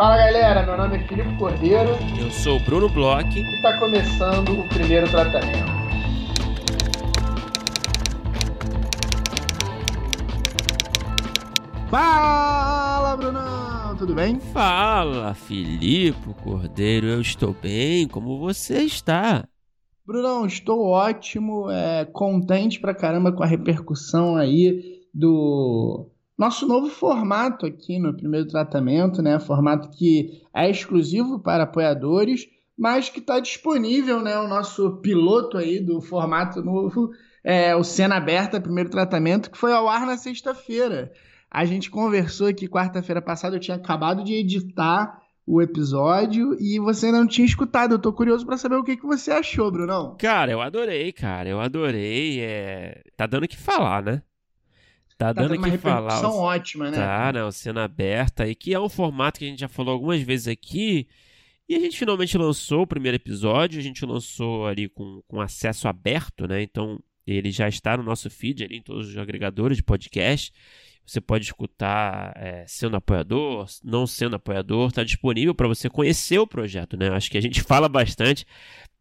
Fala galera, meu nome é Filipe Cordeiro. Eu sou o Bruno Bloch. E está começando o primeiro tratamento. Fala, Brunão! Tudo bem? Fala, Filipe Cordeiro. Eu estou bem. Como você está? Brunão, estou ótimo, é, contente pra caramba com a repercussão aí do nosso novo formato aqui no primeiro tratamento, né? Formato que é exclusivo para apoiadores, mas que está disponível, né? O nosso piloto aí do formato novo, é o Cena Aberta, primeiro tratamento, que foi ao ar na sexta-feira. A gente conversou aqui quarta-feira passada, eu tinha acabado de editar o episódio e você não tinha escutado. Eu tô curioso para saber o que, que você achou, Brunão. Cara, eu adorei, cara. Eu adorei. É... Tá dando o que falar, né? Tá, tá dando uma que falar. ótima, né? Tá, não, cena aberta e que é um formato que a gente já falou algumas vezes aqui. E a gente finalmente lançou o primeiro episódio, a gente lançou ali com, com acesso aberto, né? Então ele já está no nosso feed ali em todos os agregadores de podcast. Você pode escutar é, sendo apoiador, não sendo apoiador, está disponível para você conhecer o projeto, né? Acho que a gente fala bastante,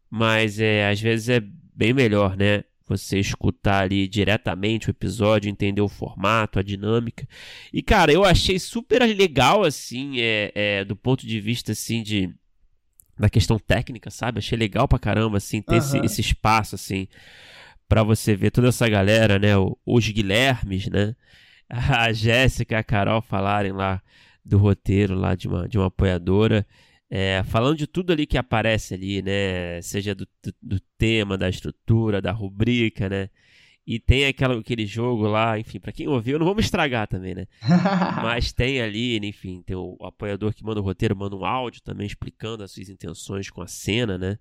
mas é, às vezes é bem melhor, né? Você escutar ali diretamente o episódio, entender o formato, a dinâmica. E, cara, eu achei super legal, assim, é, é do ponto de vista, assim, de da questão técnica, sabe? Achei legal pra caramba, assim, ter uhum. esse, esse, espaço, assim, para você ver toda essa galera, né? Os Guilhermes, né? A Jéssica e a Carol falarem lá do roteiro lá de uma, de uma apoiadora. É, falando de tudo ali que aparece ali, né? Seja do, do, do, tema, da estrutura, da rubrica, né? E tem aquela, aquele jogo lá, enfim, para quem ouviu, não vamos estragar também, né? Mas tem ali, enfim, tem o, apoiador que manda o roteiro, manda um áudio também explicando as suas intenções com a cena, né?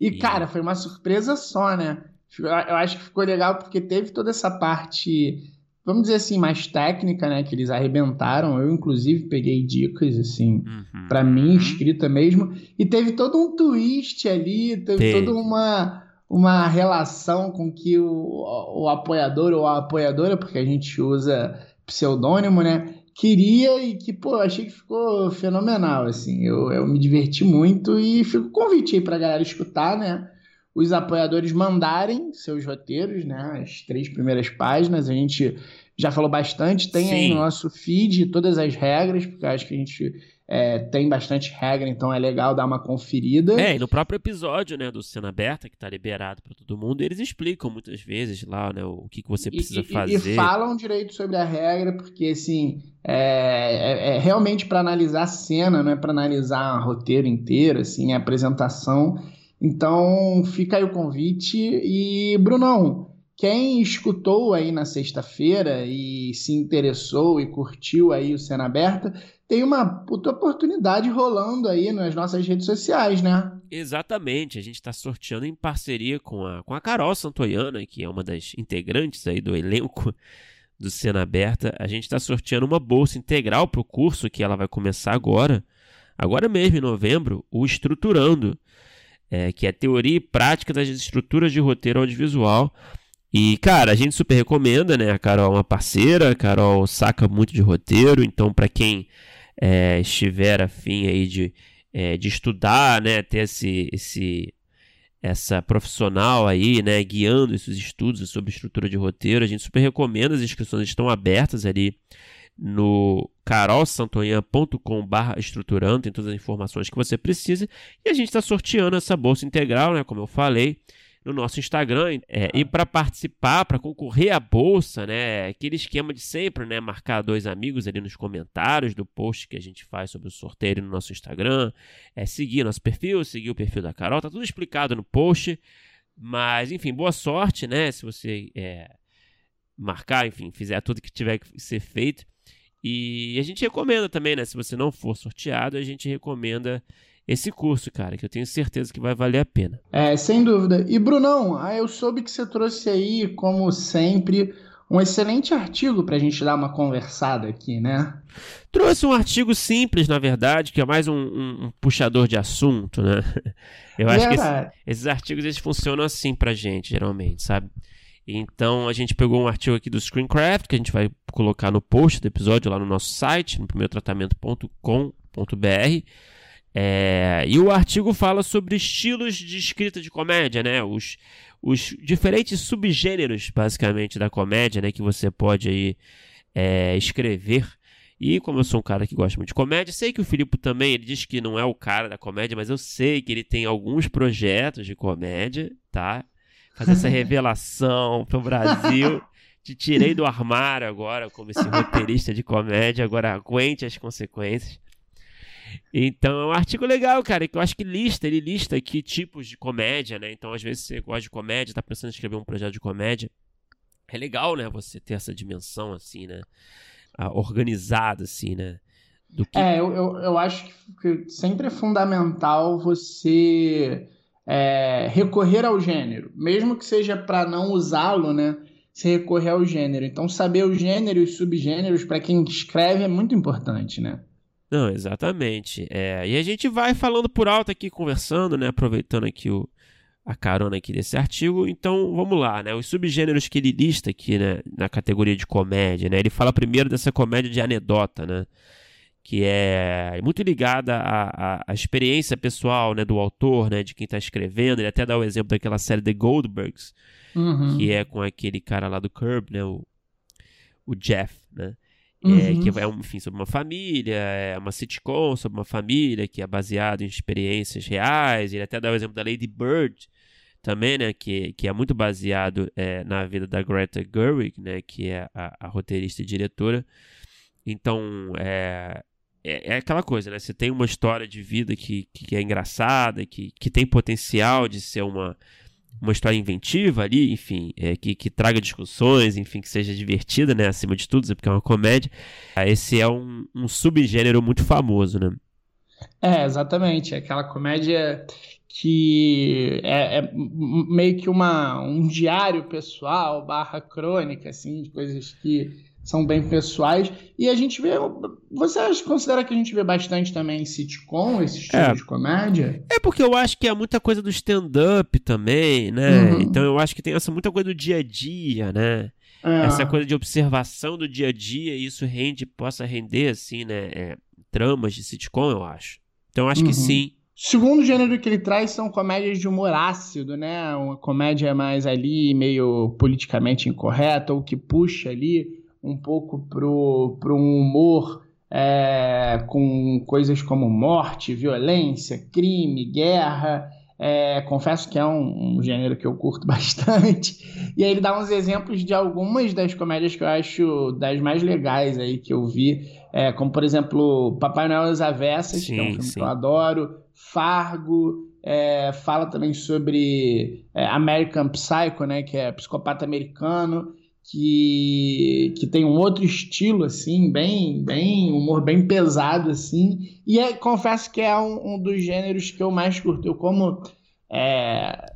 E, e... cara, foi uma surpresa só, né? Eu acho que ficou legal porque teve toda essa parte vamos dizer assim, mais técnica, né? Que eles arrebentaram. Eu, inclusive, peguei dicas, assim, uhum. para mim, escrita mesmo. E teve todo um twist ali, teve, teve. toda uma, uma relação com que o, o apoiador ou a apoiadora, porque a gente usa pseudônimo, né? Queria e que, pô, achei que ficou fenomenal, assim. Eu, eu me diverti muito e fico convite aí pra galera escutar, né? Os apoiadores mandarem seus roteiros, né? As três primeiras páginas. A gente já falou bastante. Tem Sim. aí no nosso feed todas as regras, porque acho que a gente é, tem bastante regra, então é legal dar uma conferida. É, e no próprio episódio, né, do Cena Aberta, que tá liberado para todo mundo, eles explicam muitas vezes lá, né, o que, que você precisa e, fazer. E falam direito sobre a regra, porque, assim, é, é, é realmente para analisar a cena, não é para analisar o roteiro inteiro, assim, a apresentação. Então, fica aí o convite. E, Brunão, quem escutou aí na sexta-feira e se interessou e curtiu aí o Cena Aberta, tem uma puta oportunidade rolando aí nas nossas redes sociais, né? Exatamente, a gente está sorteando em parceria com a, com a Carol Santoiana, que é uma das integrantes aí do elenco do Cena Aberta. A gente está sorteando uma bolsa integral para o curso que ela vai começar agora, agora mesmo em novembro, o Estruturando é, que é teoria e prática das estruturas de roteiro audiovisual. E, cara, a gente super recomenda, né? A Carol é uma parceira, a Carol saca muito de roteiro, então, para quem é, estiver afim aí de, é, de estudar, né? Ter esse, esse, essa profissional aí, né? Guiando esses estudos sobre estrutura de roteiro, a gente super recomenda, as inscrições estão abertas ali no carolsantonhan.com.br estruturando, tem todas as informações que você precisa. E a gente está sorteando essa bolsa integral, né, como eu falei, no nosso Instagram. É, e para participar, para concorrer à bolsa, né, aquele esquema de sempre, né, marcar dois amigos ali nos comentários do post que a gente faz sobre o sorteio no nosso Instagram, é seguir nosso perfil, seguir o perfil da Carol, tá tudo explicado no post. Mas, enfim, boa sorte, né? Se você é, marcar, enfim, fizer tudo que tiver que ser feito. E a gente recomenda também, né? Se você não for sorteado, a gente recomenda esse curso, cara, que eu tenho certeza que vai valer a pena. É, sem dúvida. E Brunão, ah, eu soube que você trouxe aí, como sempre, um excelente artigo para a gente dar uma conversada aqui, né? Trouxe um artigo simples, na verdade, que é mais um, um, um puxador de assunto, né? Eu acho que esse, esses artigos eles funcionam assim pra gente, geralmente, sabe? Então a gente pegou um artigo aqui do Screencraft que a gente vai colocar no post do episódio lá no nosso site, no primeirotratamento.com.br É, e o artigo fala sobre estilos de escrita de comédia, né? Os, os diferentes subgêneros, basicamente, da comédia, né? Que você pode aí é, escrever. E como eu sou um cara que gosta muito de comédia, sei que o Filipe também, ele diz que não é o cara da comédia, mas eu sei que ele tem alguns projetos de comédia, tá? Fazer essa revelação pro Brasil. Te tirei do armário agora como esse roteirista de comédia, agora aguente as consequências. Então é um artigo legal, cara, que eu acho que lista, ele lista aqui tipos de comédia, né? Então, às vezes você gosta de comédia, tá pensando em escrever um projeto de comédia. É legal, né, você ter essa dimensão, assim, né? Ah, organizada, assim, né? Do que... É, eu, eu, eu acho que sempre é fundamental você é, recorrer ao gênero, mesmo que seja para não usá-lo, né? Se recorrer ao gênero. Então, saber o gênero e os subgêneros para quem escreve é muito importante, né? Não, exatamente. É, e a gente vai falando por alto aqui, conversando, né? Aproveitando aqui o, a carona aqui desse artigo. Então, vamos lá, né? Os subgêneros que ele lista aqui, né? Na categoria de comédia, né? Ele fala primeiro dessa comédia de anedota, né? Que é muito ligada à, à, à experiência pessoal, né? Do autor, né? De quem está escrevendo. Ele até dá o exemplo daquela série The Goldbergs, uhum. que é com aquele cara lá do Curb, né? O, o Jeff, né? Uhum. É, que é, enfim, sobre uma família, é uma sitcom sobre uma família que é baseado em experiências reais. Ele até dá o exemplo da Lady Bird também, né, que, que é muito baseado é, na vida da Greta Gerwig, né, que é a, a roteirista e diretora. Então, é, é, é, aquela coisa, né? Você tem uma história de vida que, que é engraçada, que, que tem potencial de ser uma, uma história inventiva ali, enfim, é, que, que traga discussões, enfim, que seja divertida, né, acima de tudo, porque é uma comédia. Ah, esse é um, um subgênero muito famoso, né? É, exatamente. É aquela comédia que é, é, meio que uma, um diário pessoal, barra crônica, assim, de coisas que são bem pessoais. E a gente vê. Você considera que a gente vê bastante também sitcom, esse estilo é. de comédia? É porque eu acho que é muita coisa do stand-up também, né? Uhum. Então eu acho que tem essa muita coisa do dia a dia, né? É. Essa coisa de observação do dia a dia, e isso rende, possa render, assim, né? É, tramas de sitcom, eu acho. Então eu acho uhum. que sim. Segundo gênero que ele traz são comédias de humor ácido, né? Uma comédia mais ali, meio politicamente incorreta, ou que puxa ali um pouco pro, pro um humor é, com coisas como morte, violência, crime, guerra. É, confesso que é um, um, gênero que eu curto bastante. E aí ele dá uns exemplos de algumas das comédias que eu acho das mais legais aí que eu vi. É, como, por exemplo, Papai Noel das Avessas, sim, que é um filme sim. que eu adoro. Fargo. É, fala também sobre é, American Psycho, né, que é psicopata americano que, que tem um outro estilo, assim, bem, bem humor bem pesado, assim. E é, confesso que é um, um, dos gêneros que eu mais curto. Eu como é,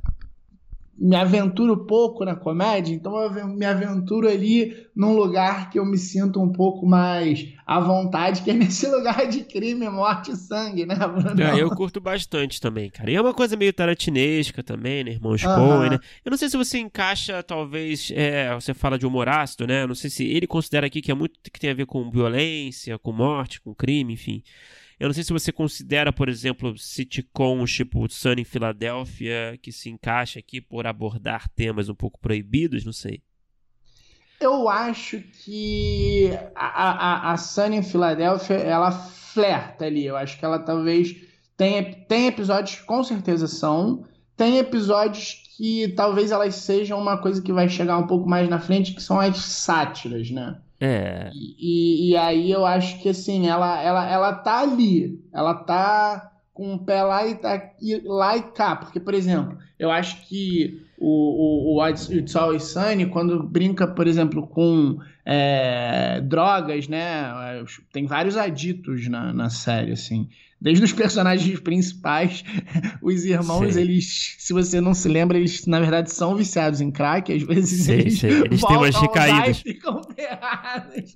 me aventuro pouco na comédia, então eu me aventuro ali num lugar que eu me sinto um pouco mais à vontade, que é nesse lugar de crime, morte e sangue, né, Bruno? É, eu curto bastante também, cara. E é uma coisa meio tarantinesca também, né, irmãos uh -huh. Coen, né? Eu não sei se você encaixa, talvez, é, você fala de humor ácido, né? Eu não sei se ele considera aqui que é muito que tem a ver com violência, com morte, com crime, enfim. Eu não sei se você considera, por exemplo, sitcoms tipo Sunny em Filadélfia, que se encaixa aqui por abordar temas um pouco proibidos, não sei. Eu acho que a, a, a Sunny em Filadélfia, ela flerta ali. Eu acho que ela talvez tenha, tem episódios que com certeza são, tem episódios que talvez elas sejam uma coisa que vai chegar um pouco mais na frente, que são as sátiras, né? É. E, e aí eu acho que assim, ela, ela, ela tá ali, ela tá com o pé lá e, tá, e, lá e cá. Porque, por exemplo, eu acho que o, o, o It's Always Sunny, quando brinca, por exemplo, com é, drogas, né? Tem vários aditos na, na série, assim. Desde os personagens principais, os irmãos, eles, se você não se lembra, eles na verdade são viciados em crack, às vezes eles, sim. eles têm umas recaídas. ficam ferrados,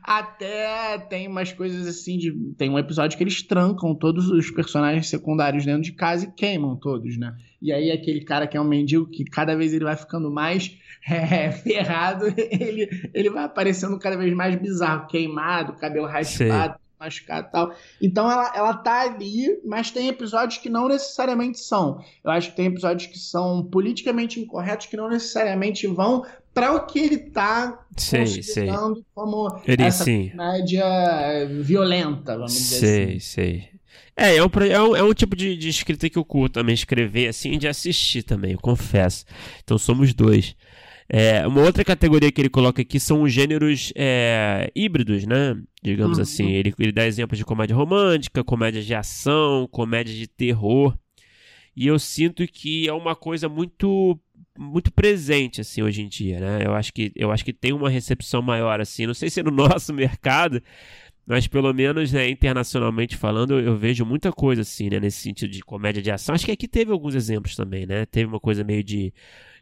Até tem umas coisas assim de tem um episódio que eles trancam todos os personagens secundários dentro de casa e queimam todos, né? E aí aquele cara que é um mendigo que cada vez ele vai ficando mais é, ferrado, ele, ele vai aparecendo cada vez mais bizarro, queimado, cabelo raspado. Sim machucado e tal. Então ela, ela tá ali, mas tem episódios que não necessariamente são. Eu acho que tem episódios que são politicamente incorretos que não necessariamente vão para o que ele tá sei, sei. como Ele, essa sim. comédia violenta, vamos dizer Sei, assim. sei. É, é um, pro- é um, é tipo de, de escrita que eu curto também, escrever assim de assistir também, eu confesso. Então somos dois. É, uma outra categoria que ele coloca aqui são os gêneros é, híbridos, né? Digamos Uhum. assim. Ele, ele dá exemplos de comédia romântica, comédia de ação, comédia de terror. E eu sinto que é uma coisa muito muito presente assim hoje em dia, né? Eu acho que eu acho que tem uma recepção maior assim. Não sei se é no nosso mercado, mas pelo menos né, internacionalmente falando, eu, eu vejo muita coisa assim, né, nesse sentido de comédia de ação. Acho que aqui teve alguns exemplos também, né? Teve uma coisa meio de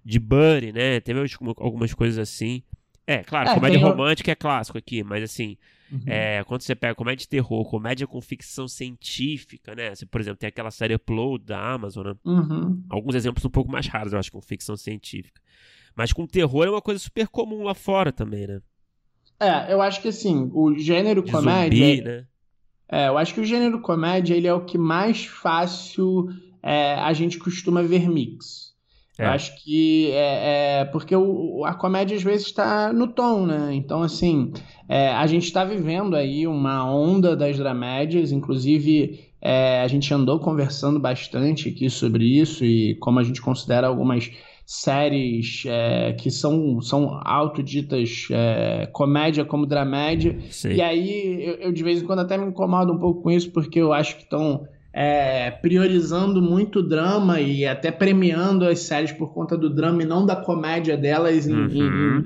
de Buddy, né? Teve algumas- coisas assim. É, claro, É, comédia romântica é clássico aqui, mas assim, Uhum. é, quando você pega comédia de terror, comédia com ficção científica, né? Você, por exemplo, tem aquela série Upload da Amazon, né? Uhum. Alguns exemplos um pouco mais raros, eu acho, com ficção científica. Mas com terror é uma coisa super comum lá fora também, né? É, eu acho que assim, o gênero De comédia. zumbi, né? É, eu acho que o gênero comédia ele é o que mais fácil é, a gente costuma ver mix. Eu É. acho que é, é porque o, o- a comédia às vezes está no tom, né? Então, assim, é, a gente está vivendo aí uma onda das dramédias, inclusive é, a gente andou conversando bastante aqui sobre isso e como a gente considera algumas séries é, que são, são autoditas é, comédia como dramédia. Sim. E aí, eu, eu, de vez em quando até me incomodo um pouco com isso, porque eu acho que estão é, priorizando muito o drama e até premiando as séries por conta do drama e não da comédia delas Uhum. em- em,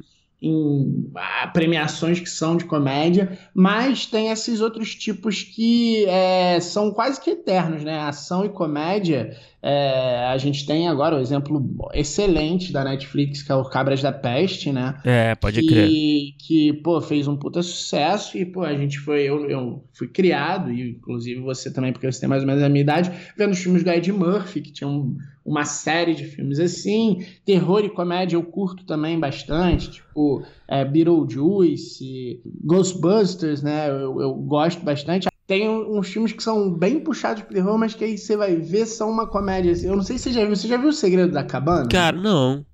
ah, premiações que são de comédia. Mas tem esses outros tipos que é, são quase que eternos, né? Ação e comédia. é, a gente tem agora o exemplo excelente da Netflix, que é o Cabras da Peste, né? É, pode que, crer. que, pô, fez um puta sucesso e, pô, a gente foi, eu, eu fui criado, e inclusive você também, porque você tem mais ou menos a minha idade, vendo os filmes do Ed Murphy, que tinha um- uma série de filmes assim, terror e comédia eu curto também bastante, tipo é, Beetlejuice, Ghostbusters, né, eu, eu gosto bastante. Tem uns filmes que são bem puxados pro terror, mas que aí você vai ver são uma comédia. assim. Eu não sei se você já viu. Você já viu O Segredo da Cabana? Cara, não.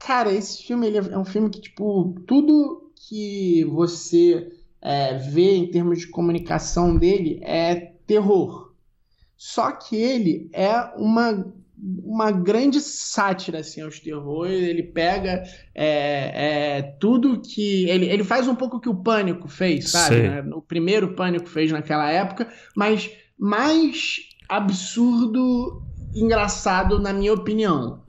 Cara, esse filme ele é um filme que, tipo, tudo que você é, vê em termos de comunicação dele é terror. Só que ele é uma, uma grande sátira assim, aos terrores. Ele pega é, é, tudo que. Ele, ele faz um pouco o que o Pânico fez, sabe? Né? O primeiro Pânico fez naquela época, mas mais absurdo, engraçado, na minha opinião.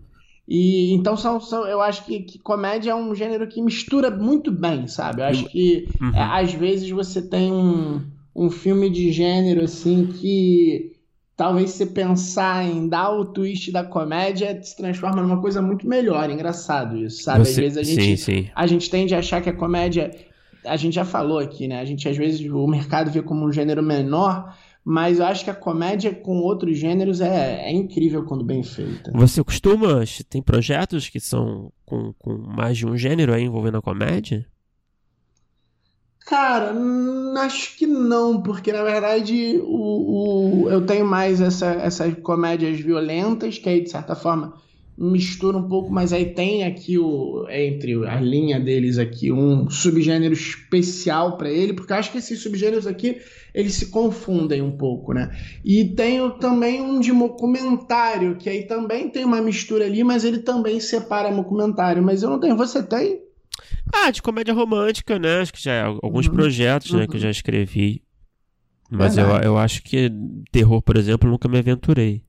E então são, são- eu acho que, que comédia é um gênero que mistura muito bem, sabe? Eu acho que Uhum. é, às vezes você tem um, um filme de gênero assim que talvez você pensar em dar o twist da comédia se transforma numa coisa muito melhor, engraçado isso, sabe? Às Você- vezes a gente, Sim, sim. a gente tende a achar que a comédia, a gente já falou aqui, né? A gente às vezes o mercado vê como um gênero menor, mas eu acho que a comédia com outros gêneros é, é incrível quando bem feita. Você costuma. Tem projetos que são com, com mais de um gênero aí envolvendo a comédia? Cara, acho que não, porque na verdade o, o- eu tenho mais essa, essas comédias violentas, que aí de certa forma mistura um pouco, mas aí tem aqui o entre a linha deles aqui um subgênero especial para ele, porque eu acho que esses subgêneros aqui eles se confundem um pouco, né? E tenho também um de documentário, que aí também tem uma mistura ali, mas ele também separa documentário, mas eu não tenho. Você tem? Ah, de comédia romântica, né? Acho que já é alguns Uhum. projetos, né, Uhum. que eu já escrevi. Mas eu, eu acho que terror, por exemplo, nunca me aventurei.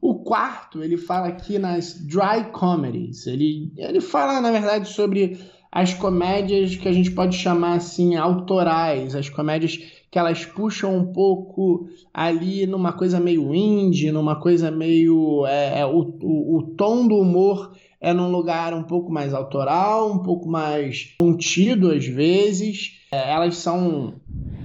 O quarto, ele fala aqui nas dry comedies. Ele, ele fala, na verdade, sobre as comédias que a gente pode chamar assim autorais, as comédias que elas puxam um pouco ali numa coisa meio indie, numa coisa meio é, é, o, o, o tom do humor é num lugar um pouco mais autoral, um pouco mais contido às vezes. É, elas são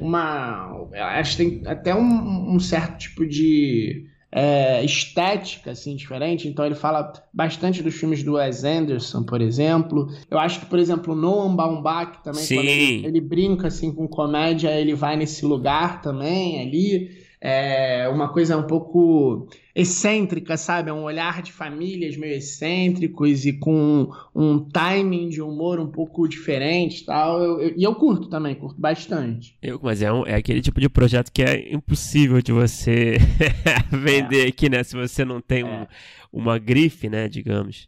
uma, elas têm até um, um certo tipo de é, estética assim diferente. Então ele fala bastante dos filmes do Wes Anderson, por exemplo. Eu acho que, por exemplo, Noam Baumbach também, Sim. quando ele, ele brinca assim com comédia, ele vai nesse lugar também ali é uma coisa um pouco excêntrica, sabe? É um olhar de famílias meio excêntricos e com um timing de humor um pouco diferente tal. Eu, eu, e eu curto também, curto bastante. Eu, mas é, um, é aquele tipo de projeto que é impossível de você vender é. aqui, né? Se você não tem é. um, uma grife, né? Digamos.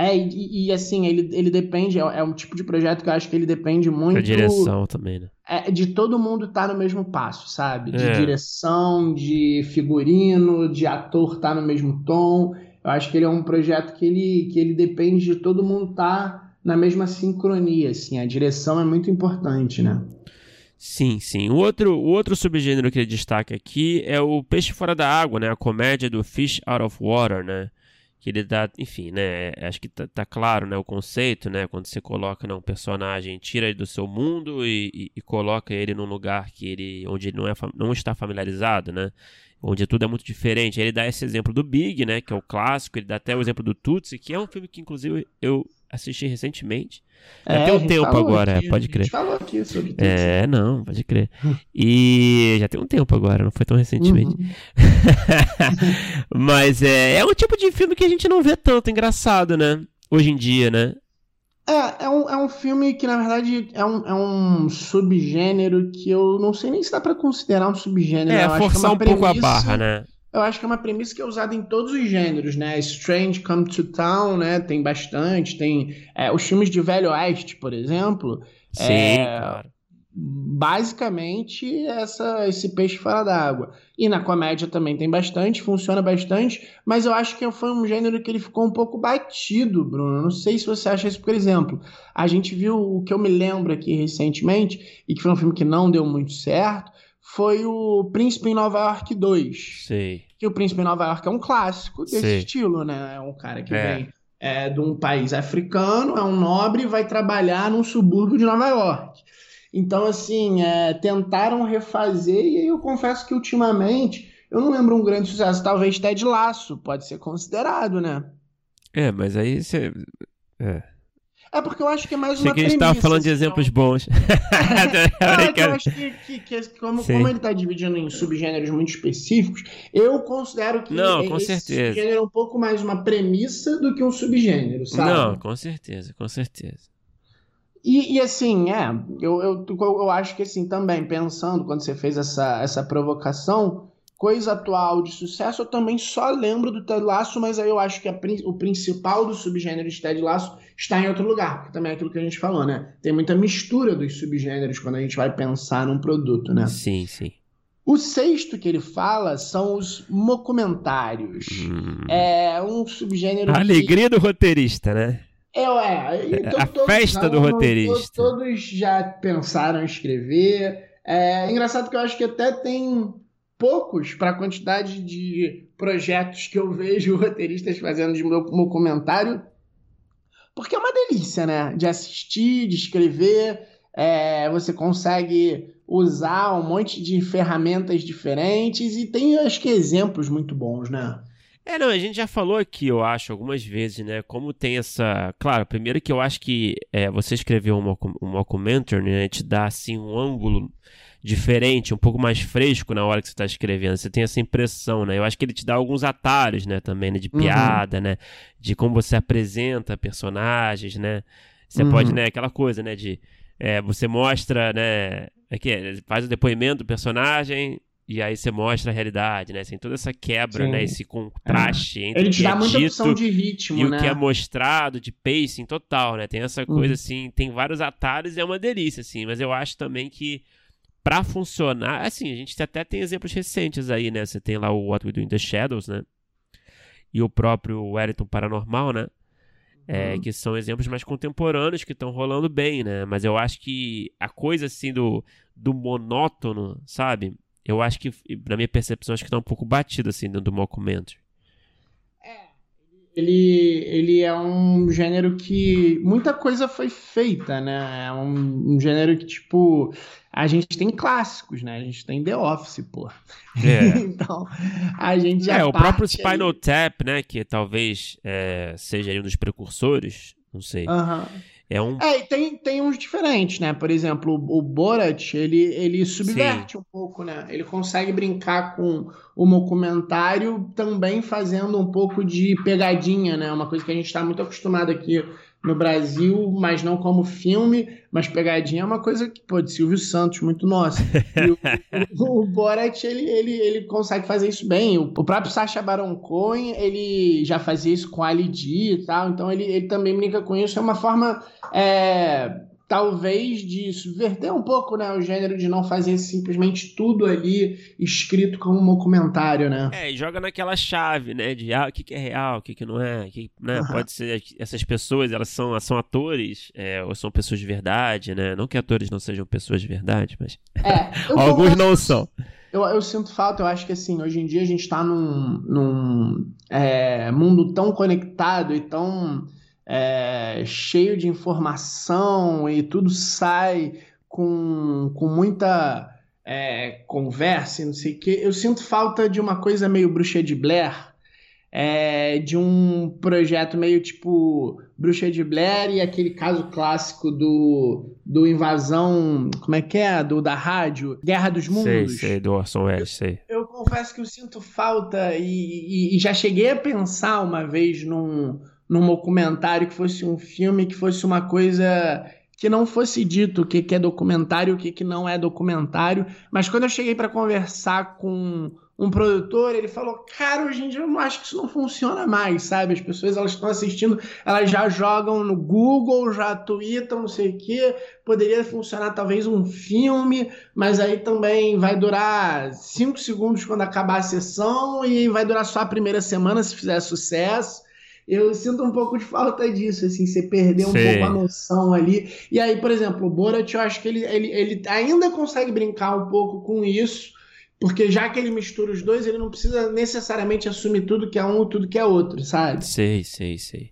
É, e, e, assim, ele, ele depende, é, é, um tipo de projeto que eu acho que ele depende muito. Da direção também, né? É, de todo mundo estar tá no mesmo passo, sabe? De é. direção, de figurino, de ator estar tá no mesmo tom. Eu acho que ele é um projeto que ele, que ele depende de todo mundo estar tá na mesma sincronia, assim. A direção é muito importante, né? Sim, sim. O outro, o outro subgênero que ele destaca aqui é o peixe fora da água, né? A comédia do Fish Out of Water, né? Que ele dá, enfim, né, acho que tá, tá, claro, né, o conceito, né, quando você coloca né, um personagem, tira ele do seu mundo e, e, e, coloca ele num lugar que ele, onde ele não, é, não está familiarizado, né, onde tudo é muito diferente. Ele dá esse exemplo do Big, né, que é o clássico, ele dá até o exemplo do Tutsi, que é um filme que inclusive eu assisti recentemente. É, tem um tempo agora, aqui, pode crer. A gente falou aqui sobre Tutsi. É, não, pode crer. E já tem um tempo agora, não foi tão recentemente. Uhum. Mas é, é um tipo de filme que a gente não vê tanto, engraçado, né? Hoje em dia, né? É, é um, é um filme que, na verdade, é um, é um subgênero que eu não sei nem se dá pra considerar um subgênero. É, forçar é um premissa... pouco a barra, né? eu acho que é uma premissa que é usada em todos os gêneros, né? Strange Come to Town, né? Tem bastante. Tem é, os filmes de Velho Oeste, por exemplo. Sim, é, claro. Basicamente, essa, esse peixe fora d'água. E na comédia também tem bastante, funciona bastante, mas eu acho que foi um gênero que ele ficou um pouco batido, Bruno. Não sei se você acha isso, por exemplo. A gente viu o que eu me lembro aqui recentemente, e que foi um filme que não deu muito certo, foi o Príncipe em Nova York 2. Sei. Que o Príncipe em Nova York é um clássico desse Sei. estilo, né? É um cara que é. vem é, de um país africano, é um nobre e vai trabalhar num subúrbio de Nova York. Então, assim, é, tentaram refazer, e aí eu confesso que ultimamente eu não lembro um grande sucesso. Talvez Ted Laço pode ser considerado, né? É, mas aí você. É. É porque eu acho que é mais uma Achei que a gente estava falando de assim, exemplos bons. é, eu acho que, que, que como, como, ele está dividindo em subgêneros muito específicos, eu considero que Não, com esse certeza. subgênero é um pouco mais uma premissa do que um subgênero, sabe? Não, com certeza, com certeza. E, e, assim, é, eu, eu, eu acho que assim, também, pensando, quando você fez essa, essa provocação, coisa atual de sucesso, eu também só lembro do Ted Laço, mas aí eu acho que a, o principal do subgênero de Ted Laço está em outro lugar, porque também é aquilo que a gente falou, né? Tem muita mistura dos subgêneros quando a gente vai pensar num produto, né? Sim, sim. O sexto que ele fala são os documentários. Hum. É um subgênero. A alegria do roteirista, né? É, é. Então, a todos, festa não, do roteirista. Todos, todos já pensaram em escrever. É engraçado que eu acho que até tem poucos para a quantidade de projetos que eu vejo roteiristas fazendo de meu, meu comentário, porque é uma delícia, né? De assistir, de escrever, é, você consegue usar um monte de ferramentas diferentes e tem, acho que, exemplos muito bons, né? É, não, a gente já falou aqui, eu acho, algumas vezes, né? Como tem essa. Claro, primeiro que eu acho que é, você escrever um, um mockumentary, né? Te dá, assim, um ângulo diferente, um pouco mais fresco na hora que você está escrevendo. Você tem essa impressão, né? Eu acho que ele te dá alguns atalhos, né? Também, né? De uhum. piada, uhum. né? De como você apresenta personagens, né? Você uhum. pode, né? Aquela coisa, né? De é, você mostra, né? Aqui, é faz o depoimento do personagem, e aí você mostra a realidade, né? Tem toda essa quebra, Sim. né? Esse contraste é. entre Ele te dá é muita opção de ritmo, e né? o que é mostrado, de pacing total, né? Tem essa coisa, uhum. assim, tem vários atalhos e é uma delícia, assim. Mas eu acho também que para funcionar, assim, a gente até tem exemplos recentes aí, né? Você tem lá o What We Do in the Shadows, né? E o próprio Wellington Paranormal, né? É, uhum. Que são exemplos mais contemporâneos que estão rolando bem, né? Mas eu acho que a coisa assim do, do monótono, sabe? Eu acho que, na minha percepção, acho que tá um pouco batido assim dentro do mockumentary. É, ele, ele é um gênero que muita coisa foi feita, né? É um, um, gênero que, tipo, a gente tem clássicos, né? A gente tem The Office, pô. É. então, a gente já. É, o próprio Spinal aí... Tap, né? Que talvez é, seja um dos precursores, não sei. Aham. É, um... é e tem, tem uns diferentes, né? Por exemplo, o, Borat, ele, ele subverte Sim. um pouco, né? Ele consegue brincar com o documentário também fazendo um pouco de pegadinha, né? Uma coisa que a gente está muito acostumado aqui no Brasil, mas não como filme, mas pegadinha é uma coisa que, pô, de Silvio Santos, muito nossa. o, o, o, Borat, ele, ele, ele consegue fazer isso bem. O, o, próprio Sacha Baron Cohen, ele já fazia isso com Ali G e tal, então ele, ele também brinca com isso. É uma forma é, talvez de subverter um pouco né, o gênero de não fazer simplesmente tudo ali escrito como um documentário, né? É, e joga naquela chave, né, de ah, o que, que é real, o que, que não é, que, né, uhum. pode ser, essas pessoas, elas são, são atores é, ou são pessoas de verdade, né, não que atores não sejam pessoas de verdade, mas é, alguns não são. Eu, eu, sinto falta, eu acho que assim, hoje em dia a gente está num, num é, mundo tão conectado e tão é, cheio de informação e tudo sai com, com muita é, conversa e não sei o que. Eu sinto falta de uma coisa meio bruxa de Blair, é, de um projeto meio tipo Bruxa de Blair e aquele caso clássico do, do invasão, como é que é? Do, da rádio, Guerra dos Mundos. Sei, sei, do Orson Welles, sei. Eu, confesso que eu sinto falta e, e, e já cheguei a pensar uma vez num, num documentário, que fosse um filme, que fosse uma coisa que não fosse dito o que, que é documentário, o que, que não é documentário. Mas quando eu cheguei para conversar com um produtor, ele falou: Cara, hoje em dia eu não acho que isso não funciona mais, sabe? As pessoas elas estão assistindo, elas já jogam no Google, já tweetam, não sei o quê. Poderia funcionar talvez um filme, mas aí também vai durar cinco segundos quando acabar a sessão e vai durar só a primeira semana se fizer sucesso eu sinto um pouco de falta disso, assim, você perder um pouco a noção ali. E aí, por exemplo, o Borat, eu acho que ele, ele, ele ainda consegue brincar um pouco com isso, porque já que ele mistura os dois, ele não precisa necessariamente assumir tudo que é um e tudo que é outro, sabe? Sei, sei, sei.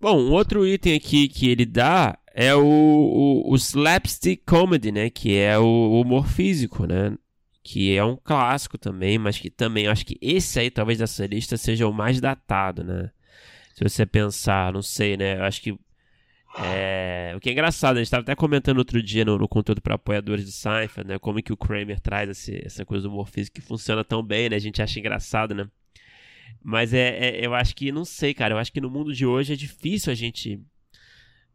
Bom, um outro item aqui que ele dá é o, o, o slapstick comedy, né? Que é o humor físico, né? Que é um clássico também, mas que também acho que esse aí, talvez dessa lista, seja o mais datado, né? Se você pensar, não sei, né? Eu acho que. É... O que é engraçado, a gente estava até comentando outro dia no, no conteúdo para apoiadores do Seinfeld, né? Como que o Kramer traz esse, essa coisa do humor físico que funciona tão bem, né? A gente acha engraçado, né? Mas é, é, eu acho que, não sei, cara, eu acho que no mundo de hoje é difícil a gente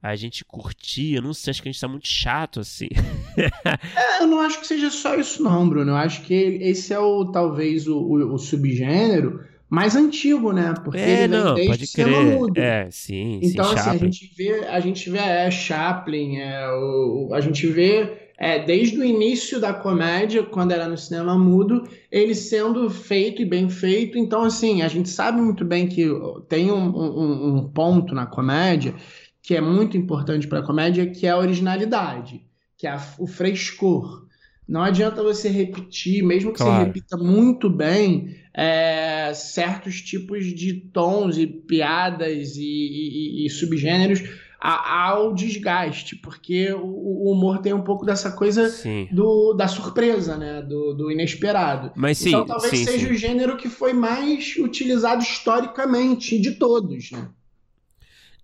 a gente curtir, eu não sei, acho que a gente tá muito chato, assim. é, eu não acho que seja só isso não, Bruno, eu acho que esse é o, talvez, o, o, o subgênero mais antigo, né? Porque é, ele não, desde pode crer. Mudo. É, sim, Então, sim, assim, a gente vê, a gente vê é, Chaplin, é, o, a gente vê é, desde o início da comédia, quando era no cinema mudo, ele sendo feito e bem feito. Então, assim, a gente sabe muito bem que tem um, um, um ponto na comédia que é muito importante para a comédia, que é a originalidade, que é a, o frescor. Não adianta você repetir, mesmo que claro. você repita muito bem, é, certos tipos de tons e piadas e, e, e subgêneros ao desgaste, porque o, humor tem um pouco dessa coisa do, da surpresa, né? Do, do inesperado. Mas sim, então talvez sim, seja sim. o gênero que foi mais utilizado historicamente de todos, né?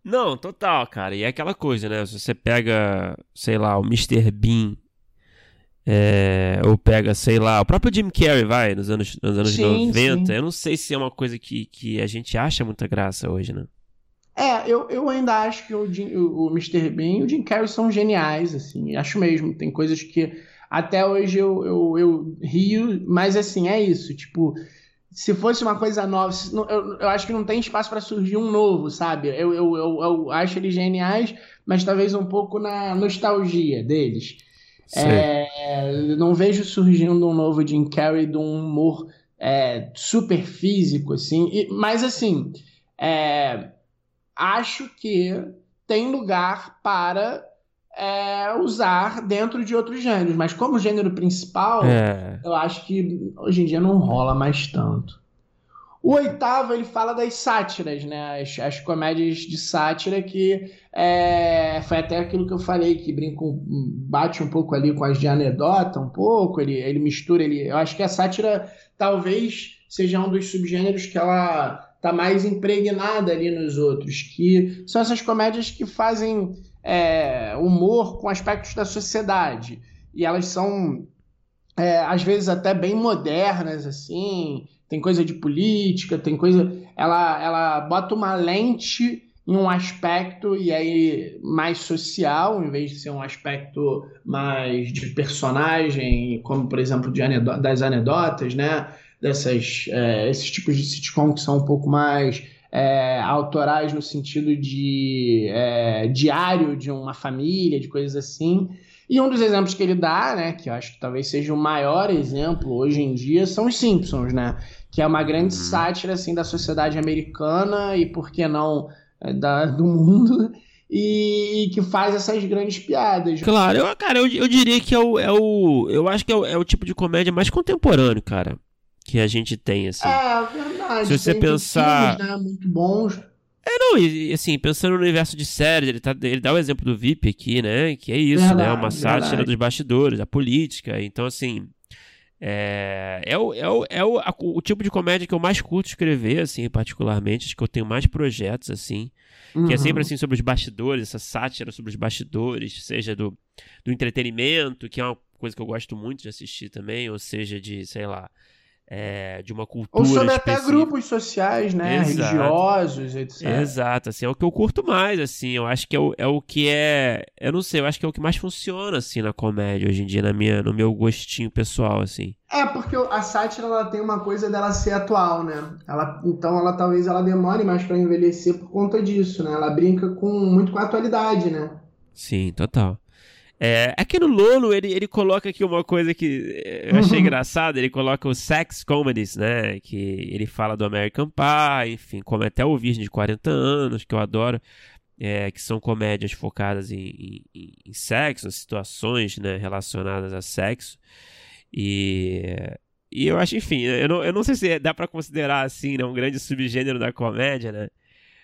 Não, total, cara. E é aquela coisa, né? Se você pega, sei lá, o Mr. Bean é, ou pega, sei lá, o próprio Jim Carrey, vai, nos anos, nos anos sim, 90. Sim. Eu não sei se é uma coisa que, que a gente acha muita graça hoje, né? É, eu, eu ainda acho que o, o, o Mr. Bean e o Jim Carrey são geniais, assim, acho mesmo. Tem coisas que até hoje eu, eu, eu rio, mas assim, é isso, tipo, se fosse uma coisa nova, eu, eu acho que não tem espaço para surgir um novo, sabe? Eu, eu, eu, eu acho eles geniais, mas talvez um pouco na nostalgia deles. É, não vejo surgindo um novo Jim Carrey de um humor é, super físico, assim. E, mas, assim, é, acho que tem lugar para é, usar dentro de outros gêneros. Mas como gênero principal, é. eu acho que hoje em dia não rola mais tanto. O oitavo, ele fala das sátiras, né? As, as comédias de sátira que é, foi até aquilo que eu falei, que brinca, bate um pouco ali com as de anedota, um pouco, ele, ele mistura, ele, eu acho que a sátira talvez seja um dos subgêneros que ela tá mais impregnada ali nos outros, que são essas comédias que fazem é, humor com aspectos da sociedade. E elas são, é, às vezes, até bem modernas, assim, tem coisa de política, tem coisa. Ela, ela bota uma lente em um aspecto e aí mais social, em vez de ser um aspecto mais de personagem, como por exemplo anedota, das anedotas, né? Dessas, é, esses tipos de sitcom que são um pouco mais é, autorais no sentido de é, diário de uma família, de coisas assim. E um dos exemplos que ele dá, né, que eu acho que talvez seja o maior exemplo hoje em dia, são os Simpsons, né? Que é uma grande uhum. sátira assim da sociedade americana e por que não da, do mundo e, e, que faz essas grandes piadas. Claro, eu, cara, eu, eu diria que é o, é o eu acho que é o, é o tipo de comédia mais contemporâneo, cara, que a gente tem assim. É verdade. Se você pensar, filmes, né, muito bons. É, não, e assim, pensando no universo de séries, ele, tá, ele dá o exemplo do VIP aqui, né? Que é isso, verdade, né? Uma sátira dos bastidores, a política. Então, assim, é, é, o, é, o, é o, a, o tipo de comédia que eu mais curto escrever, assim, particularmente. Acho que eu tenho mais projetos, assim. Uhum. Que é sempre, uhum. assim, sobre os bastidores, essa sátira sobre os bastidores, seja do, do entretenimento, que é uma coisa que eu gosto muito de assistir também, ou seja, de, sei lá, é, de uma cultura. Ou sobre específica. até grupos sociais, né? Exato. Religiosos, etc. Exato, assim, é o que eu curto mais, assim. Eu acho que é o, é o que é. Eu não sei, eu acho que é o que mais funciona, assim, na comédia hoje em dia, na minha, no meu gostinho pessoal, assim. É, porque a sátira ela tem uma coisa dela ser atual, né? Ela, então ela talvez ela demore mais para envelhecer por conta disso, né? Ela brinca com muito com a atualidade, né? Sim, total. É, aqui no Lolo, ele, ele coloca aqui uma coisa que eu achei uhum. engraçado, ele coloca os sex comedies, né, que ele fala do American Pie, enfim, como até o Virgem de 40 anos, que eu adoro, é, que são comédias focadas em, em, em sexo, situações, né, relacionadas a sexo, e, e eu acho, enfim, eu não, eu não sei se dá para considerar, assim, né, um grande subgênero da comédia, né,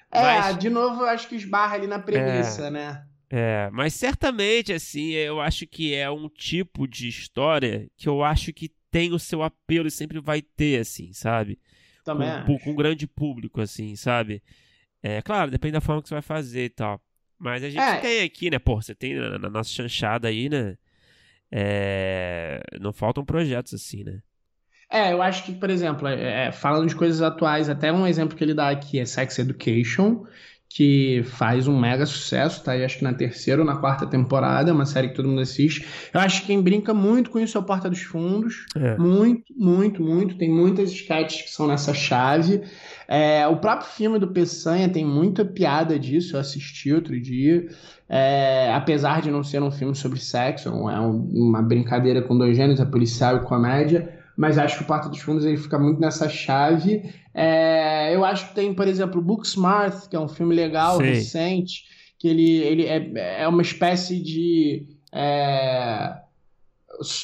é, Mas... de novo, eu acho que esbarra ali na premissa, é... né? É, mas certamente, assim, eu acho que é um tipo de história que eu acho que tem o seu apelo e sempre vai ter, assim, sabe? Também com, com um grande público, assim, sabe? É, claro, depende da forma que você vai fazer e tal. Mas a gente é. tem aqui, né? Pô, você tem na, na nossa chanchada aí, né? É, não faltam projetos assim, né? É, eu acho que, por exemplo, é, é falando de coisas atuais, até um exemplo que ele dá aqui é Sex Education, que faz um mega sucesso, tá aí acho que na terceira ou na quarta temporada, uma série que todo mundo assiste. Eu acho que quem brinca muito com isso é o Porta dos Fundos. É. Muito, muito, muito. Tem muitas sketches que são nessa chave. É, o próprio filme do Peçanha tem muita piada disso, eu assisti outro dia. É, apesar de não ser um filme sobre sexo, é um, uma brincadeira com dois gêneros, é policial e comédia mas acho que o Porta dos Fundos ele fica muito nessa chave. É, eu acho que tem, por exemplo, Booksmart, que é um filme legal, Sim. recente, que ele, ele é, é uma espécie de. É,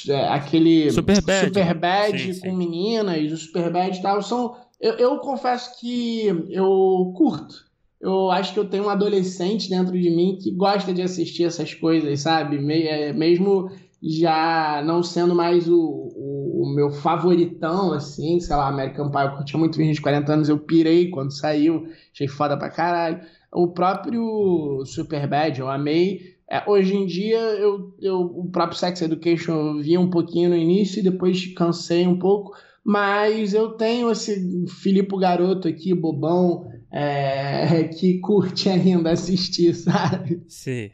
é aquele Superbad, Superbad sim, com sim. meninas, o Superbad e tal, são. Eu, eu confesso que eu curto. Eu acho que eu tenho um adolescente dentro de mim que gosta de assistir essas coisas, sabe? É, mesmo já não sendo mais o, o, o, meu favoritão, assim, sei lá, American Pie, eu curtia muito Virgem de 40 anos, eu pirei quando saiu, achei foda pra caralho. O próprio Superbad, eu amei. É, hoje em dia, eu, eu, o próprio Sex Education eu vi um pouquinho no início e depois cansei um pouco, mas eu tenho esse Filipe Garoto aqui, bobão, é, que curte ainda assistir, sabe? Sim.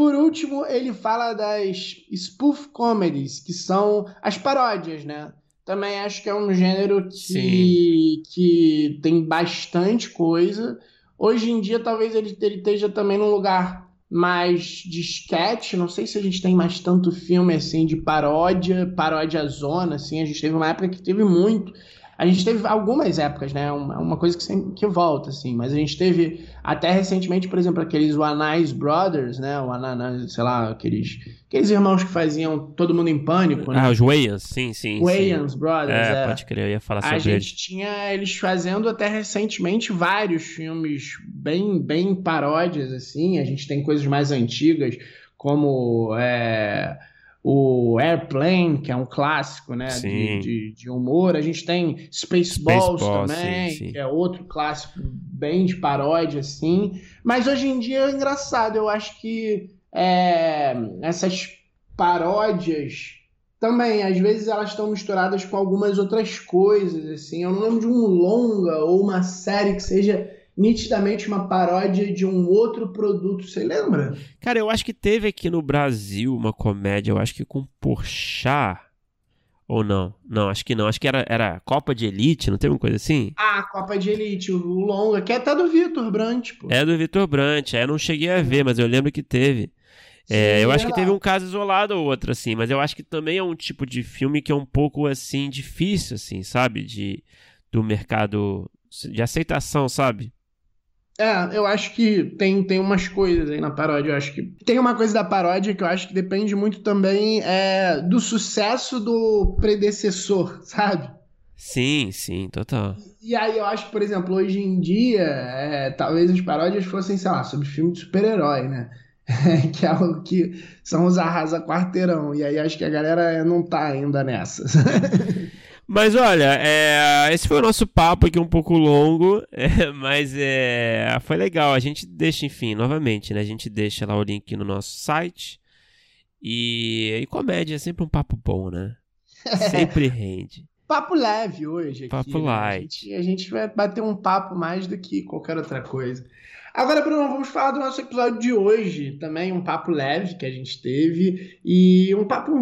Por último, ele fala das spoof comedies, que são as paródias, né? Também acho que é um gênero que, que tem bastante coisa. Hoje em dia, talvez ele, ele esteja também num lugar mais de sketch. Não sei se a gente tem mais tanto filme assim de paródia, paródia zona, assim. A gente teve uma época que teve muito. A gente teve algumas épocas, né? Uma, uma coisa que sempre que volta, assim, mas a gente teve até recentemente, por exemplo, aqueles Wanais Brothers, né? O Ananás, sei lá, aqueles, aqueles irmãos que faziam todo mundo em pânico, né? Ah, os Wayans, sim, sim. Wayans Brothers, é, é. Pode crer, eu ia falar sobre A gente eles. tinha eles fazendo até recentemente vários filmes bem, bem paródias, assim. A gente tem coisas mais antigas, como. É o Airplane, que é um clássico né, de, de, de, humor. A gente tem Spaceballs, Spaceballs também, sim, sim. que é outro clássico bem de paródia, assim. Mas hoje em dia é engraçado, eu acho que é, essas paródias também, às vezes elas estão misturadas com algumas outras coisas, assim. Eu não lembro de um longa ou uma série que seja nitidamente uma paródia de um outro produto, você lembra? Cara, eu acho que teve aqui no Brasil uma comédia, eu acho que com Porchat, ou não? Não, acho que não. Acho que era, era Copa de Elite, não tem uma coisa assim? Ah, Copa de Elite, o longa, que é até do Vitor Brant, pô. É do Vitor Brant, é, eu não cheguei a ver, mas eu lembro que teve. É, Sim, eu acho que teve um caso isolado ou outro, assim, mas eu acho que também é um tipo de filme que é um pouco, assim, difícil, assim, sabe? De, do mercado de aceitação, sabe? É, eu acho que tem, tem umas coisas aí na paródia. Eu acho que tem uma coisa da paródia que eu acho que depende muito também é, do sucesso do predecessor, sabe? Sim, sim, total. E aí eu acho que, por exemplo, hoje em dia, é, talvez as paródias fossem, sei lá, sobre filme de super-herói, né? que é o que são os arrasa quarteirão. E aí acho que a galera não tá ainda nessa. Mas olha, é, esse foi o nosso papo aqui um pouco longo, é, mas é, foi legal. A gente deixa, enfim, novamente, né? A gente deixa lá o link no nosso site. E, e comédia é sempre um papo bom, né? Sempre rende. papo leve hoje. Aqui, papo né? light. A gente, a gente vai bater um papo mais do que qualquer outra coisa. Agora, Bruno, vamos falar do nosso episódio de hoje. Também um papo leve que a gente teve. E um papo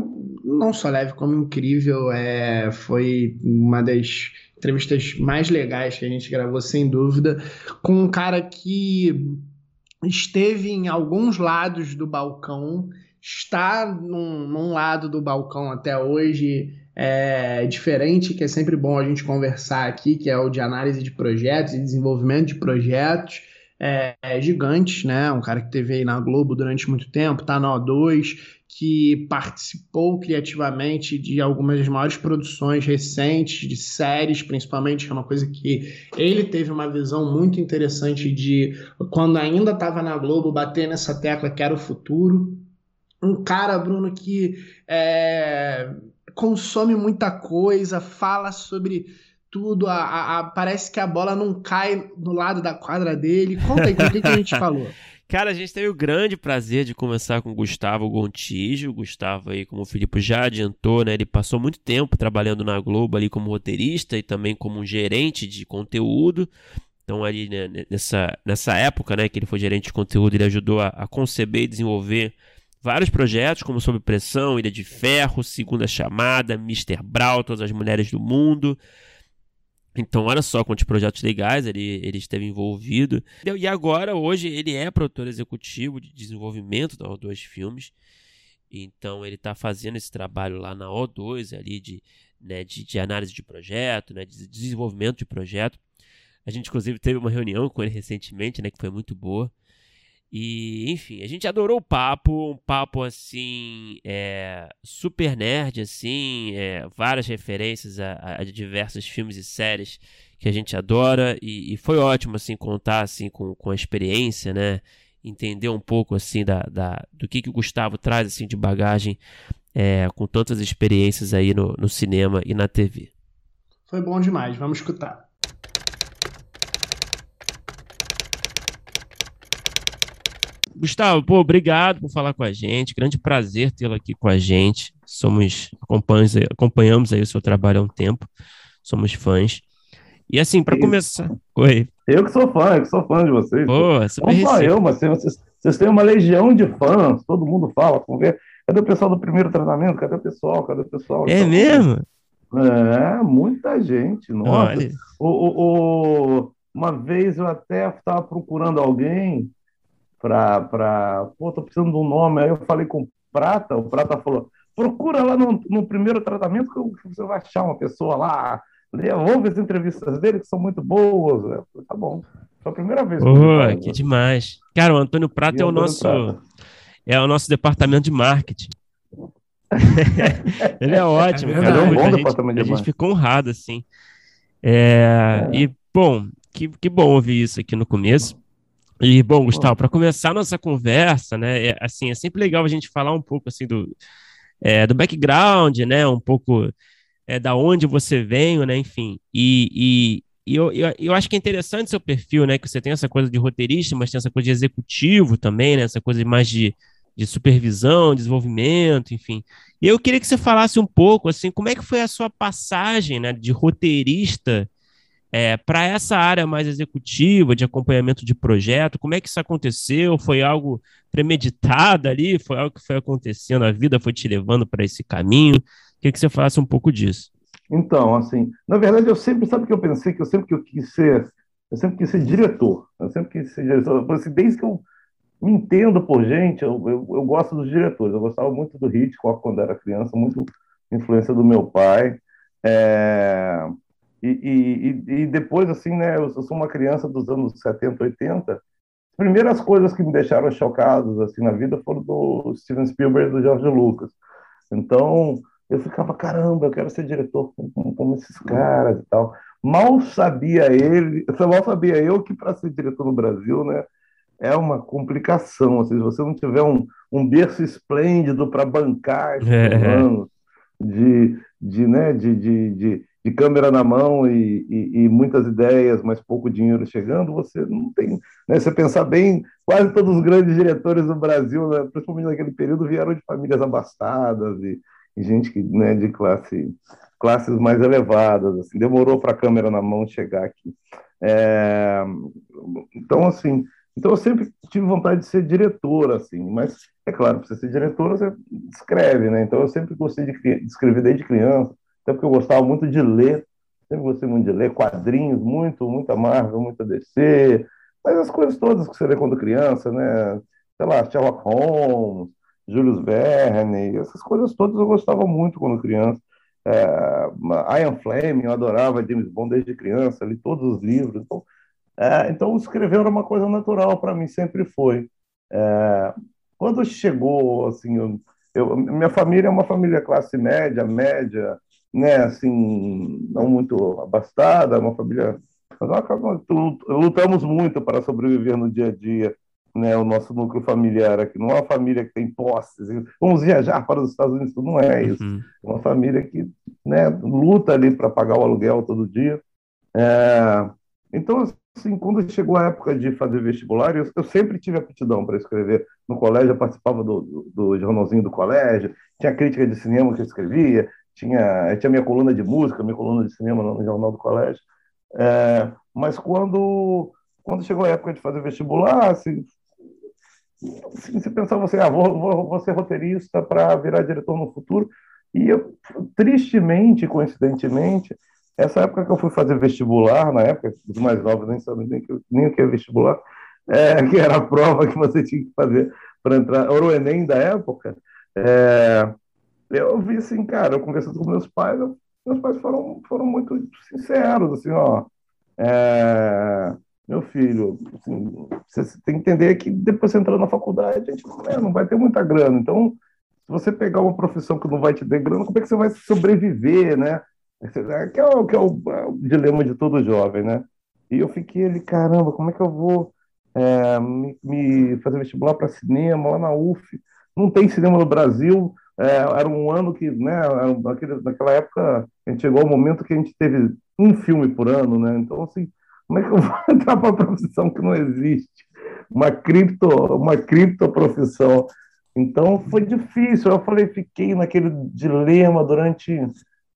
não só leve, como incrível. É, foi uma das entrevistas mais legais que a gente gravou, sem dúvida, com um cara que esteve em alguns lados do balcão, está num, num lado do balcão até hoje. É, diferente, que é sempre bom a gente conversar aqui, que é o de análise de projetos e desenvolvimento de projetos é, é gigante, né? Um cara que teve aí na Globo durante muito tempo, tá na O2, que participou criativamente de algumas das maiores produções recentes de séries, principalmente, que é uma coisa que ele teve uma visão muito interessante de quando ainda estava na Globo bater nessa tecla que era o futuro. Um cara, Bruno, que é, consome muita coisa, fala sobre tudo, a, a, a, parece que a bola não cai do lado da quadra dele. Conta aí, o que, que a gente falou? Cara, a gente teve o grande prazer de conversar com o Gustavo Gontijo. O Gustavo aí, como o Filipe já adiantou, né? Ele passou muito tempo trabalhando na Globo ali como roteirista e também como um gerente de conteúdo. Então ali né, nessa, nessa época, né, que ele foi gerente de conteúdo, ele ajudou a, a conceber e desenvolver vários projetos, como Sob Pressão, Ilha de Ferro, Segunda Chamada, Mr. Brown, Todas as Mulheres do Mundo. Então, olha só quantos projetos legais ele, ele esteve envolvido. E agora, hoje, ele é produtor executivo de desenvolvimento da O2 Filmes. Então, ele está fazendo esse trabalho lá na O2, ali de, né, de, de, análise de projeto, né, de desenvolvimento de projeto. A gente, inclusive, teve uma reunião com ele recentemente, né, que foi muito boa. E, enfim, a gente adorou o papo, um papo assim, é, super nerd, assim, é, várias referências a, a, diversos filmes e séries que a gente adora, e, e, foi ótimo, assim, contar, assim, com, com a experiência, né, entender um pouco, assim, da, da, do que, que o Gustavo traz, assim, de bagagem, é, com tantas experiências aí no, no cinema e na TV. Foi bom demais, vamos escutar. Gustavo, pô, obrigado por falar com a gente. Grande prazer tê-lo aqui com a gente. Somos acompanhamos, acompanhamos aí o seu trabalho há um tempo. Somos fãs. E assim, para começar. Oi. Eu que sou fã, eu que sou fã de vocês. Pô, Não só eu, mas vocês, vocês têm uma legião de fãs, todo mundo fala. Vamos ver. Cadê o pessoal do primeiro tratamento? Cadê o pessoal? Cadê o pessoal? É então, mesmo? É, muita gente. Nossa. O, o, o, uma vez eu até estava procurando alguém para, para, pô, tô precisando de um nome. Aí eu falei com o Prata, o Prata falou, procura lá no, no primeiro tratamento que você vai achar uma pessoa lá Ouve as entrevistas dele, que são muito boas. Falei, tá bom. Foi a primeira vez. Que, oh, que demais. Cara, o Antônio Prata e é o nosso. Prata. É o nosso departamento de marketing. ele é ótimo, é cara. É um bom a, gente, a gente ficou honrado, assim. É, é. E, bom, que, que bom ouvir isso aqui no começo. E, bom, Gustavo, para começar a nossa conversa, né, é, assim, é sempre legal a gente falar um pouco, assim, do, é, do background, né, um pouco é, da onde você veio, né, enfim, e, e, e eu, eu, eu, acho que é interessante seu perfil, né, que você tem essa coisa de roteirista, mas tem essa coisa de executivo também, né, essa coisa mais de, de supervisão, desenvolvimento, enfim. E eu queria que você falasse um pouco, assim, como é que foi a sua passagem, né, de roteirista é, para essa área mais executiva, de acompanhamento de projeto, como é que isso aconteceu? Foi algo premeditado ali? Foi algo que foi acontecendo? A vida foi te levando para esse caminho? Queria que você falasse um pouco disso. Então, assim, na verdade, eu sempre, sabe o que eu pensei? Que eu sempre que eu quis ser, eu sempre quis ser diretor. Eu sempre quis ser diretor. Assim, desde que eu me entendo por gente, eu, eu, eu gosto dos diretores. Eu gostava muito do Hitchcock quando era criança, muito influência do meu pai. É e, e, e depois, assim, né, eu sou uma criança dos anos 70, 80. As primeiras coisas que me deixaram chocados, assim, na vida foram do Steven Spielberg e do George Lucas. Então, eu ficava, caramba, eu quero ser diretor como, como esses caras e tal. Mal sabia ele, mal sabia eu que para ser diretor no Brasil, né, é uma complicação. Assim, se você não tiver um, um berço esplêndido para bancar esses é. anos de, de, né, de, de, de, de câmera na mão e, e, e, muitas ideias, mas pouco dinheiro chegando, você não tem. Né, você pensar bem, quase todos os grandes diretores do Brasil, né, principalmente naquele período, vieram de famílias abastadas e, e gente que, né, de classe, classes mais elevadas. Assim, demorou para a câmera na mão chegar aqui. É, então, assim, então eu sempre tive vontade de ser diretor, assim, mas é claro, para você ser diretor, você escreve, né? Então eu sempre gostei de, de escrever desde criança até porque eu gostava muito de ler, sempre gostei muito de ler quadrinhos, muito, muita Marvel, muita DC, mas as coisas todas que você lê quando criança, né? Sei lá, Sherlock Holmes, Julius Verne, essas coisas todas eu gostava muito quando criança. É, Ian Fleming, eu adorava James Bond desde criança, li todos os livros. Então, é, então escrever era uma coisa natural para mim, sempre foi. É, quando chegou, assim, eu, eu, minha família é uma família classe média, média, né, assim, não muito abastada, uma família. Nós lutamos muito para sobreviver no dia a dia, né, o nosso núcleo familiar aqui. Não é uma família que tem posses, vamos viajar para os Estados Unidos, não é isso. Uhum. É uma família que né, luta ali para pagar o aluguel todo dia. É, então, assim, quando chegou a época de fazer vestibular, eu, eu sempre tive aptidão para escrever. No colégio, eu participava do, do, do jornalzinho do colégio, tinha crítica de cinema que eu escrevia, tinha, tinha minha coluna de música, minha coluna de cinema no jornal do colégio. É, mas quando, quando chegou a época de fazer vestibular, assim, assim, você pensava assim, ah, vou, vou, vou ser roteirista para virar diretor no futuro. E eu, tristemente, coincidentemente, essa época que eu fui fazer vestibular, na época, os mais novos nem sabem nem, nem o que é vestibular, é, que era a prova que você tinha que fazer para entrar, era o Enem da época, é, eu vi assim, cara, eu conversando com meus pais, eu, meus pais foram, foram muito sinceros, assim, ó, é, meu filho, assim, você tem que entender que depois você entrar na faculdade, a gente né, não vai ter muita grana, então, se você pegar uma profissão que não vai te dar grana, como é que você vai sobreviver, né? Que é o, que é o, é o dilema de todo jovem, né? E eu fiquei ali, caramba, como é que eu vou é, me, me, fazer vestibular para cinema lá na UF? Não tem cinema no Brasil, é, era um ano que, né, naquele, naquela época, a gente chegou ao momento que a gente teve um filme por ano, né? Então, assim, como é que eu vou entrar para uma profissão que não existe? Uma cripto, uma cripto profissão. Então, foi difícil. Eu falei, fiquei naquele dilema durante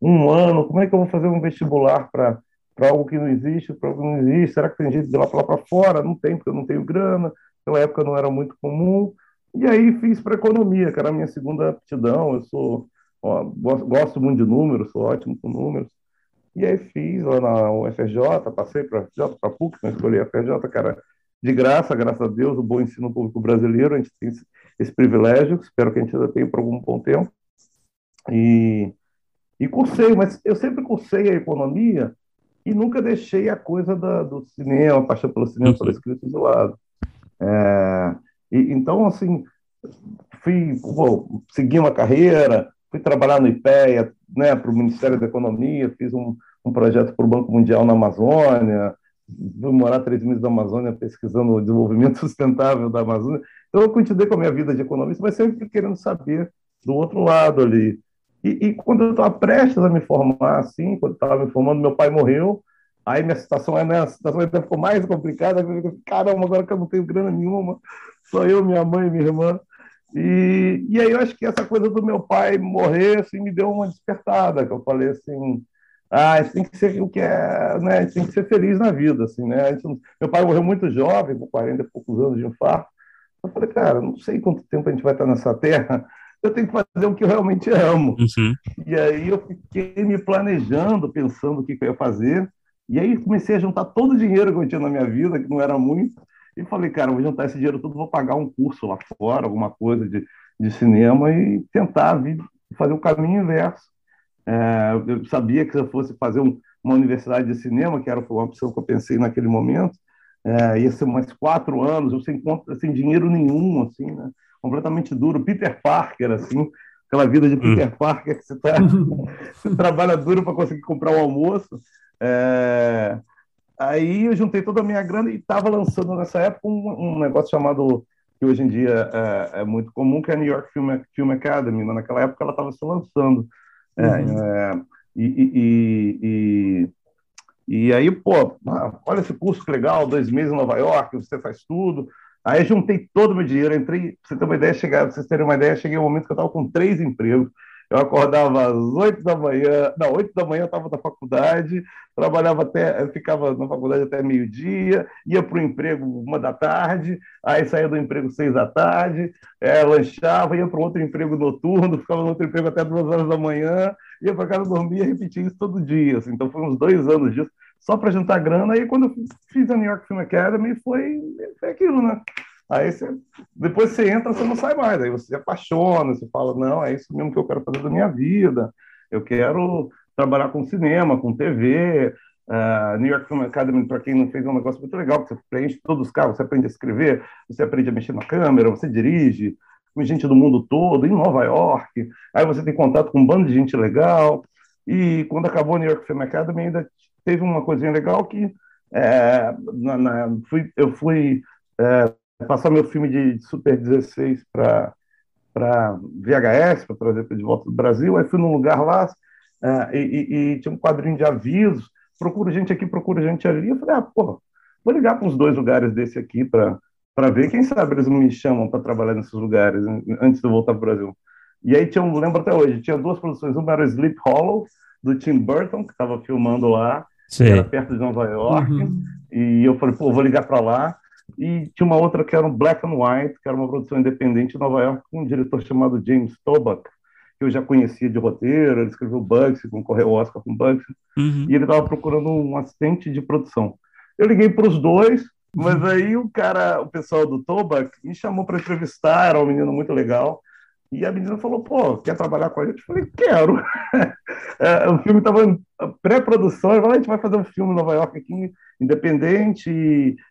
um ano. Como é que eu vou fazer um vestibular para para algo que não existe, para algo que não existe? Será que tem jeito de ir lá para fora? Não tem, porque eu não tenho grana. Naquela época não era muito comum. E aí fiz para economia, que era a minha segunda aptidão. Eu sou ó, gosto muito de números, sou ótimo com números. E aí fiz lá na UFRJ, passei para a para PUC, não escolhi a UFRJ, que era de graça, graças a Deus, o bom ensino público brasileiro, a gente tem esse, esse privilégio, espero que a gente ainda tenha por algum bom tempo. E, E cursei, mas eu sempre cursei a economia e nunca deixei a coisa da, do cinema, a paixão pelo cinema, pela escrita de lado. É, e, então, assim, fui, bom, segui uma carreira, fui trabalhar no IPEA, né, para o Ministério da Economia, fiz um, um projeto para o Banco Mundial na Amazônia, fui morar três meses na Amazônia pesquisando o desenvolvimento sustentável da Amazônia. Então, eu continuei com a minha vida de economista, mas sempre querendo saber do outro lado ali. E, e quando eu estava prestes a me formar, assim, quando estava me formando, meu pai morreu, aí minha situação, né, a situação ainda ficou mais complicada, eu falei, caramba, agora que eu não tenho grana nenhuma, só eu, minha mãe e minha irmã, e, e aí eu acho que essa coisa do meu pai morrer assim, me deu uma despertada, que eu falei assim, ah, a gente tem que ser o que é, né? A gente tem que ser feliz na vida, assim, né? Meu pai morreu muito jovem, com 40 e poucos anos de infarto. Eu falei, cara, não sei quanto tempo a gente vai estar nessa terra, eu tenho que fazer o que eu realmente amo. Uhum. E aí eu fiquei me planejando, pensando o que eu ia fazer, e aí comecei a juntar todo o dinheiro que eu tinha na minha vida, que não era muito, e falei, cara, vou juntar esse dinheiro tudo, vou pagar um curso lá fora, alguma coisa de, de cinema e tentar vir, fazer o caminho inverso. É, eu sabia que se eu fosse fazer um, uma universidade de cinema, que era uma opção que eu pensei naquele momento, é, ia ser mais quatro anos, eu sem, sem dinheiro nenhum, assim, né? completamente duro. Peter Parker, assim, aquela vida de Peter hum. Parker que você, tá, você trabalha duro para conseguir comprar o um almoço. É, Aí eu juntei toda a minha grana e estava lançando nessa época um, um, negócio chamado, que hoje em dia é, é, muito comum, que é a New York Film, Film Academy. Mas naquela época ela estava se lançando. É, uhum. É, e, e, e, e, aí, pô, olha esse curso que legal, dois meses em Nova York, você faz tudo. Aí juntei todo o meu dinheiro, entrei, pra você ter uma ideia, chegar, vocês terem uma ideia, cheguei um momento que eu estava com três empregos. Eu acordava às oito da manhã, não, oito da manhã eu estava na faculdade, trabalhava até, ficava na faculdade até meio-dia, ia para o emprego uma da tarde, aí saía do emprego seis da tarde, é, lanchava, ia para outro emprego noturno, ficava no outro emprego até duas horas da manhã, ia para casa dormir e repetia isso todo dia. Assim. Então, foi uns dois anos disso, só para juntar grana. Aí, quando eu fiz a New York Film Academy, foi, foi aquilo, né? Aí você, depois você entra, você não sai mais. Aí você se apaixona, você fala, não, é isso mesmo que eu quero fazer da minha vida. Eu quero trabalhar com cinema, com TV. Uh, eh, New York Film Academy, para quem não fez, é um negócio muito legal, você preenche todos os carros, você aprende a escrever, você aprende a mexer na câmera, você dirige com gente do mundo todo, em Nova York. Aí você tem contato com um bando de gente legal. E quando acabou a New York Film Academy, ainda teve uma coisinha legal que é, na, na, fui, eu fui é, passar meu filme de, de Super 16 para para VHS, para trazer de volta do Brasil. Aí fui num lugar lá uh, e, e, tinha um quadrinho de avisos, procura gente aqui, procura gente ali. Eu falei, ah, porra, vou ligar para uns dois lugares desse aqui para ver, quem sabe eles não me chamam para trabalhar nesses lugares antes de eu voltar para o Brasil. E aí tinha, um, lembro até hoje, tinha duas produções, uma era Sleep Hollow, do Tim Burton, que estava filmando lá, era perto de Nova York, uhum. e eu falei, pô, vou ligar para lá, e tinha uma outra que era um Black and White, que era uma produção independente em Nova York, com um diretor chamado James Toback, que eu já conhecia de roteiro, ele escreveu Bugsy, concorreu ao Oscar com Bugsy, uhum. e ele estava procurando um assistente de produção. Eu liguei para os dois, mas uhum. aí o cara, o pessoal do Toback, me chamou para entrevistar, era um menino muito legal, e a menina falou, pô, quer trabalhar com a gente? Eu falei, quero. é, o filme estava em pré-produção, a gente vai fazer um filme em Nova York aqui, independente,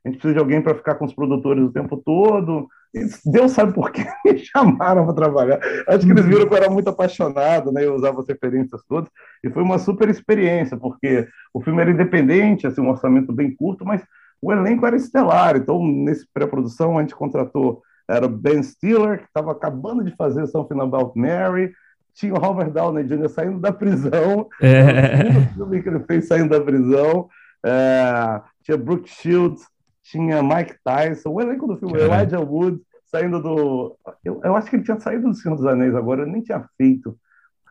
a gente precisa de alguém para ficar com os produtores o tempo todo. E Deus sabe por que me chamaram para trabalhar. Acho que eles viram que eu era muito apaixonado, né? Eu usava as referências todas, e foi uma super experiência, porque o filme era independente, assim, um orçamento bem curto, mas o elenco era estelar. Então, nesse pré-produção, a gente contratou era o Ben Stiller, que estava acabando de fazer Something About Mary, tinha o Robert Downey Jr. saindo da prisão, é. o filme que ele fez saindo da prisão, é, tinha Brooke Shields, tinha Mike Tyson, o elenco do filme, Elijah Wood, saindo do... Eu, eu, acho que ele tinha saído do Senhor dos Anéis agora, eu nem tinha feito,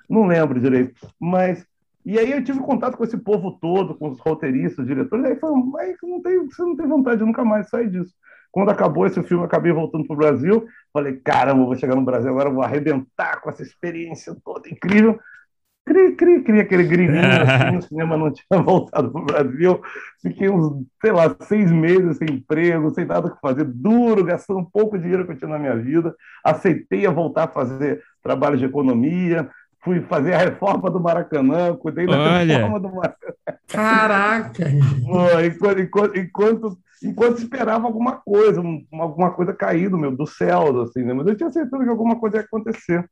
não lembro direito, mas... E aí eu tive contato com esse povo todo, com os roteiristas, os diretores, aí falou, mas não tem, você não tem vontade de nunca mais sair disso. Quando acabou esse filme, acabei voltando para o Brasil. Falei, caramba, vou chegar no Brasil agora, vou arrebentar com essa experiência toda incrível. Cri, cri, cri, aquele grilinho assim, o cinema não tinha voltado para o Brasil. Fiquei uns, sei lá, seis meses sem emprego, sem nada que fazer, duro, gastando um pouco de dinheiro que eu tinha na minha vida. Aceitei a voltar a fazer trabalho de economia, fui fazer a reforma do Maracanã, cuidei da Olha. reforma do Maracanã. Caraca! Pô, enquanto, enquanto, enquanto, enquanto esperava alguma coisa, um- alguma coisa cair do meu, do céu, assim, né? Mas eu tinha certeza que alguma coisa ia acontecer.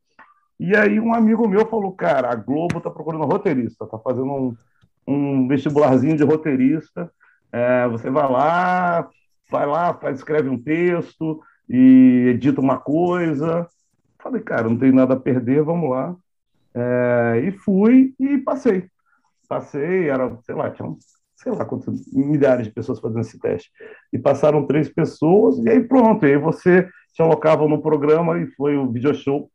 E aí um amigo meu falou, cara, a Globo tá procurando roteirista, tá fazendo um, um vestibularzinho de roteirista. É, você vai lá, vai lá, faz, escreve um texto e edita uma coisa. Falei, cara, não tem nada a perder, vamos lá. É, e fui e passei. Passei, era, sei lá, tinha, sei lá quantos milhares de pessoas fazendo esse teste. E passaram três pessoas, e aí pronto. E aí você te alocava no programa e foi o video show.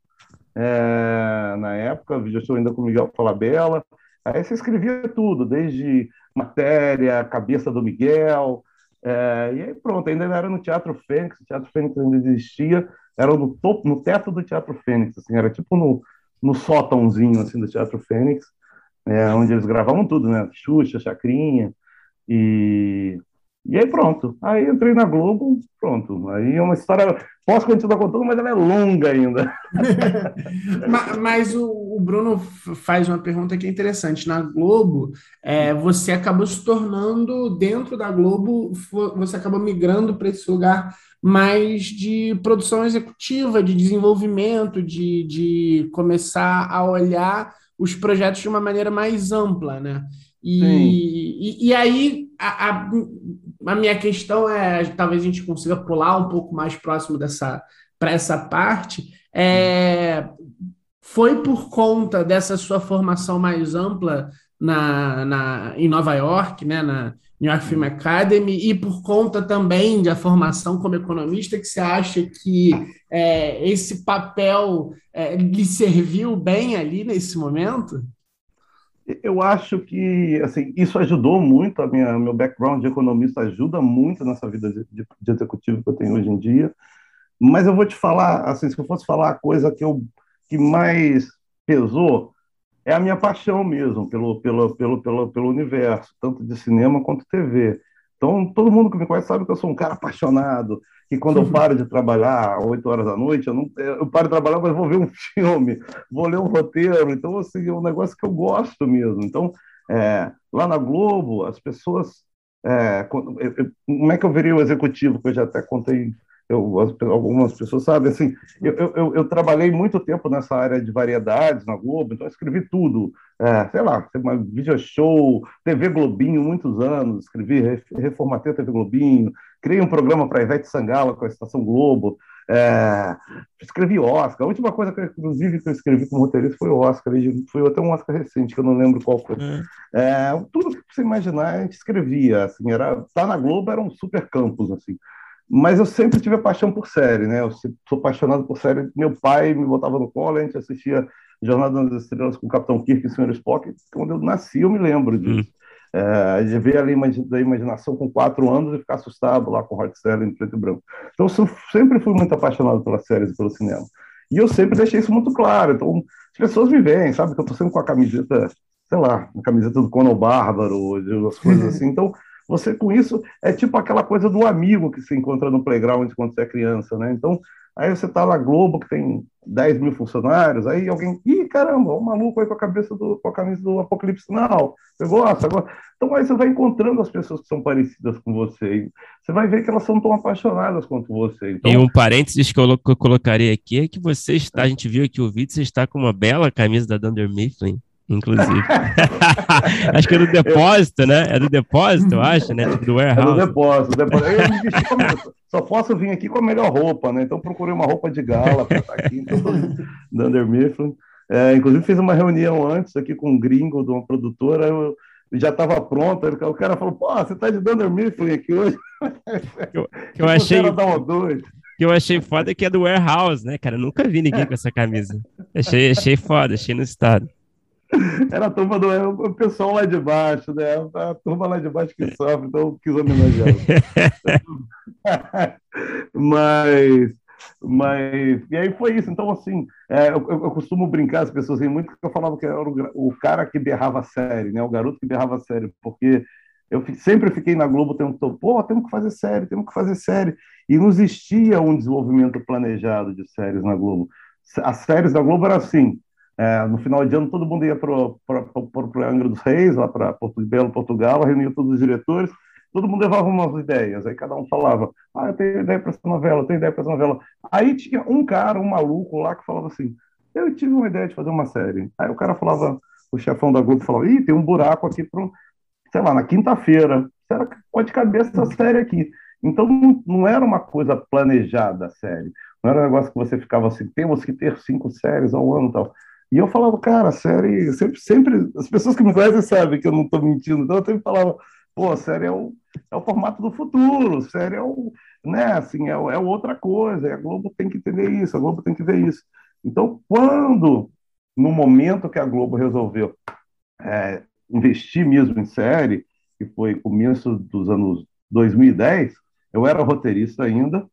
é, na época, video show ainda com Miguel Falabella. Aí você escrevia tudo, desde matéria, cabeça do Miguel. é, e aí pronto, ainda era no Teatro Fênix, o Teatro Fênix ainda existia, era no topo, no teto do Teatro Fênix, assim, era tipo no, no sótãozinho assim, do Teatro Fênix, é, onde eles gravavam tudo, né? Xuxa, Chacrinha, e, e aí pronto. Aí entrei na Globo, pronto. Aí é uma história, posso continuar contando, mas ela é longa ainda. Ma- Mas o, o Bruno faz uma pergunta que é interessante. Na Globo, é, você acabou se tornando, dentro da Globo, você acabou migrando para esse lugar mais de produção executiva, de desenvolvimento, de, de começar a olhar os projetos de uma maneira mais ampla, né? E, e, e aí, a, a, a minha questão é, talvez a gente consiga pular um pouco mais próximo dessa, para essa parte, é, foi por conta dessa sua formação mais ampla na, na, em Nova York, né, na New York Film Academy, e por conta também da formação como economista, que você acha que é, esse papel é, lhe serviu bem ali nesse momento? Eu acho que assim, isso ajudou muito, a minha, meu background de economista ajuda muito nessa vida de, de, de executivo que eu tenho hoje em dia. Mas eu vou te falar, assim, se eu fosse falar a coisa que, eu, que mais pesou, é a minha paixão mesmo pelo, pelo, pelo, pelo, pelo universo, tanto de cinema quanto TV. Então, todo mundo que me conhece sabe que eu sou um cara apaixonado, que quando eu paro de trabalhar às 8 horas da noite, eu, não, eu paro de trabalhar, mas vou ver um filme, vou ler um roteiro. Então, assim, é um negócio que eu gosto mesmo. Então, é, lá na Globo, as pessoas. É, como é que eu virei o executivo, que eu já até contei eu, algumas pessoas sabem, assim, eu, eu, eu, trabalhei muito tempo nessa área de variedades na Globo, então escrevi tudo, é, sei lá, uma video show, TV Globinho, muitos anos, escrevi, reformatei a TV Globinho, criei um programa para Ivete Sangala com a Estação Globo, é, escrevi Oscar, a última coisa que, inclusive, que eu escrevi como roteirista foi o Oscar, foi até um Oscar recente, que eu não lembro qual foi. Uhum. É, tudo que você imaginar, a gente escrevia, assim, era, tá na Globo era um super campus, assim, mas eu sempre tive a paixão por série, né? Eu sou apaixonado por série. Meu pai me botava no colo, a gente assistia Jornada nas Estrelas com o Capitão Kirk e o Sr. Spock. Quando eu nasci, eu me lembro disso. Hum. É, de ver ali da imaginação com quatro anos e ficar assustado lá com Hot Style em preto e branco. Então, eu sempre fui muito apaixonado pelas séries e pelo cinema. E eu sempre deixei isso muito claro. Então, as pessoas me veem, sabe? Que eu tô sempre com a camiseta, sei lá, a camiseta do Conan Bárbaro, de umas coisas assim. Então, você com isso é tipo aquela coisa do amigo que se encontra no playground quando você é criança, né? Então, aí você tá na Globo, que tem 10 mil funcionários, aí alguém, ih, caramba, um maluco aí com a cabeça do, com a camisa do Apocalipse Sinal, você gosta? Agora... Então aí você vai encontrando as pessoas que são parecidas com você, você vai ver que elas são tão apaixonadas quanto você. Então... E um parênteses que eu, que eu colocaria aqui é que você está, a gente viu aqui o vídeo, você está com uma bela camisa da Dunder Mifflin inclusive. acho que é do depósito, né? É do depósito, eu acho, né? Tipo do warehouse. É do depósito. depósito. Eu. Só posso vir aqui com a melhor roupa, né? Então procurei uma roupa de gala para estar aqui. Então, Dunder Mifflin. É, inclusive fiz uma reunião antes aqui com um gringo de uma produtora. Eu já estava pronto. O cara falou: Pô, você tá de Dunder Mifflin aqui hoje? Eu, eu achei. que eu achei foda é que é do warehouse, né, cara? Eu nunca vi ninguém com essa camisa. Achei, achei foda, achei no estado. Era a turma do o pessoal lá de baixo, né? A turma lá de baixo que sofre, então quis homenagear. mas, mas. E aí foi isso. Então, assim, é, eu, eu, costumo brincar, as pessoas assim, muito que eu falava que era o, o cara que berrava série, né? O garoto que berrava série, porque eu sempre fiquei na Globo o tempo todo, pô, temos que fazer série, temos que fazer série. E não existia um desenvolvimento planejado de séries na Globo. As séries da Globo eram assim, É, no final de ano, todo mundo ia para o Angra dos Reis, lá para Porto de Belo, Portugal, reunia todos os diretores, todo mundo levava umas ideias, aí cada um falava, ah, eu tenho ideia para essa novela, eu tenho ideia para essa novela. Aí tinha um cara, um maluco lá, que falava assim, eu tive uma ideia de fazer uma série. Aí o cara falava, o chefão da Globo falava, ih, tem um buraco aqui para, sei lá, na quinta-feira. Será que pode caber essa série aqui? Então não era uma coisa planejada a série. Não era um negócio que você ficava assim, temos que ter cinco séries ao ano e tal. E eu falava, cara, a série, sempre, sempre, as pessoas que me conhecem sabem que eu não estou mentindo, então eu sempre falava, pô, a série é o, é o formato do futuro, a série é o, né, assim, é, é outra coisa, a Globo tem que entender isso, a Globo tem que ver isso. Então, quando, no momento que a Globo resolveu é, investir mesmo em série, que foi começo dos anos 2010, eu era roteirista ainda,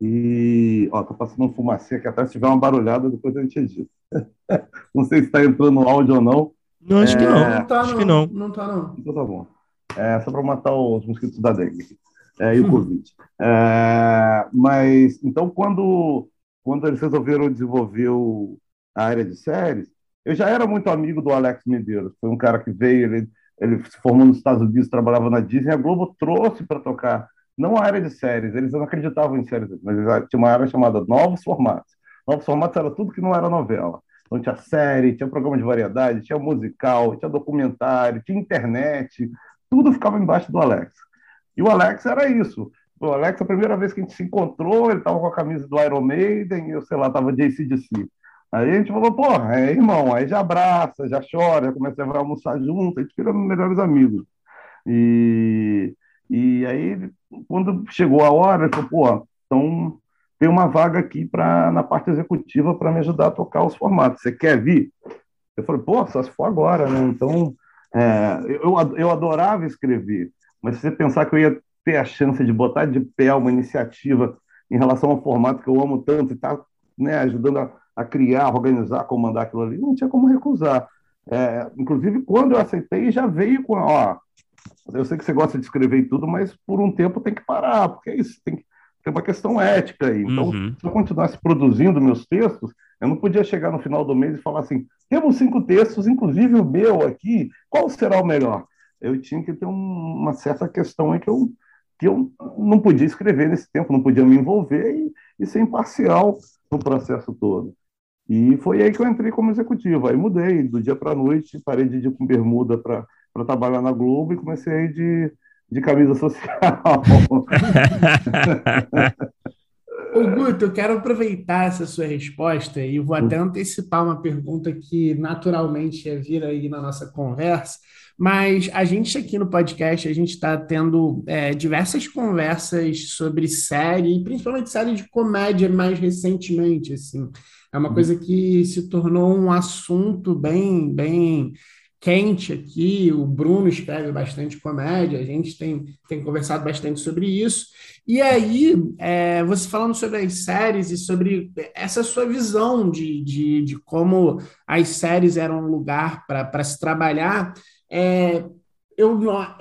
e, ó, tô passando um fumacê aqui atrás, se tiver uma barulhada, depois a gente edita. não sei se está entrando no áudio ou não. Não, acho é... que não. não tá, acho não. que não. Não tá, não. Então tá bom. É só para matar os mosquitos da dengue é, e o Covid. É, mas, então, quando, quando eles resolveram desenvolver o, a área de séries, eu já era muito amigo do Alex Medeiros. Foi um cara que veio, ele, ele se formou nos Estados Unidos, trabalhava na Disney. A Globo trouxe para tocar, não a área de séries, eles não acreditavam em séries, mas tinha uma área chamada Novos Formatos. Novos formatos era tudo que não era novela. Então tinha série, tinha programa de variedade, tinha musical, tinha documentário, tinha internet, tudo ficava embaixo do Alex. E o Alex era isso. O Alex, a primeira vez que a gente se encontrou, ele estava com a camisa do Iron Maiden, eu sei lá, estava de ACDC. Aí a gente falou, porra, é irmão, aí já abraça, já chora, já começa a almoçar junto, a gente vira melhores amigos. E, e aí, quando chegou a hora, ele falou, pô, então tem uma vaga aqui pra, na parte executiva para me ajudar a tocar os formatos. Você quer vir? Eu falei, pô, só se for agora, né? Então, é, eu, eu adorava escrever, mas se você pensar que eu ia ter a chance de botar de pé uma iniciativa em relação ao formato que eu amo tanto e tá, né, ajudando a, a, criar, organizar, comandar aquilo ali, não tinha como recusar. É, inclusive, quando eu aceitei, já veio com, ó, eu sei que você gosta de escrever e tudo, mas por um tempo tem que parar, porque é isso, tem que tem uma questão ética aí. Então, uhum. se eu continuasse produzindo meus textos, eu não podia chegar no final do mês e falar assim: temos cinco textos, inclusive o meu aqui, qual será o melhor? Eu tinha que ter um, uma certa questão aí que eu, que eu não podia escrever nesse tempo, não podia me envolver e, e ser imparcial no processo todo. E foi aí que eu entrei como executivo. Aí mudei do dia para a noite, parei de ir com bermuda para trabalhar na Globo e comecei de de camisa social. Ô, Guto, eu quero aproveitar essa sua resposta e vou até antecipar uma pergunta que naturalmente ia vir aí na nossa conversa, mas a gente aqui no podcast, a gente está tendo é, diversas conversas sobre série, principalmente série de comédia mais recentemente, assim. É uma uhum. coisa que se tornou um assunto bem, bem quente aqui. O Bruno escreve bastante comédia, a gente tem, tem conversado bastante sobre isso. E aí, é, você falando sobre as séries e sobre essa sua visão de, de, de como as séries eram um lugar para se trabalhar, é, eu,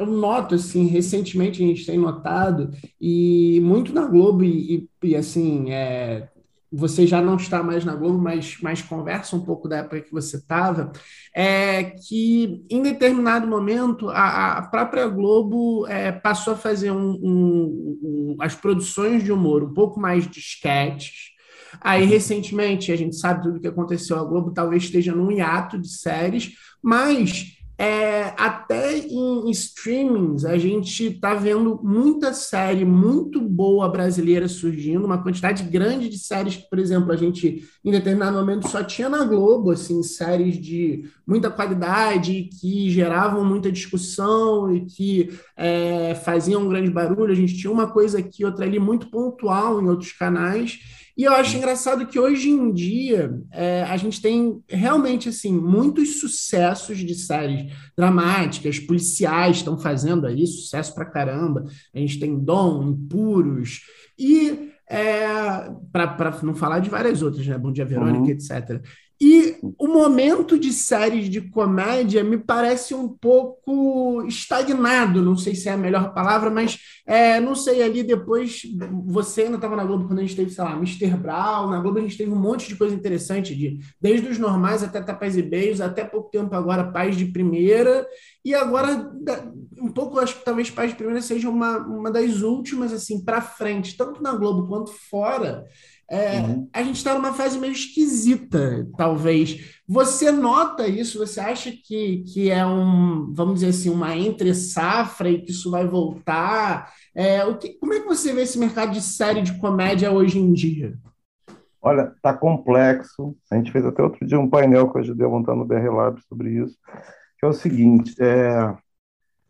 noto, assim, recentemente a gente tem notado, e muito na Globo, e, e, e assim, é, você já não está mais na Globo, mas, mas conversa um pouco da época que você estava, é que em determinado momento a, a própria Globo é, passou a fazer um, um, um, as produções de humor um pouco mais de sketches. Aí, recentemente, a gente sabe tudo o que aconteceu, a Globo talvez esteja num hiato de séries, mas é, até em streamings, a gente está vendo muita série muito boa brasileira surgindo, uma quantidade grande de séries que, por exemplo, a gente em determinado momento só tinha na Globo, assim, séries de muita qualidade, que geravam muita discussão e que é, faziam um grande barulho. A gente tinha uma coisa aqui, outra ali, muito pontual em outros canais. E eu acho engraçado que hoje em dia é, a gente tem realmente assim muitos sucessos de séries dramáticas, policiais estão fazendo aí sucesso pra caramba. A gente tem Dom, Impuros e é, para não falar de várias outras, né? Bom Dia Verônica, uhum. etc. E o momento de séries de comédia me parece um pouco estagnado, não sei se é a melhor palavra, mas é, não sei, ali depois, você ainda estava na Globo quando a gente teve, sei lá, Mr. Brown, na Globo a gente teve um monte de coisa interessante, de, desde os normais até Tapas e Beijos, até pouco tempo agora Paz de Primeira, e agora um pouco, acho que talvez Paz de Primeira seja uma, uma das últimas, assim, para frente, tanto na Globo quanto fora, é, uhum. A gente está numa fase meio esquisita, talvez. Você nota isso? Você acha que, que é um, vamos dizer assim, uma entre-safra e que isso vai voltar? É, o que, como é que você vê esse mercado de série de comédia hoje em dia? Olha, tá complexo. A gente fez até outro dia um painel que eu ajudei a montar no BR Lab sobre isso, que é o seguinte, é, pra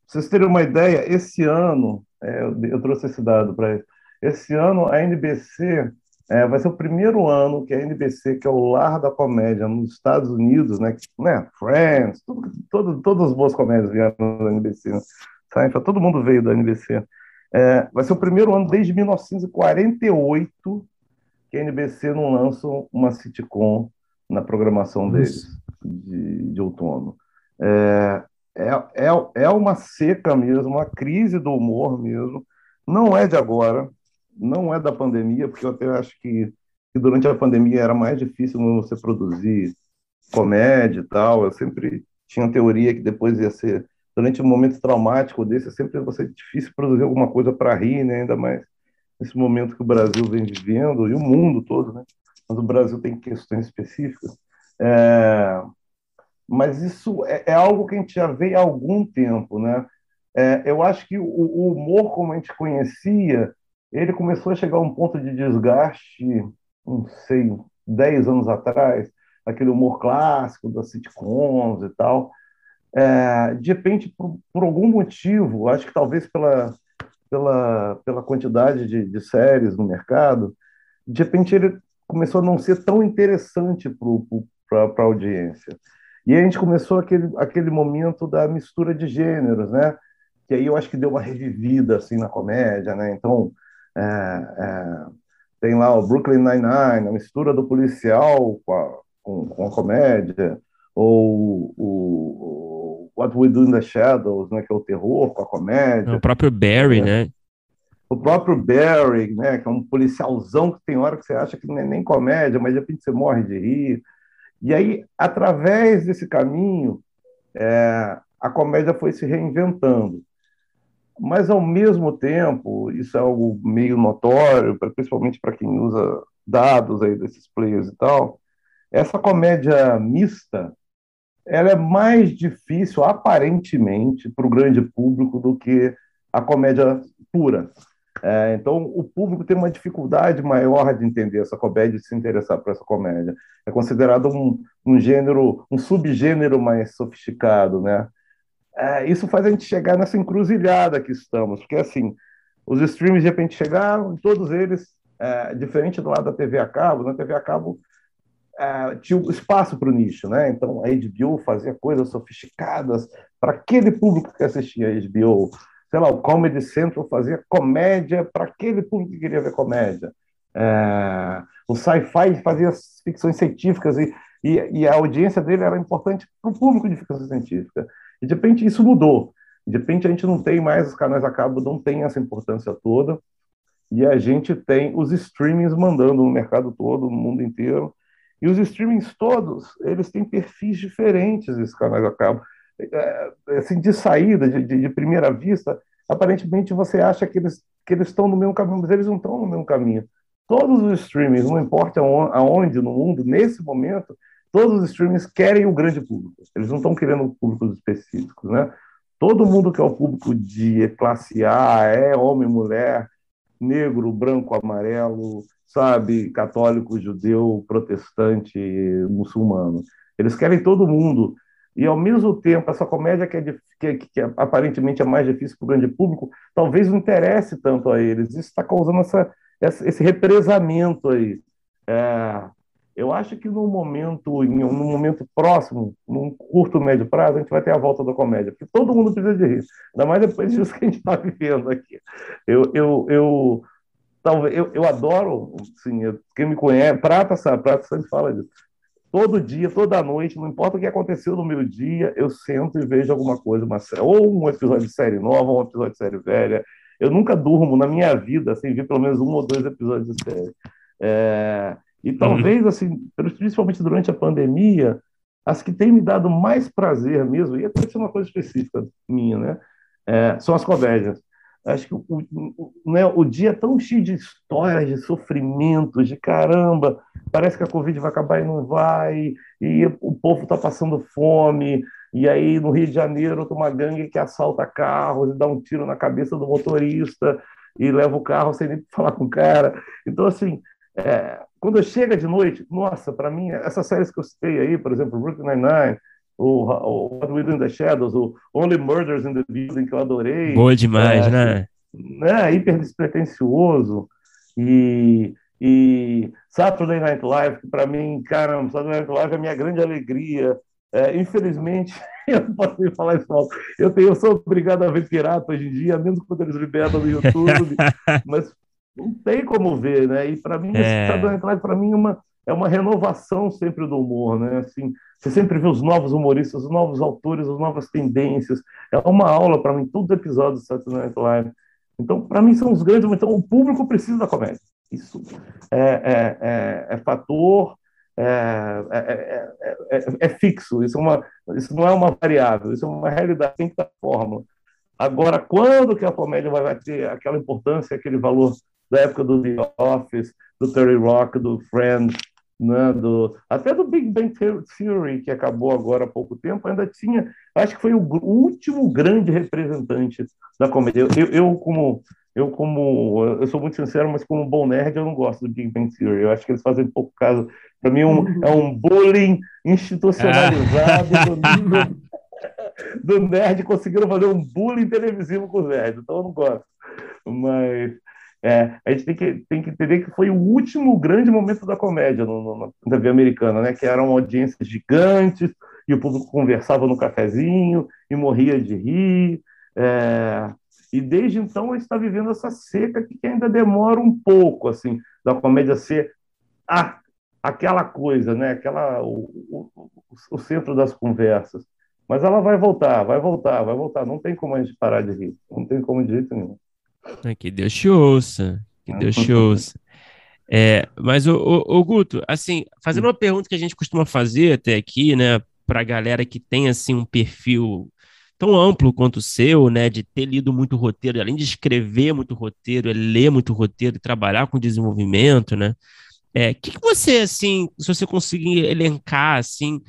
vocês terem uma ideia, esse ano, é, eu, eu trouxe esse dado para esse ano a NBC é, vai ser o primeiro ano que a NBC, que é o lar da comédia nos Estados Unidos, né? né Friends, tudo, todo, todas as boas comédias vieram da NBC, né? Seinfeld, todo mundo veio da NBC. É, vai ser o primeiro ano desde 1948 que a NBC não lança uma sitcom na programação deles de, de outono. É, é, é, é uma seca mesmo, uma crise do humor mesmo. Não é de agora, não é da pandemia, porque eu até acho que, que durante a pandemia era mais difícil você produzir comédia e tal. Eu sempre tinha teoria que depois ia ser, durante um momento traumático desse, sempre vai ser difícil produzir alguma coisa para rir, né? ainda mais nesse momento que o Brasil vem vivendo, e o mundo todo, né? mas o Brasil tem questões específicas. É... Mas isso é, é, algo que a gente já vê há algum tempo. Né? É, eu acho que o, o humor, como a gente conhecia, ele começou a chegar a um ponto de desgaste, não sei, 10 anos atrás, aquele humor clássico das sitcoms e tal. É, de repente, por, por, algum motivo, acho que talvez pela, pela, pela quantidade de, de séries no mercado, de repente ele começou a não ser tão interessante para a audiência. E a gente começou aquele, aquele momento da mistura de gêneros, né? Que aí eu acho que deu uma revivida assim na comédia, né? Então, é, é, tem lá o Brooklyn Nine-Nine, a mistura do policial com a, com, com a comédia, ou o, o, What We Do in the Shadows, né, que é o terror com a comédia. O próprio Barry, é. né? O próprio Barry, né, que é um policialzão que tem hora que você acha que não é nem comédia, mas de repente você morre de rir. E aí, através desse caminho, é, a comédia foi se reinventando. Mas, ao mesmo tempo, isso é algo meio notório, principalmente para quem usa dados aí desses players e tal, essa comédia mista ela é mais difícil, aparentemente, para o grande público do que a comédia pura. É, então, o público tem uma dificuldade maior de entender essa comédia e se interessar por essa comédia. É considerado um, um gênero, um subgênero mais sofisticado, né? É, isso faz a gente chegar nessa encruzilhada que estamos, porque assim, os streams de repente chegaram, todos eles, é, diferente do lado da TV a cabo, na TV a cabo é, tinha espaço para o nicho, né? Então a HBO fazia coisas sofisticadas para aquele público que assistia a HBO. Sei lá, o Comedy Central fazia comédia para aquele público que queria ver comédia. É, o Sci-Fi fazia ficções científicas e, e, e, a audiência dele era importante para o público de ficção científica. E de repente isso mudou. De repente a gente não tem mais, os canais a cabo não tem essa importância toda, e a gente tem os streamings mandando no mercado todo, no mundo inteiro. E os streamings todos, eles têm perfis diferentes, esses canais a cabo. É, assim, de saída, de, de, de, primeira vista, aparentemente você acha que eles, que eles estão no mesmo caminho, mas eles não estão no mesmo caminho. Todos os streamings, não importa aonde no mundo, nesse momento, todos os streamings querem o grande público. Eles não estão querendo públicos específicos, né? Todo mundo que é o público de classe A é homem, mulher, negro, branco, amarelo, sabe, católico, judeu, protestante, muçulmano. Eles querem todo mundo. E, ao mesmo tempo, essa comédia que, é, que, que é, aparentemente é mais difícil para o grande público, talvez não interesse tanto a eles. Isso está causando essa, esse represamento aí. É, eu acho que no momento, um momento próximo, num curto, médio prazo, a gente vai ter a volta da comédia, porque todo mundo precisa de rir, ainda mais depois disso que a gente está vivendo aqui. Eu, eu, eu, talvez, eu, eu adoro, assim, quem me conhece, Prata sabe, Prata sempre fala disso. todo dia, toda noite, não importa o que aconteceu no meu dia, eu sento e vejo alguma coisa, uma, ou um episódio de série nova, ou um episódio de série velha. Eu nunca durmo na minha vida sem ver pelo menos um ou dois episódios de série. É, e uhum. talvez, uhum. assim, principalmente durante a pandemia, as que têm me dado mais prazer mesmo, e pode ser uma coisa específica minha, né? É, são as comédias. Acho que o, o, né, o dia é tão cheio de histórias, de sofrimentos, de caramba, parece que a Covid vai acabar e não vai, e o povo está passando fome, e aí no Rio de Janeiro tem uma gangue que assalta carros e dá um tiro na cabeça do motorista e leva o carro sem nem falar com o cara. Então, assim, é, quando chega de noite, nossa, para mim, essas séries que eu citei aí, por exemplo, Brooklyn Nine-Nine, o, o What We Do in the Shadows, o Only Murders in the Building, que eu adorei. Boa demais, é, né? né? Hiper despretensioso. E, e Saturday Night Live, que para mim, caramba, Saturday Night Live é a minha grande alegria. É, infelizmente, eu não posso nem falar isso mal. Eu, tenho, eu sou obrigado a ver pirata hoje em dia, mesmo quando eles libertam no YouTube, mas não tem como ver, né? E para mim, é... Live, para mim, é uma, é uma renovação sempre do humor, né? Assim, você sempre vê os novos humoristas, os novos autores, as novas tendências. É uma aula para mim, todo episódio do Saturday Night Live. Então, para mim, são os grandes. Então, o público precisa da comédia. Isso é, é, é, é fator, é, é, fixo. Isso, é uma, isso não é uma variável, isso é uma realidade, tem que dar fórmula. Agora, quando que a comédia vai ter aquela importância, aquele valor da época do The Office, do Terry Rock, do Friends, né, do, até do Big Bang Theory, que acabou agora há pouco tempo, ainda tinha, acho que foi o, o último grande representante da comédia. Eu, eu, como, eu, como, eu sou muito sincero, mas como bom nerd, eu não gosto do Big Bang Theory. Eu acho que eles fazem pouco caso. Para mim, um, é um bullying institucionalizado ah. do nível do nerd, conseguiram fazer um bullying televisivo com os nerds, então eu não gosto. Mas é, a gente tem que, tem que entender que foi o último grande momento da comédia no, no, na TV americana, né? que eram audiências gigantes, e o público conversava no cafezinho e morria de rir. É, e desde então a gente está vivendo essa seca que ainda demora um pouco assim da comédia ser a, aquela coisa, né? aquela, o, o, o centro das conversas. Mas ela vai voltar, vai voltar, vai voltar. Não tem como a gente parar de rir. Não tem como de jeito nenhum. Que Deus te ouça. Que Deus te ouça. É, mas, o, o, o, Guto, assim, fazendo uma pergunta que a gente costuma fazer até aqui, né, para galera que tem, assim, um perfil tão amplo quanto o seu, né, de ter lido muito roteiro, além de escrever muito roteiro, é ler muito roteiro e trabalhar com desenvolvimento, né, é, que, que você, assim, se você conseguir elencar, assim,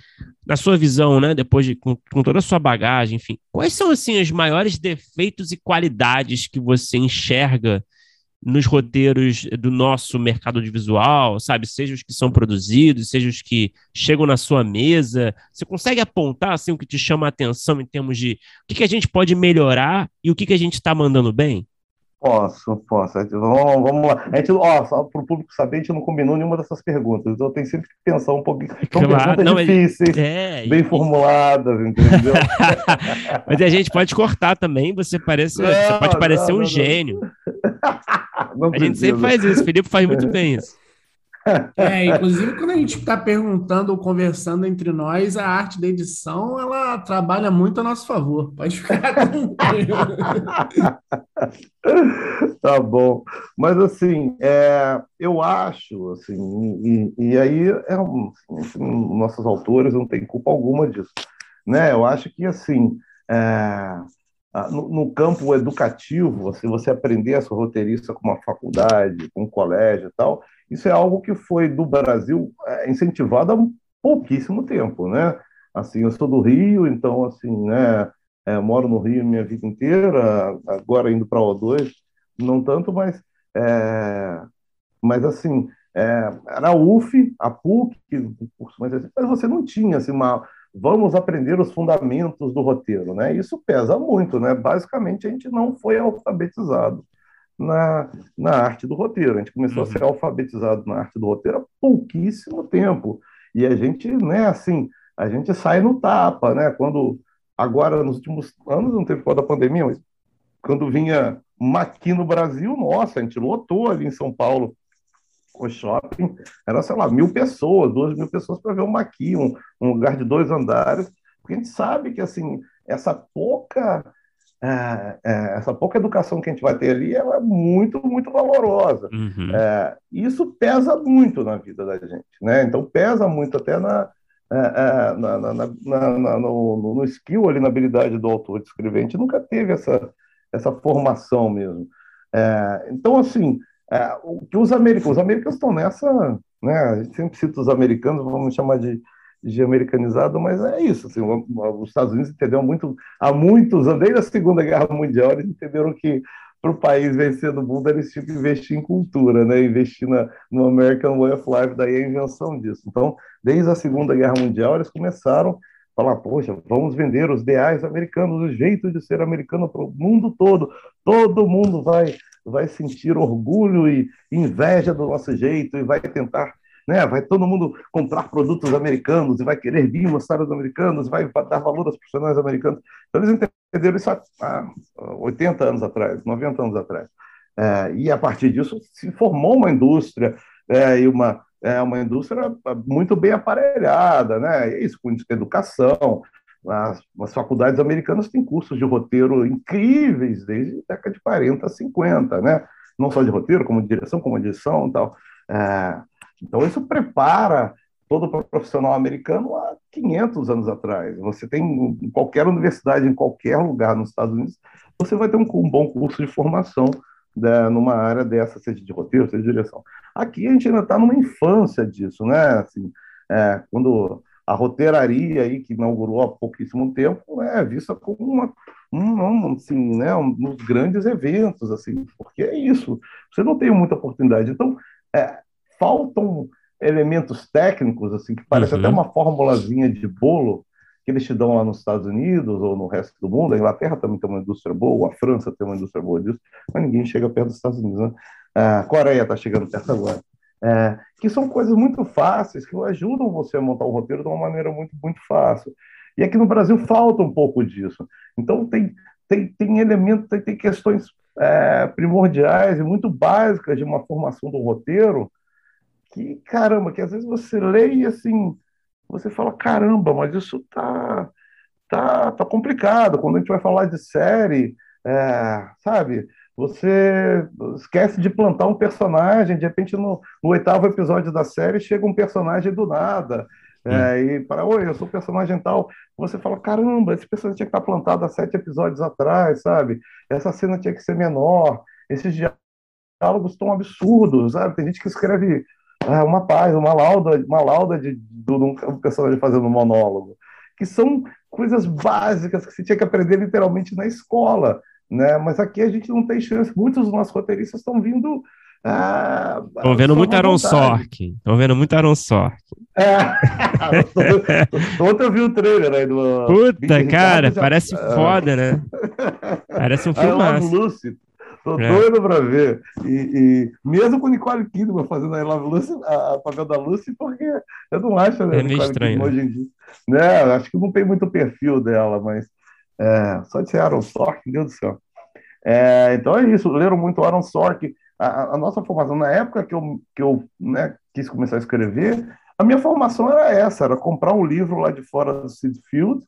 na sua visão, né, depois de, com, com, toda a sua bagagem, enfim, quais são, assim, os maiores defeitos e qualidades que você enxerga nos roteiros do nosso mercado audiovisual, sabe? Seja os que são produzidos, seja os que chegam na sua mesa. Você consegue apontar, assim, o que te chama a atenção em termos de o que, que a gente pode melhorar e o que, que a gente está mandando bem? Posso, posso. Vamos, vamos lá. A gente, ó, só para o público saber, a gente não combinou nenhuma dessas perguntas. Então tem sempre que pensar um pouquinho. São claro, perguntas não, difíceis, é, bem formuladas, entendeu? mas a gente pode cortar também. Você parece, não, você pode parecer não, um gênio. a gente sempre faz isso. O Felipe faz muito bem isso. É, inclusive quando a gente está perguntando ou conversando entre nós, a arte da edição ela trabalha muito a nosso favor. Pode ficar Tá bom, mas assim, é, eu acho, assim, e, e aí é um, assim, nossos autores não têm culpa alguma disso, né? Eu acho que assim, é, no, no, campo educativo, se você aprender a ser roteirista com uma faculdade, com um colégio e tal, isso é algo que foi do Brasil é, incentivado há pouquíssimo tempo, né? Assim, eu sou do Rio, então assim, né? É, moro no Rio minha vida inteira, agora indo para O2, não tanto, mas é, mas assim, é, era a UF, a PUC, mas, assim, mas você não tinha assim, uma, vamos aprender os fundamentos do roteiro, né? Isso pesa muito, né? Basicamente a gente não foi alfabetizado na, na arte do roteiro. A gente começou uhum. a ser alfabetizado na arte do roteiro há pouquíssimo tempo. E a gente, né, assim, a gente sai no tapa, né? Quando agora nos últimos anos não teve por da pandemia, mas quando vinha aqui no Brasil, nossa, a gente lotou ali em São Paulo o shopping era, sei lá, mil pessoas, duas mil pessoas para ver uma aqui, um, um lugar de dois andares, porque a gente sabe que, assim, essa pouca é, é, essa pouca educação que a gente vai ter ali é muito, muito valorosa. Uhum. É, isso pesa muito na vida da gente, né? Então pesa muito até na, é, é, na, na, na, no, no, skill ali, na habilidade do autor de escrever. A gente nunca teve essa, essa formação mesmo. É, então, assim, o que os americanos, os americanos estão nessa, né? A gente sempre cita os americanos, vamos chamar de de americanizado, mas é isso. Assim, os Estados Unidos entenderam muito, há muitos anos, desde a Segunda Guerra Mundial, eles entenderam que para o país vencer no mundo, eles tinham que investir em cultura, né? investir na, no American Way of Life, daí a invenção disso. Então, desde a Segunda Guerra Mundial, eles começaram a falar, poxa, vamos vender os ideais americanos, o jeito de ser americano para o mundo todo, todo mundo vai, vai sentir orgulho e inveja do nosso jeito e vai tentar né? Vai todo mundo comprar produtos americanos e vai querer vir mostrar os americanos, vai dar valor aos profissionais americanos. Então, eles entenderam isso há 80 anos atrás, 90 anos atrás. É, e a partir disso se formou uma indústria é, e uma, é, uma indústria muito bem aparelhada, né? Isso com educação. As, as, faculdades americanas têm cursos de roteiro incríveis desde a década de 40, 50, né? Não só de roteiro, como de direção, como edição e tal. É, então, isso prepara todo profissional americano há 500 anos atrás. Você tem em qualquer universidade, em qualquer lugar nos Estados Unidos, você vai ter um, um bom curso de formação né, numa área dessa, seja de roteiro, seja de direção. Aqui a gente ainda está numa infância disso, né? Assim, é, quando a roteiraria aí que inaugurou há pouquíssimo tempo é vista como uma um, assim, né, um dos grandes eventos, assim, porque é isso. Você não tem muita oportunidade. Então, é, faltam elementos técnicos, assim, que parece uhum. até uma formulazinha de bolo que eles te dão lá nos Estados Unidos ou no resto do mundo. A Inglaterra também tem uma indústria boa, a França tem uma indústria boa disso, mas ninguém chega perto dos Estados Unidos. Né? A Coreia está chegando perto agora. É, que são coisas muito fáceis, que ajudam você a montar o roteiro de uma maneira muito, muito fácil. E aqui no Brasil falta um pouco disso. Então, tem, tem, tem elementos, tem, tem questões é, primordiais e muito básicas de uma formação do roteiro que, caramba, que às vezes você lê e assim, você fala, caramba, mas isso tá, tá, tá complicado. Quando a gente vai falar de série, é, sabe? Você esquece de plantar um personagem, de repente no, no oitavo episódio da série chega um personagem do nada. É, e para, oi, eu sou personagem tal. Você fala, caramba, esse personagem tinha que estar plantado há sete episódios atrás, sabe? Essa cena tinha que ser menor. Esses diálogos estão absurdos, sabe? Tem gente que escreve ah, uma paz, uma lauda, uma lauda de, de um personagem fazendo um monólogo, que são coisas básicas que você tinha que aprender literalmente na escola, né? Mas aqui a gente não tem chance. Muitos dos nossos roteiristas estão vindo Estão ah, vendo muito Aaron Sork. Estão vendo muito Aaron Sork. É. Ontem eu vi o trailer aí do. Puta, cara, já... parece foda, né? Parece um filmaço. Lucy. Tô é. doido pra ver. E, e, mesmo com Nicole Kidman fazendo a Lucy, a, a papel da Lucy, porque eu não acho, né? É meio estranho. Kidman, hoje em dia. Né? Acho que não tem muito perfil dela, mas é, só de ser Aaron Sork, meu Deus do céu. É, então é isso, leram muito Aaron Sork. A, a, nossa formação, na época que eu, que eu né, quis começar a escrever, a minha formação era essa, era comprar um livro lá de fora do Sid Field,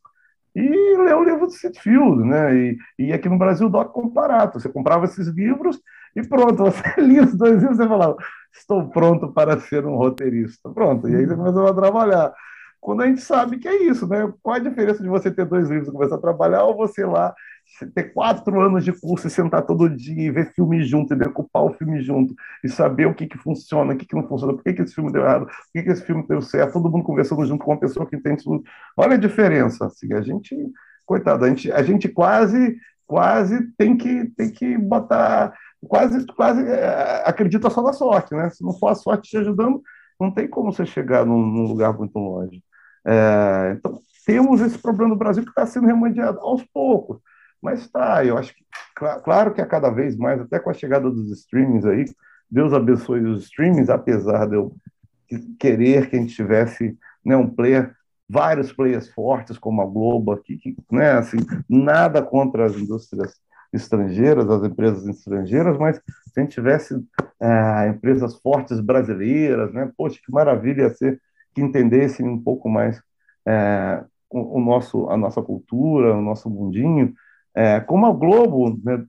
e ler o livro do Sitfield, né? E, e aqui no Brasil o Doc Comparato. Você comprava esses livros e pronto, você lia os dois livros e falava, estou pronto para ser um roteirista. Pronto, e aí você começou a trabalhar. Quando a gente sabe que é isso, né? Qual a diferença de você ter dois livros e começar a trabalhar ou você lá ter quatro anos de curso e sentar todo dia e ver filme junto e decupar o filme junto e saber o que, que funciona, o que, que não funciona, por que, que esse filme deu errado, por que, que esse filme deu certo, todo mundo conversando junto com uma pessoa que entende tudo. Olha a diferença. Assim, a gente, coitado, a gente, a gente quase, quase tem que, tem que botar, quase, quase é, acredita só na sorte, né? Se não for a sorte te ajudando, não tem como você chegar num, num lugar muito longe. É, então, temos esse problema no Brasil que está sendo remediado aos poucos. Mas tá, eu acho que, claro que a cada vez mais, até com a chegada dos streamings aí, Deus abençoe os streamings, apesar de eu querer que a gente tivesse né, um player, vários players fortes como a Globo aqui, que, né, assim, nada contra as indústrias estrangeiras, as empresas estrangeiras, mas se a gente tivesse é, empresas fortes brasileiras, né? Poxa, que maravilha ser que entendessem um pouco mais é, o, o, nosso, a nossa cultura, o nosso mundinho, é, como a Globo, né,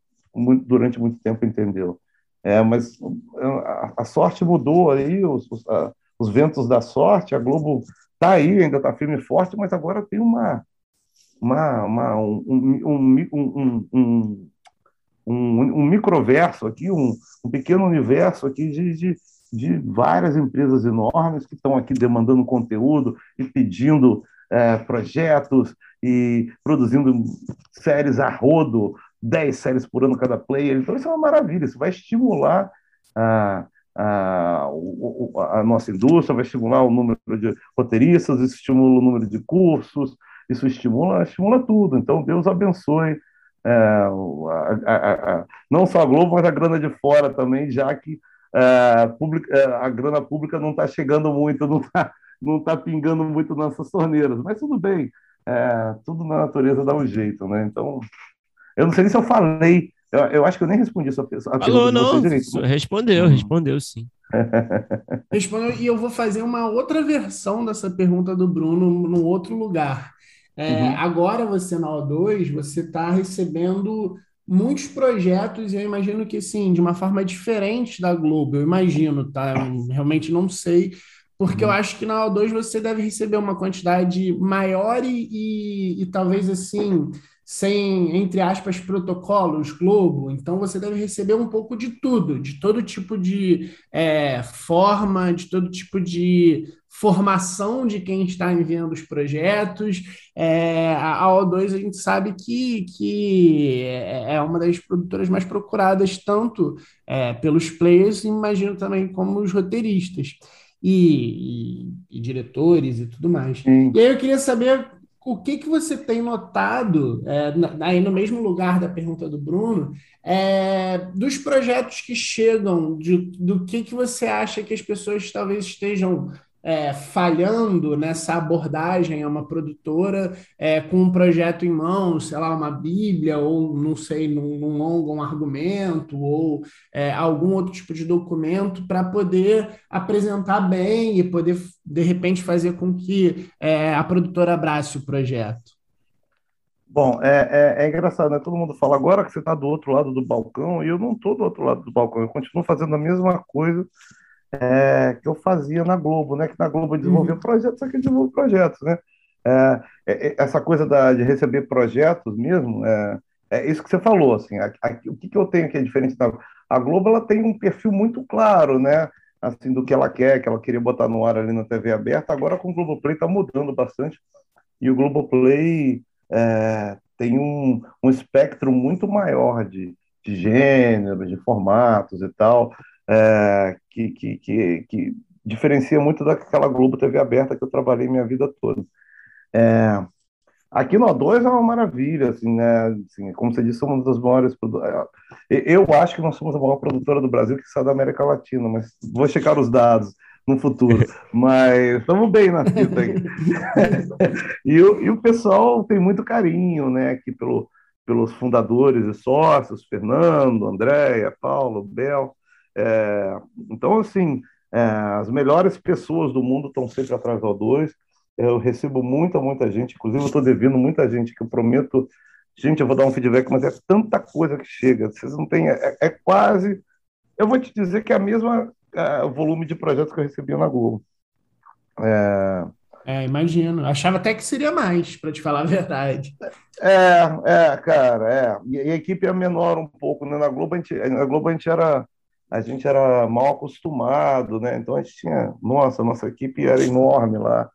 durante muito tempo entendeu. É, mas a, a, sorte mudou aí, os, os, a, os ventos da sorte, a Globo está aí, ainda está firme e forte, mas agora tem uma, uma, uma um, um, um, um, microverso aqui, um, um pequeno universo aqui de, de, de várias empresas enormes que estão aqui demandando conteúdo e pedindo é, projetos e produzindo séries a rodo, 10 séries por ano cada player. Então, isso é uma maravilha, isso vai estimular a, a, a, nossa indústria, vai estimular o número de roteiristas, isso estimula o número de cursos, isso estimula, estimula tudo. Então, Deus abençoe é, a, a, não só a Globo, mas a grana de fora também, já que é, publica, é, a grana pública não está chegando muito, não está não tá pingando muito nessas torneiras. Mas tudo bem, é, tudo na natureza dá um jeito, né? Então, eu não sei nem se eu falei eu, eu acho que eu nem respondi essa pessoa. Falou, não. Respondeu, uhum. respondeu sim. Respondeu, e eu vou fazer uma outra versão dessa pergunta do Bruno num outro lugar. É, uhum. Agora você na O2, você está recebendo muitos projetos, e eu imagino que sim, de uma forma diferente da Globo, eu imagino, tá? Eu realmente não sei, porque uhum. eu acho que na O2 você deve receber uma quantidade maior e, e, e talvez assim sem, entre aspas, protocolos Globo, então você deve receber um pouco de tudo, de todo tipo de é, forma, de todo tipo de formação de quem está enviando os projetos. É, a O2 a gente sabe que, que é, é uma das produtoras mais procuradas, tanto é, pelos players, imagino também como os roteiristas. E, e, e diretores e tudo mais. Sim. E aí eu queria saber o que, que você tem notado, é, aí no mesmo lugar da pergunta do Bruno, é, dos projetos que chegam, de, do que, que você acha que as pessoas talvez estejam é, falhando nessa abordagem a uma produtora é, com um projeto em mãos, sei lá, uma Bíblia, ou não sei, num, num longo um argumento, ou é, algum outro tipo de documento para poder apresentar bem e poder, de repente, fazer com que é, a produtora abrace o projeto? Bom, é, é, é, engraçado, né? Todo mundo fala agora que você está do outro lado do balcão, e eu não estou do outro lado do balcão, eu continuo fazendo a mesma coisa é, que eu fazia na Globo, né? Que na Globo desenvolvia uhum. projetos, só que eu desenvolvo projetos, né? É, é, é, essa coisa da, de receber projetos mesmo, é, é isso que você falou, assim, a, a, o que, que eu tenho que é diferente da a Globo, ela tem um perfil muito claro, né? Assim, do que ela quer, que ela queria botar no ar ali na TV aberta, agora com o Globoplay está mudando bastante, e o Globoplay é, tem um, um espectro muito maior de, de gêneros, de formatos e tal, é, que, que, que, que, diferencia muito daquela Globo TV aberta que eu trabalhei minha vida toda. É, aqui no O2 é uma maravilha, assim, né? Assim, como você disse, somos uma das maiores. É, eu acho que nós somos a maior produtora do Brasil que sai da América Latina, mas vou checar os dados no futuro. Mas estamos bem na fita aí. e, o, e o pessoal tem muito carinho, né, aqui pelo, pelos fundadores e sócios, Fernando, Andréia, Paulo, Bel. É, então, assim, é, as melhores pessoas do mundo estão sempre atrás do O2. Eu recebo muita, muita gente, inclusive eu estou devendo muita gente que eu prometo, gente, eu vou dar um feedback, mas é tanta coisa que chega, vocês não têm, é, é quase, eu vou te dizer que é a mesma é, volume de projetos que eu recebia na Globo. É, é, imagino. Achava até que seria mais, para te falar a verdade. É, é, cara, é. E a equipe é menor um pouco, né? Na Globo a gente, na Globo a gente era a gente era mal acostumado, né? Então a gente tinha, nossa, nossa equipe era enorme lá.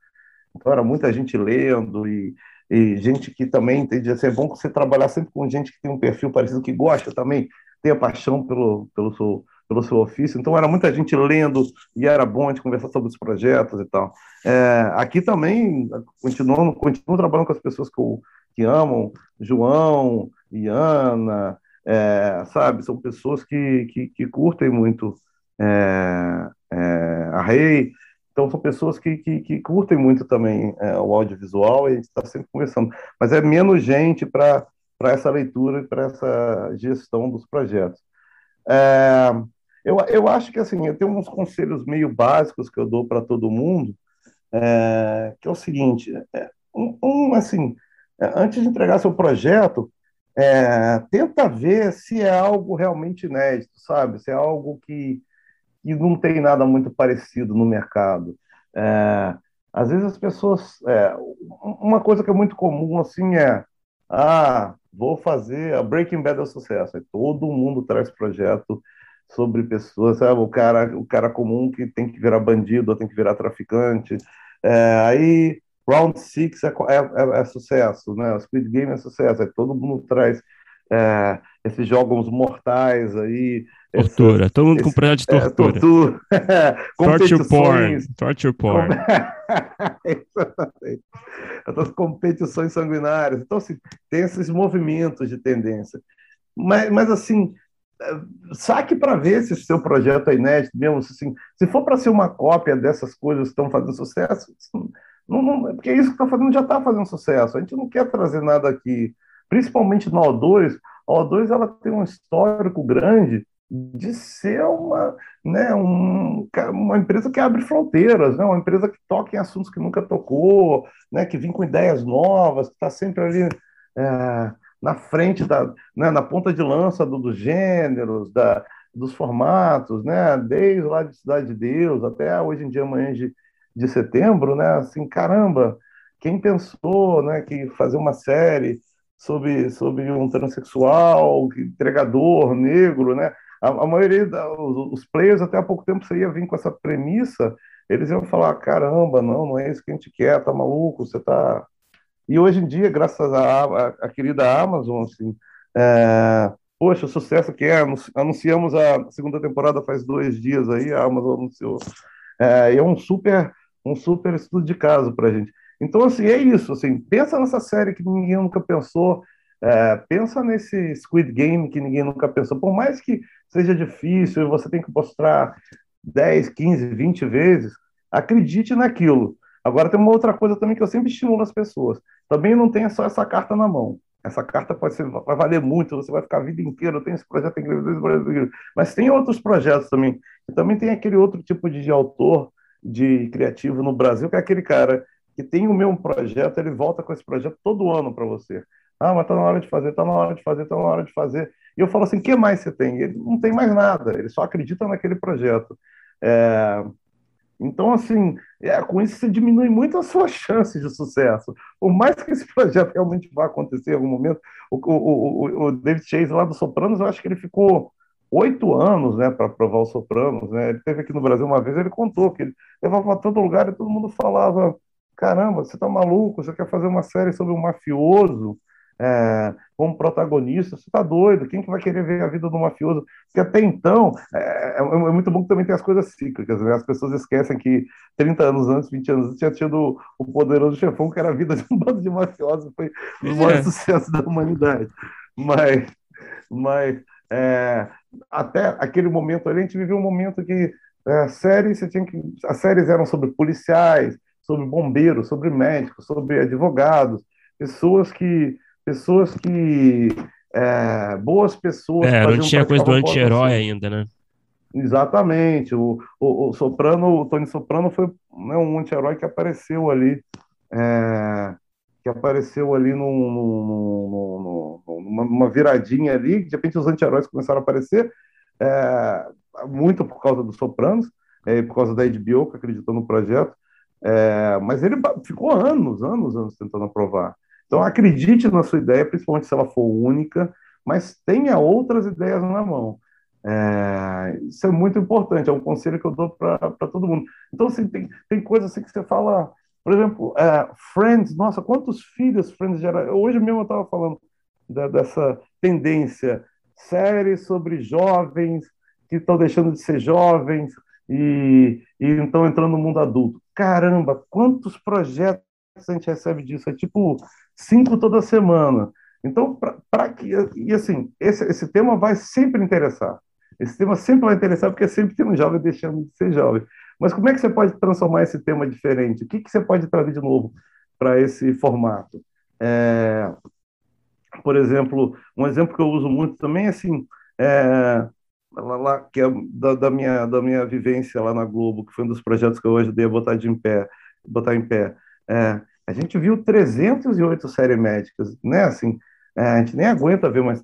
Então era muita gente lendo e, e gente que também entendia. Assim, é bom você trabalhar sempre com gente que tem um perfil parecido, que gosta também, tem a paixão pelo, pelo, seu, pelo seu ofício. Então era muita gente lendo e era bom a gente conversar sobre os projetos e tal. É, aqui também, continuando, continuo trabalhando com as pessoas que, eu, que amam, João, Iana, é, sabe? São pessoas que, que, que curtem muito é, é, a Rei, então são pessoas que, que, que curtem muito também é, o audiovisual e a gente está sempre conversando. Mas é menos gente para essa leitura e para essa gestão dos projetos. É, eu, eu acho que assim, eu tenho uns conselhos meio básicos que eu dou para todo mundo, é, que é o seguinte: um, um, assim, antes de entregar seu projeto, é, tenta ver se é algo realmente inédito, sabe? Se é algo que, que não tem nada muito parecido no mercado. É, às vezes as pessoas. É, uma coisa que é muito comum assim é. Ah, vou fazer a Breaking Bad é um sucesso. Todo mundo traz projeto sobre pessoas, sabe? O cara, o cara comum que tem que virar bandido tem que virar traficante. É, aí Round Six é, é, é, é, sucesso, né? O Squid Game é sucesso. Aí todo mundo traz é, esses jogos mortais aí. Tortura, esse, todo mundo esse, com projeto de é, tortura. tortura. Torture porn. Torture porn. Essas competições sanguinárias. Então, assim, tem esses movimentos de tendência. Mas, mas assim, saque para ver se seu projeto é inédito mesmo. Assim, se for para ser uma cópia dessas coisas que estão fazendo sucesso, não, não, porque isso que está fazendo já está fazendo sucesso. A gente não quer trazer nada aqui, principalmente no O2. A O2 ela tem um histórico grande de ser uma, né, um, uma empresa que abre fronteiras, né, uma empresa que toca em assuntos que nunca tocou, né, que vem com ideias novas, que está sempre ali. É, na frente da, né, na ponta de lança do, dos gêneros, da, dos formatos, né, desde lá de Cidade de Deus até hoje em dia amanhã de, de setembro, né, assim, caramba, quem pensou, né, que fazer uma série sobre, sobre um transexual, entregador negro, né, a, a maioria dos os players até há pouco tempo você ia vir com essa premissa, eles iam falar, caramba, não, não é isso que a gente quer, tá maluco, você tá e hoje em dia, graças à, querida Amazon, assim, é, poxa, o sucesso que é, anunciamos a segunda temporada faz dois dias aí, a Amazon anunciou. É, é um super, um super estudo de caso para a gente. Então, assim, é isso, assim, pensa nessa série que ninguém nunca pensou, é, pensa nesse Squid Game que ninguém nunca pensou, por mais que seja difícil e você tem que mostrar 10, 15, 20 vezes, acredite naquilo. Agora tem uma outra coisa também que eu sempre estimulo as pessoas. Também não tenha só essa carta na mão. Essa carta pode ser, vai valer muito, você vai ficar a vida inteira, eu tenho esse projeto, tenho esse projeto, mas tem outros projetos também. Também tem aquele outro tipo de autor, de criativo no Brasil, que é aquele cara que tem o mesmo projeto, ele volta com esse projeto todo ano para você. Ah, mas tá na hora de fazer, tá na hora de fazer, tá na hora de fazer. E eu falo assim, o que mais você tem? Ele não tem mais nada, ele só acredita naquele projeto. É, então, assim, é, com isso você diminui muito as suas chances de sucesso. Por mais que esse projeto realmente vá acontecer em algum momento, o, o, o, o David Chase lá do Sopranos, eu acho que ele ficou oito anos né, para provar o Sopranos. Né? Ele teve aqui no Brasil uma vez, ele contou que ele levava para todo lugar e todo mundo falava: caramba, você está maluco, você quer fazer uma série sobre um mafioso? é, como protagonista, você está doido, quem que vai querer ver a vida do mafioso? Porque até então, é, é, é muito bom que também tem as coisas cíclicas, né? as pessoas esquecem que 30 anos antes, 20 anos antes, tinha tido o Poderoso Chefão, que era a vida de um bando de mafiosos, foi o maior é. sucesso da humanidade. Mas, mas é, até aquele momento ali, a gente viveu um momento que é, séries, você tinha que, as séries eram sobre policiais, sobre bombeiros, sobre médicos, sobre advogados, pessoas que pessoas que. É, boas pessoas. É, não tinha coisa do anti-herói ainda, né? Exatamente. O, o, o, Soprano, o Tony Soprano foi né, um anti-herói que apareceu ali. É, que apareceu ali num, num, num, numa, viradinha ali, de repente os anti-heróis começaram a aparecer, é, muito por causa dos Sopranos, é, por causa da HBO, que acreditou no projeto, é, mas ele ficou anos, anos, anos tentando aprovar. Então, acredite na sua ideia, principalmente se ela for única, mas tenha outras ideias na mão. É, isso é muito importante, é um conselho que eu dou para todo mundo. Então, assim, tem, tem coisas assim que você fala, por exemplo, é, Friends, nossa, quantos filhos Friends gera? Hoje mesmo eu estava falando da, dessa tendência, séries sobre jovens que estão deixando de ser jovens e, e estão entrando no mundo adulto. Caramba, quantos projetos a gente recebe disso? É tipo cinco toda semana. Então, para que. E assim, esse, esse tema vai sempre interessar. Esse tema sempre vai interessar, porque sempre tem um jovem deixando de ser jovem. Mas como é que você pode transformar esse tema diferente? O que, que você pode trazer de novo para esse formato? É... por exemplo, um exemplo que eu uso muito também, assim, é, lá, lá, que é da, da, minha, da minha vivência lá na Globo, que foi um dos projetos que eu ajudei a botar, de em pé, botar em pé. É, a gente viu 308 séries médicas, né? Assim, é, a gente nem aguenta ver mais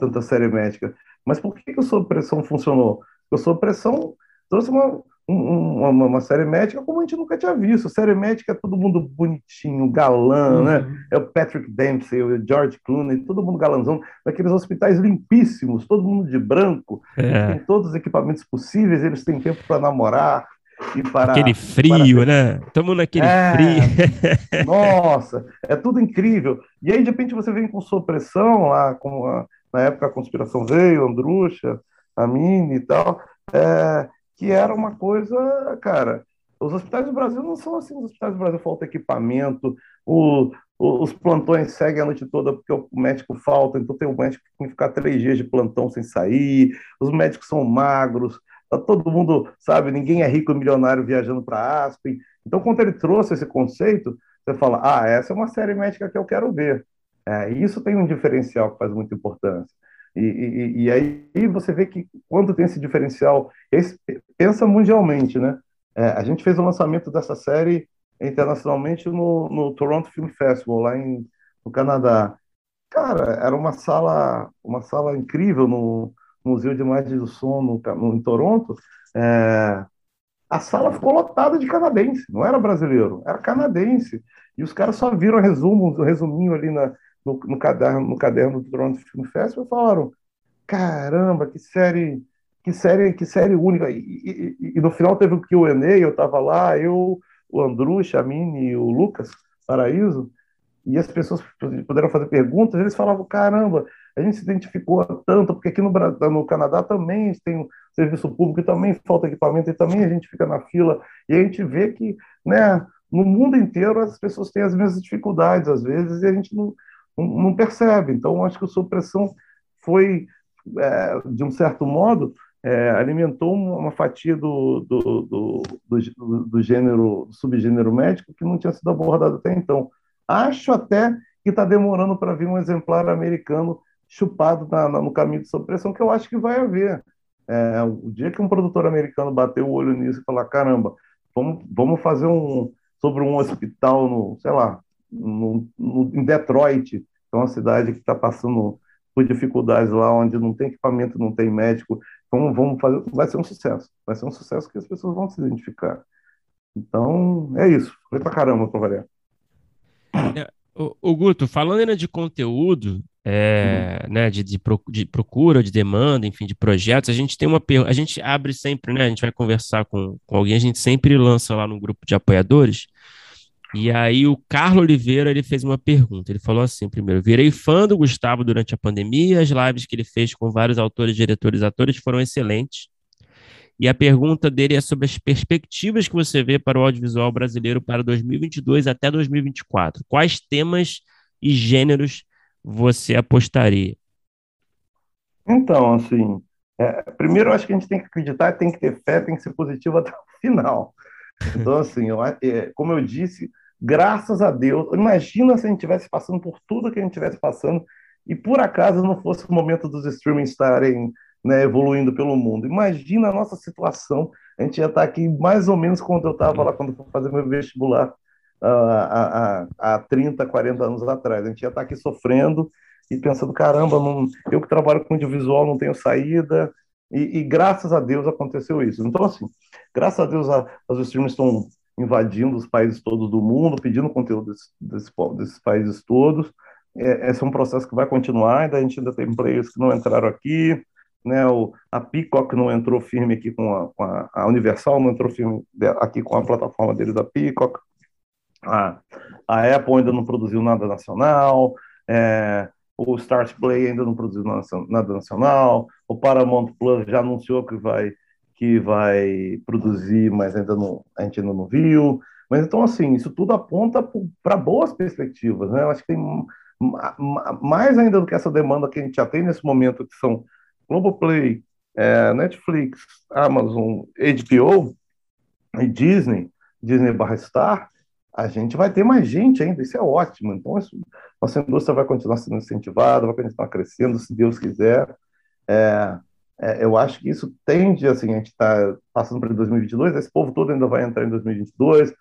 tanta série médica. Mas por que, que Sob Pressão funcionou? O Sob Pressão trouxe uma, uma, uma, série médica como a gente nunca tinha visto. Série médica é todo mundo bonitinho, galã, né? uhum. né? É o Patrick Dempsey, o George Clooney, todo mundo galanzão, naqueles hospitais limpíssimos, todo mundo de branco, é. tem todos os equipamentos possíveis, eles têm tempo para namorar. E para, aquele frio, para... né? Estamos naquele é, frio. nossa, é tudo incrível. E aí, de repente, você vem com supressão lá, com a, na época a conspiração veio, Andrucha, a Mini e tal. É, que era uma coisa, cara. Os hospitais do Brasil não são assim. Os hospitais do Brasil falta equipamento, o, o, os plantões seguem a noite toda porque o médico falta, então tem o médico que tem que ficar três dias de plantão sem sair. Os médicos são magros, tá todo mundo, sabe? Ninguém é rico e milionário viajando para Aspen. Então, quando ele trouxe esse conceito, você fala: ah, essa é uma série médica que eu quero ver. É, isso tem um diferencial que faz muita importância. E, e, e, aí você vê que quando tem esse diferencial, pensa mundialmente, né? É, a gente fez o lançamento dessa série internacionalmente no, no Toronto Film Festival, lá em, no Canadá. Cara, era uma sala, uma sala incrível no Museu de Imagens do Som no, no, em Toronto. É, a sala ficou lotada de canadense, não era brasileiro, era canadense. E os caras só viram resumo, um resuminho ali na, no, no, caderno, no caderno do Toronto Film Festival falaram: caramba, que série, que série, que série única. E, e, e no final teve o QA, eu estava lá, eu, o Andrew, a Mini e o Lucas Paraíso, e as pessoas puderam fazer perguntas, eles falavam: caramba, a gente se identificou tanto, porque aqui no, no Canadá também tem serviço público e também falta equipamento e também a gente fica na fila, e a gente vê que, né, no mundo inteiro as pessoas têm as mesmas dificuldades às vezes e a gente não, não, percebe. Então, acho que a supressão foi, é, de um certo modo, é, alimentou uma fatia do, do, do, do, do gênero, subgênero médico que não tinha sido abordado até então. Acho até que está demorando para vir um exemplar americano chupado na, na, no caminho de supressão, que eu acho que vai haver. É, o dia que um produtor americano bater o olho nisso e falar, caramba, vamos, vamos fazer um sobre um hospital no, sei lá, no, no, em Detroit, que é uma cidade que está passando por dificuldades lá, onde não tem equipamento, não tem médico. Vamos, vamos fazer, vai ser um sucesso. Vai ser um sucesso que as pessoas vão se identificar. Então, é isso. Foi pra caramba para variar. É, o, o, Guto, falando ainda de conteúdo, é, uhum. né, de, de, de, procura, de demanda, enfim, de projetos, a gente tem uma a gente abre sempre, né, a gente vai conversar com, com alguém, a gente sempre lança lá no grupo de apoiadores e aí o Carlos Oliveira ele fez uma pergunta. Ele falou assim: primeiro, virei fã do Gustavo durante a pandemia, as lives que ele fez com vários autores, diretores, atores foram excelentes. E a pergunta dele é sobre as perspectivas que você vê para o audiovisual brasileiro para 2022 até 2024. Quais temas e gêneros você apostaria? Então, assim, é, primeiro eu acho que a gente tem que acreditar, tem que ter fé, tem que ser positivo até o final. Então, assim, eu, é, como eu disse, graças a Deus. Imagina se a gente estivesse passando por tudo que a gente estivesse passando e por acaso não fosse o momento dos streamings estarem né, evoluindo pelo mundo. Imagina a nossa situação. A gente ia estar aqui mais ou menos quando eu estava lá, quando eu fazer meu vestibular há, há, há 30, 40 anos atrás. A gente ia estar aqui sofrendo e pensando, caramba, não, eu que trabalho com audiovisual não tenho saída, e, e, graças a Deus aconteceu isso. Então, assim, graças a Deus a, as estão invadindo os países todos do mundo, pedindo conteúdo desse, desse, desses países todos. É, esse é um processo que vai continuar, ainda a gente ainda tem players que não entraram aqui, né, o, a Peacock não entrou firme aqui com a, com a, a Universal, não entrou firme aqui com a plataforma deles da Peacock, a, a Apple ainda não produziu nada nacional, é, o Start Play ainda não produziu nada nacional, o Paramount Plus já anunciou que vai que vai produzir, mas ainda não, a gente ainda não viu. Mas então, assim, isso tudo aponta para boas perspectivas, né? Eu acho que tem mais ainda do que essa demanda que a gente já tem nesse momento, que são Globoplay, é, Netflix, Amazon, HBO e Disney, Disney barra Star, a gente vai ter mais gente ainda, isso é ótimo. Então, isso, nossa indústria vai continuar sendo incentivada, vai continuar crescendo, se Deus quiser. É, é, eu acho que isso tende, assim, a gente está passando para 2022, esse povo todo ainda vai entrar em 2022,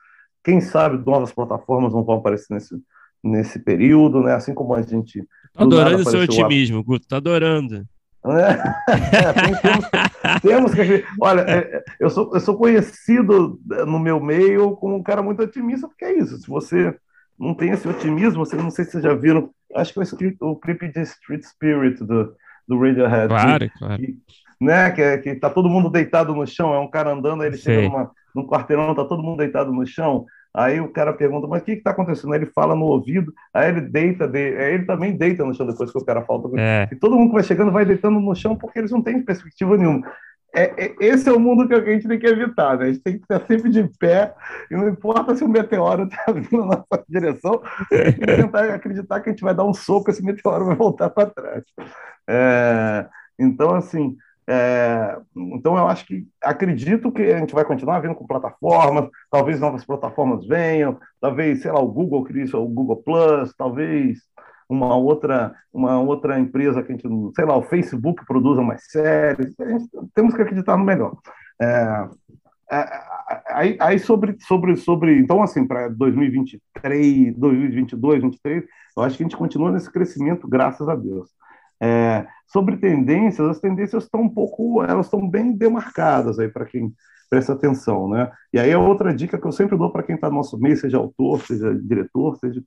quem sabe novas plataformas não vão aparecer nesse, nesse período, né? Assim como a gente. Tô adorando o seu otimismo, Guto, tô adorando. É, tem, temos, temos, que. Olha, é, é, eu, sou, eu sou conhecido no meu meio como um cara muito otimista, porque é isso. Se você não tem esse otimismo, você não sei se vocês já viram, acho que o, o clipe de Street Spirit do, do Radiohead. Claro, que, claro. Que, né, que, que tá todo mundo deitado no chão, é um cara andando, aí ele Sei. chega numa, num quarteirão, tá todo mundo deitado no chão. Aí o cara pergunta, mas o que está acontecendo? Aí ele fala no ouvido, aí ele deita, de... aí ele também deita no chão depois que o cara falta. É. E todo mundo que vai chegando vai deitando no chão porque eles não têm perspectiva nenhuma. É, é, esse é o mundo que a gente tem que evitar, né? A gente tem que estar sempre de pé, e não importa se o meteoro está vindo na nossa direção, tem que tentar acreditar que a gente vai dar um soco, esse meteoro vai voltar para trás. É, então, assim, é, então, eu acho que acredito que a gente vai continuar vindo com plataformas, talvez novas plataformas venham, talvez, sei lá, o Google crie o Google Plus, talvez uma outra, uma outra empresa que a gente, sei lá, o Facebook produza mais séries. Gente, temos que acreditar no melhor. É, é, aí, aí sobre, sobre, sobre, então, assim, para 2023, 2022, 2023, eu acho que a gente continua nesse crescimento, graças a Deus. É, sobre tendências, as tendências estão um pouco, elas estão bem demarcadas aí para quem presta atenção, né? E aí a outra dica que eu sempre dou para quem está no nosso meio, seja autor, seja diretor, seja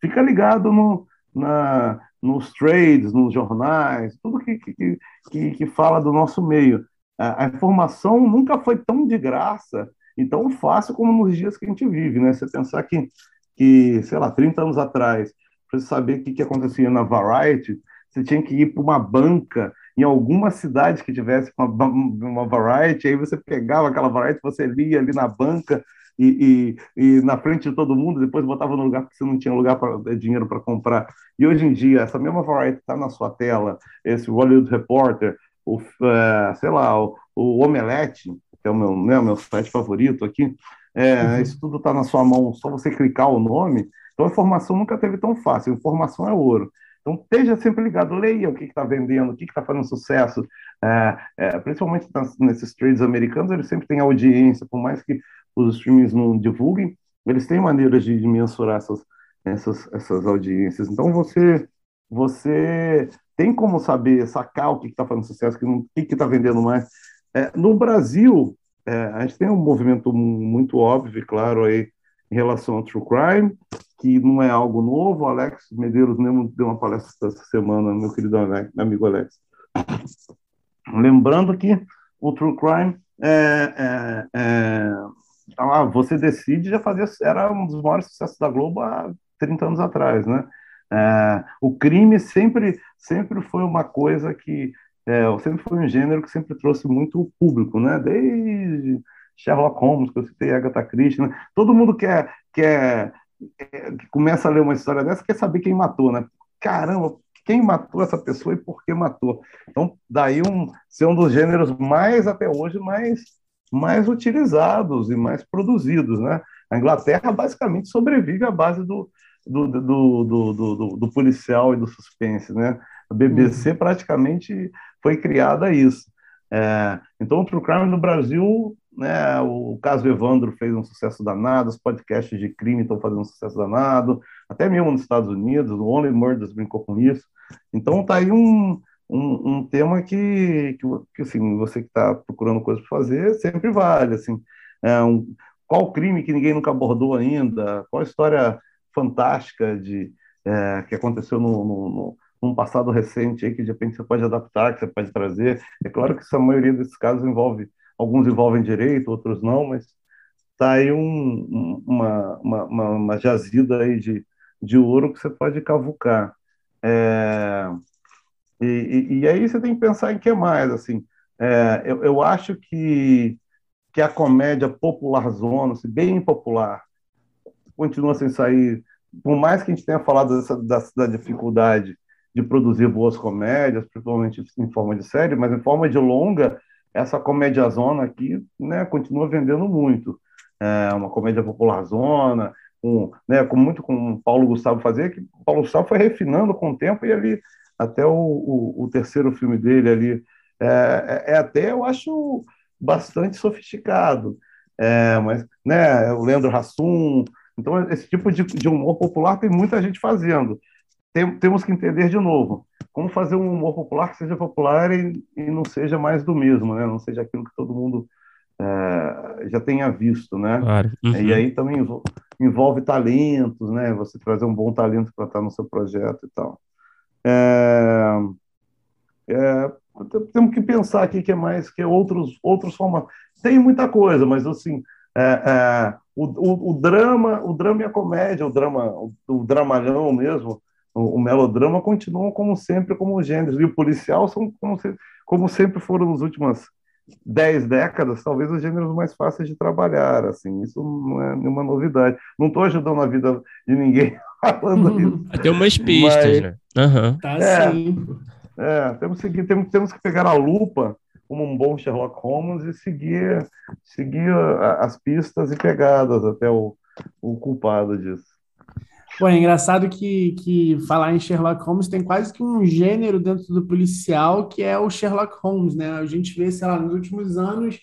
fica ligado no, na, nos trades, nos jornais, tudo que, que, que, que fala do nosso meio. A, a, informação nunca foi tão de graça e tão fácil como nos dias que a gente vive, né? Você pensar que, que sei lá, 30 anos atrás, para saber o que, que acontecia na Variety, você tinha que ir para uma banca em alguma cidade que tivesse uma, uma variety, aí você pegava aquela variety, você lia ali na banca e, e, e, na frente de todo mundo, depois botava no lugar porque você não tinha lugar para dinheiro para comprar. E hoje em dia, essa mesma variety está na sua tela, esse Hollywood Reporter, o, uh, sei lá, o, o Omelete, que é o meu, né, o meu site favorito aqui, é, uhum. isso tudo está na sua mão, só você clicar o nome. Então a informação nunca teve tão fácil, informação é ouro. Então, esteja sempre ligado, leia o que está vendendo, o que está fazendo sucesso. É, é, principalmente nesses trades americanos, eles sempre têm audiência, por mais que os streamings não divulguem, eles têm maneiras de, mensurar essas, essas, essas audiências. Então, você, você tem como saber, sacar o que está fazendo sucesso, o que está vendendo mais. É, no Brasil, é, a gente tem um movimento muito óbvio, claro, aí, em relação ao true crime, que não é algo novo. Alex Medeiros mesmo deu uma palestra essa semana, meu querido Alex, amigo Alex. Lembrando que o true crime é, é, é ah, você decide já fazia era um dos maiores sucessos da Globo há 30 anos atrás, né? É, o crime sempre sempre foi uma coisa que é, sempre foi um gênero que sempre trouxe muito público, né? Desde Sherlock Holmes, que eu citei, Agatha Christie, né? todo mundo quer, quer, que começa a ler uma história dessa quer saber quem matou, né? Caramba, quem matou essa pessoa e por que matou? Então, daí um, ser um dos gêneros mais, até hoje, mais, mais utilizados e mais produzidos, né? A Inglaterra basicamente sobrevive à base do, do, do, do, do, policial e do suspense, né? A BBC uhum. praticamente foi criada a isso. É, então, o True Crime no Brasil né? O caso Evandro fez um sucesso danado, os podcasts de crime estão fazendo um sucesso danado, até mesmo nos Estados Unidos, o Only Murders brincou com isso. Então tá aí um, um, um tema que, que, que, assim, você que está procurando coisas para fazer, sempre vale, assim. É um, qual crime que ninguém nunca abordou ainda? Qual história fantástica de, é, que aconteceu no, no, no num passado recente aí que de repente você pode adaptar, que você pode trazer. É claro que a maioria desses casos envolve alguns envolvem direito, outros não, mas está aí um, uma, uma, uma, jazida aí de, de ouro que você pode cavucar. É, e, e, aí você tem que pensar em que mais, assim, é, eu, eu acho que, que a comédia popular zona, assim, bem popular, continua sem sair, por mais que a gente tenha falado dessa, da, da dificuldade de produzir boas comédias, principalmente em forma de série, mas em forma de longa, essa comédia zona aqui, né, continua vendendo muito. É uma comédia popular zona, com, né, com muito com o Paulo Gustavo fazia, que o Paulo Gustavo foi refinando com o tempo e ali até o, o, o terceiro filme dele ali é, é, é, até eu acho bastante sofisticado, é, mas né, o Leandro Hassum, então esse tipo de, de humor popular tem muita gente fazendo. Tem, temos que entender de novo como fazer um humor popular que seja popular e, e não seja mais do mesmo, né? Não seja aquilo que todo mundo é, já tenha visto, né? Claro. Uhum. E aí também envolve, envolve, talentos, né? Você trazer um bom talento para estar no seu projeto e tal. É, é, temos que pensar aqui que é mais que é outros outros formatos. Tem muita coisa, mas assim é, é, o, o, o, drama, o drama e a comédia, o drama, o, o dramalhão mesmo, o, melodrama continuam como sempre como gêneros e o policial são como, se, como sempre foram nas últimas dez décadas, talvez os gêneros mais fáceis de trabalhar, assim, isso não é nenhuma novidade. Não estou ajudando a vida de ninguém falando uhum. isso. Tem umas pistas, mas, né? Uhum. Tá é, sim. É, temos, que, temos, temos que pegar a lupa como um bom Sherlock Holmes e seguir, seguir as pistas e pegadas até o, o culpado disso. Pô, é engraçado que, que falar em Sherlock Holmes tem quase que um gênero dentro do policial que é o Sherlock Holmes, né? A gente vê, sei lá, nos últimos anos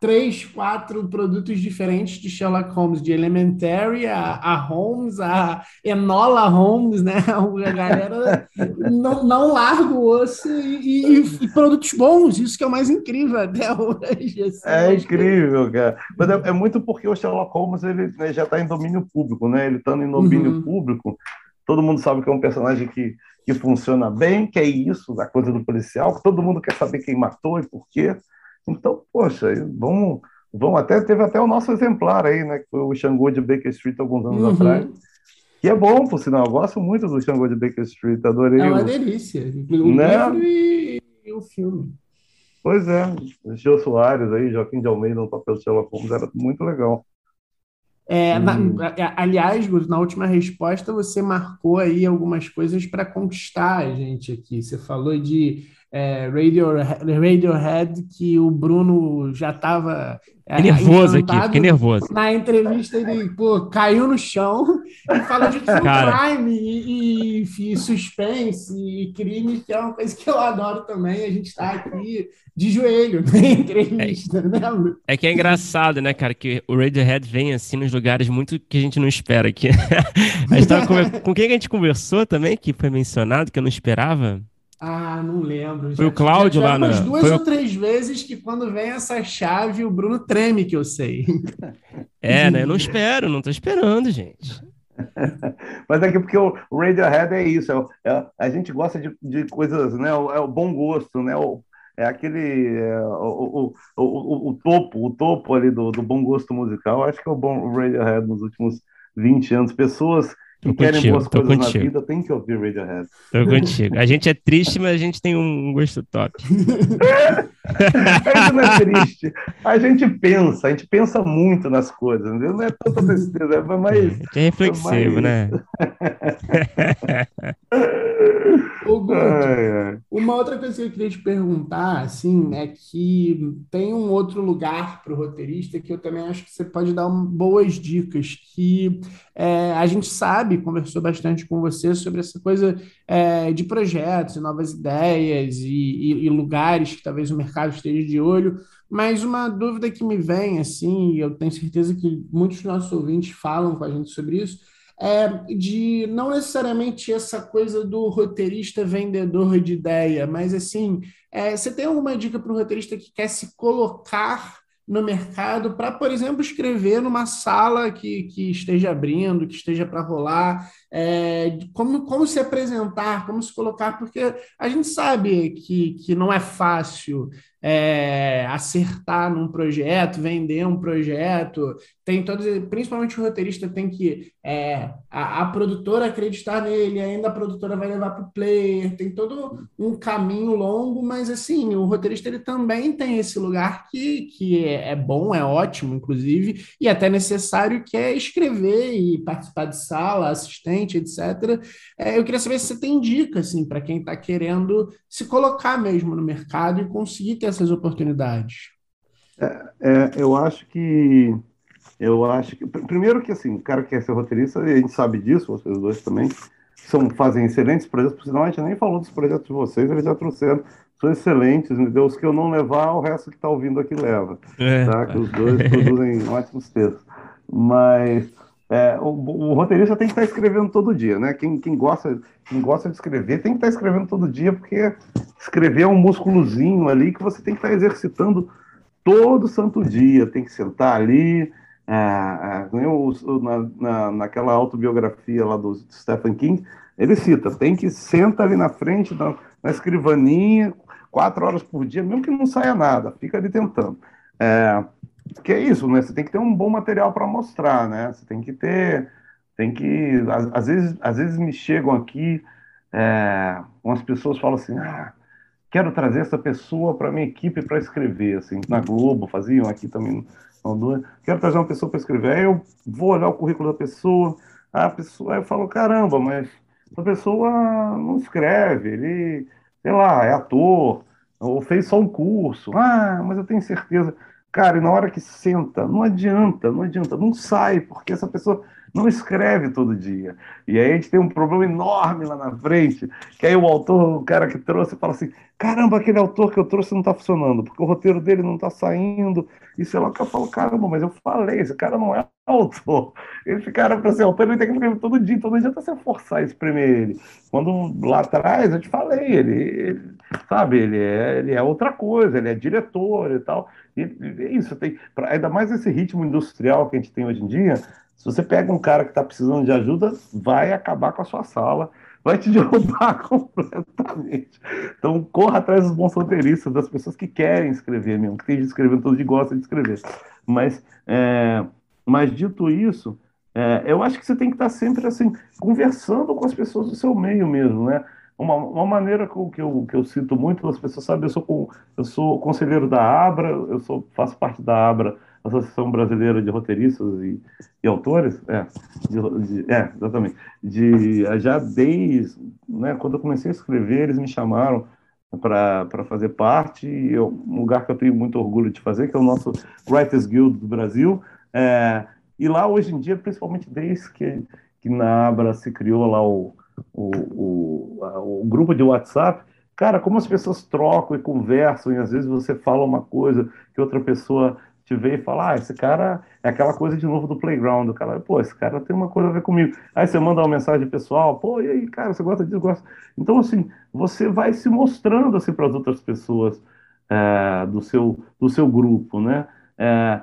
três, quatro produtos diferentes de Sherlock Holmes, de Elementary a, a Holmes, a Enola Holmes, né? A galera não, não larga o osso e, e, e, produtos bons, isso que é o mais incrível até hoje. Assim, é incrível, cara. Mas é, é, muito porque o Sherlock Holmes ele né, já está em domínio público, né? Ele estando em domínio uhum. público, todo mundo sabe que é um personagem que, que funciona bem, que é isso, a coisa do policial, que todo mundo quer saber quem matou e por quê. Então, poxa, vamos, vamos até teve até o nosso exemplar aí, né, que foi o Xangô de Baker Street alguns anos uhum. atrás. Que é bom, por sinal, eu gosto muito do Xangô de Baker Street, adorei. É uma o... delícia, o né? livro e, e, o filme. Pois é, o Gil Soares aí, Joaquim de Almeida no papel de Sherlock Holmes, era muito legal. É, na, aliás, na última resposta você marcou aí algumas coisas para conquistar a gente aqui. Você falou de é, Radiohead, que o Bruno já estava. É, nervoso aqui, fiquei nervoso. Na entrevista, ele pô, caiu no chão e falou de true crime e, e, e, suspense e crime, que é uma coisa que eu adoro também. A gente está aqui de joelho na entrevista, é, né? É que é engraçado, né, cara, que o Radiohead vem assim nos lugares muito que a gente não espera aqui. a gente tava com, com quem a gente conversou também, que foi mencionado, que eu não esperava? Ah, não lembro. Foi já, o Cláudio lá, né? duas Foi ou três vezes que quando vem essa chave, o Bruno treme, que eu sei. É, né? Eu não espero, não tô esperando, gente. Mas é que porque o Radiohead é isso, é, é, a gente gosta de, de coisas, né? É o bom gosto, né? O, é aquele é, o, o, o, o, topo, o topo ali do, do bom gosto musical. Acho que é o bom Radiohead nos últimos 20 anos. Pessoas que querem contigo, boas coisas contigo. na vida tem que ouvir Radiohead. Tô contigo. A gente é triste, mas a gente tem um gosto top. a gente não é triste. A gente pensa, a gente pensa muito nas coisas, entendeu? Não é tanta tristeza, é mais. Gente é reflexivo, é mais... né? Ô, Guto, ai, ai. uma outra coisa que eu queria te perguntar, assim, é que tem um outro lugar para o roteirista que eu também acho que você pode dar boas dicas, que é, a gente sabe, conversou bastante com você sobre essa coisa é, de projetos e novas ideias e, e, e lugares que talvez o mercado esteja de olho, mas uma dúvida que me vem, assim, eu tenho certeza que muitos dos nossos ouvintes falam com a gente sobre isso, é, de não necessariamente essa coisa do roteirista vendedor de ideia, mas assim, é, você tem alguma dica para o roteirista que quer se colocar no mercado para, por exemplo, escrever numa sala que, que esteja abrindo, que esteja para rolar, é, como, como se apresentar, como se colocar, porque a gente sabe que, que não é fácil é, acertar num projeto, vender um projeto, tem todos, principalmente o roteirista tem que é, a, a, produtora acreditar nele, ainda a produtora vai levar para o player, tem todo um caminho longo, mas assim, o roteirista ele também tem esse lugar que, que é, é bom, é ótimo, inclusive, e até necessário, que é escrever e participar de sala, assistente, etc. É, eu queria saber se você tem dica assim, para quem está querendo se colocar mesmo no mercado e conseguir ter essas oportunidades. É, é, eu acho que Eu acho que. Primeiro que assim, o cara que quer ser roteirista, e a gente sabe disso, vocês dois também, são, fazem excelentes projetos, por sinal, a gente nem falou dos projetos de vocês, eles já trouxeram, são excelentes, entendeu? Os que eu não levar, o resto que está ouvindo aqui leva. É. Tá? Que os dois produzem ótimos textos. Mas é, o, o, roteirista tem que estar tá escrevendo todo dia, né? Quem, quem, gosta, quem gosta de escrever tem que estar tá escrevendo todo dia, porque escrever é um músculozinho ali que você tem que estar tá exercitando todo santo dia, tem que sentar ali. É, na, na, naquela autobiografia lá do Stephen King, ele cita, tem que sentar ali na frente, na, na escrivaninha, quatro horas por dia, mesmo que não saia nada, fica ali tentando. É, que é isso, né? Você tem que ter um bom material para mostrar, né? Você tem que ter, tem que, às, às vezes, às vezes me chegam aqui, é, umas pessoas falam assim, ah, quero trazer essa pessoa para minha equipe para escrever, assim, na Globo faziam aqui também, não, quero trazer uma pessoa para escrever, aí eu vou olhar o currículo da pessoa, a pessoa, aí eu falo, caramba, mas a pessoa não escreve, ele, sei lá, é ator, ou fez só um curso, ah, mas eu tenho certeza Cara, e na hora que senta, não adianta, não adianta, não sai, porque essa pessoa não escreve todo dia. E aí a gente tem um problema enorme lá na frente, que aí o autor, o cara que trouxe, fala assim: caramba, aquele autor que eu trouxe não está funcionando, porque o roteiro dele não está saindo. E sei lá, o cara fala: caramba, mas eu falei, esse cara não é autor. Esse cara, para ser autor, ele tem que escrever todo dia, todo dia tá você forçar a espremer ele. Quando lá atrás eu te falei, ele, ele sabe, ele é, ele é outra coisa, ele é diretor e tal. E, é isso, tem, pra, ainda mais esse ritmo industrial que a gente tem hoje em dia, se você pega um cara que está precisando de ajuda, vai acabar com a sua sala, vai te derrubar completamente. Então, corra atrás dos bons roteiristas, das pessoas que querem escrever mesmo, que tem de escrever todo dia gosta de escrever. Mas, é, mas dito isso, é, eu acho que você tem que estar sempre assim, conversando com as pessoas do seu meio mesmo, né? Uma, uma maneira que eu, que, eu, cito muito, as pessoas sabem, eu sou, eu sou conselheiro da Abra, eu sou, faço parte da Abra Associação Brasileira de Roteiristas e, e Autores, é, de, de, é, exatamente, de, já desde, né, quando eu comecei a escrever, eles me chamaram para fazer parte, e eu, um lugar que eu tenho muito orgulho de fazer, que é o nosso Writers Guild do Brasil, é, e lá hoje em dia, principalmente desde que, que na Abra se criou lá o, o, o, o grupo de WhatsApp, cara, como as pessoas trocam e conversam, e às vezes você fala uma coisa que outra pessoa te vê e fala, ah, esse cara é aquela coisa de novo do playground, o cara, pô, esse cara tem uma coisa a ver comigo. Aí você manda uma mensagem pessoal, pô, e aí, cara, você gosta disso, gosta. Então, assim, você vai se mostrando assim para as outras pessoas é, do, seu, do seu grupo, né? É,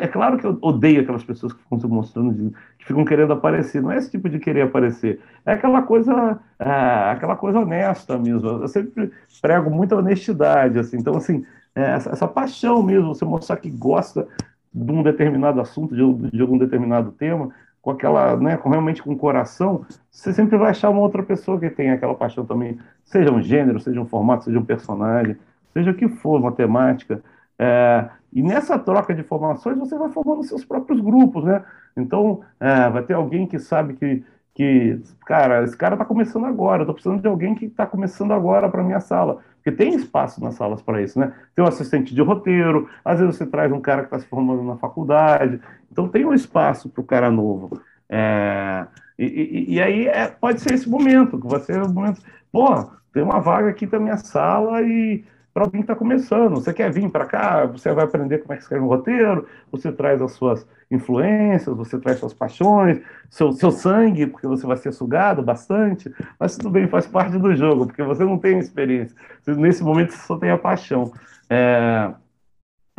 é, claro que eu odeio aquelas pessoas que ficam se mostrando, que ficam querendo aparecer. Não é esse tipo de querer aparecer. É aquela coisa, é, aquela coisa honesta mesmo. Eu sempre prego muita honestidade, assim. Então, assim, é, essa, essa, paixão mesmo, você mostrar que gosta de um determinado assunto, de, de algum determinado tema, com aquela, né, com, realmente com o coração, você sempre vai achar uma outra pessoa que tem aquela paixão também, seja um gênero, seja um formato, seja um personagem, seja o que for, uma temática. É, e nessa troca de informações você vai formando seus próprios grupos, né? Então, é, vai ter alguém que sabe que, que cara, esse cara está começando agora, estou precisando de alguém que está começando agora para minha sala. Porque tem espaço nas salas para isso, né? Tem um assistente de roteiro, às vezes você traz um cara que está se formando na faculdade, então tem um espaço para o cara novo. É, e, e, e, aí é, pode ser esse momento, que vai ser o momento, pô, tem uma vaga aqui da minha sala e para alguém que está começando. Você quer vir para cá, você vai aprender como é que escreve um roteiro, você traz as suas influências, você traz suas paixões, seu, seu sangue, porque você vai ser sugado bastante, mas tudo bem, faz parte do jogo, porque você não tem experiência. Nesse momento você só tem a paixão. É,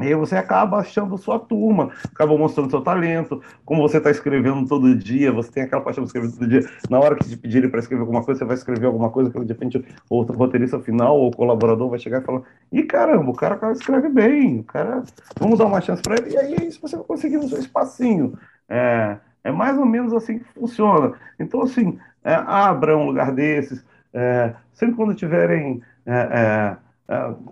e aí você acaba achando sua turma, acaba mostrando seu talento, como você está escrevendo todo dia, você tem aquela paixão de escrever todo dia. Na hora que te pedirem para escrever alguma coisa, você vai escrever alguma coisa que de repente o roteirista final ou colaborador vai chegar e falar: Ih, caramba, o cara, escreve bem, o cara, vamos dar uma chance para ele. E aí é isso você vai conseguir no seu espacinho. É, é mais ou menos assim que funciona. Então, assim, é, abra um lugar desses, é, sempre quando tiverem. É é,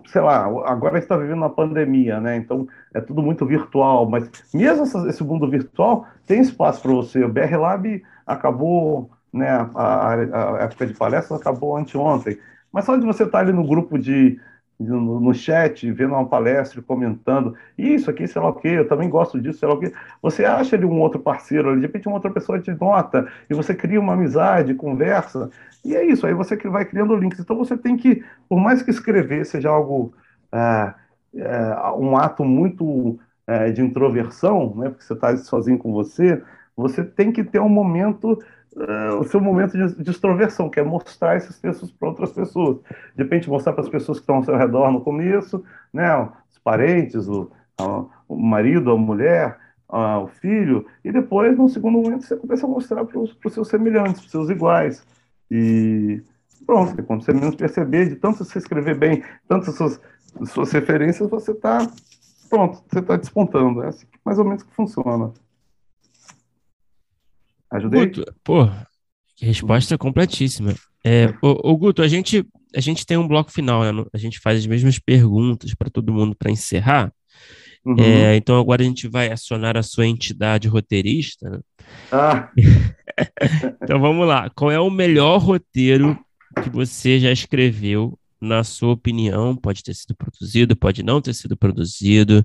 sei lá, agora está vivendo uma pandemia, né? Então é tudo muito virtual, mas mesmo esse mundo virtual tem espaço para você. O BR Lab acabou, né? A, a, a, época de palestras acabou anteontem, mas só de você estar ali no grupo de, no, no, chat, vendo uma palestra, comentando, isso aqui, sei lá o quê, eu também gosto disso, sei lá o quê. Você acha ali um outro parceiro, de repente uma outra pessoa te nota, e você cria uma amizade, conversa, e é isso, aí você vai criando links. Então você tem que, por mais que escrever seja algo, é, é, um ato muito é, de introversão, né, porque você está sozinho com você, você tem que ter um momento uh, o seu momento de, de, extroversão, que é mostrar esses textos para outras pessoas. De repente, mostrar para as pessoas que estão ao seu redor no começo, né, os parentes, o, o marido, a mulher, o filho, e depois, no segundo momento, você começa a mostrar para os seus semelhantes, para os seus iguais. E pronto, quando você menos perceber, de tanto você escrever bem, tantas suas, suas referências, você está pronto, você está despontando. É assim, mais ou menos que funciona. Ajudei? Guto, pô, resposta completíssima. É, ô, ô, Guto, a gente, a gente tem um bloco final, né? A gente faz as mesmas perguntas para todo mundo para encerrar. Uhum. É, então agora a gente vai acionar a sua entidade roteirista. Né? Ah. então vamos lá. Qual é o melhor roteiro que você já escreveu, na sua opinião? Pode ter sido produzido, pode não ter sido produzido.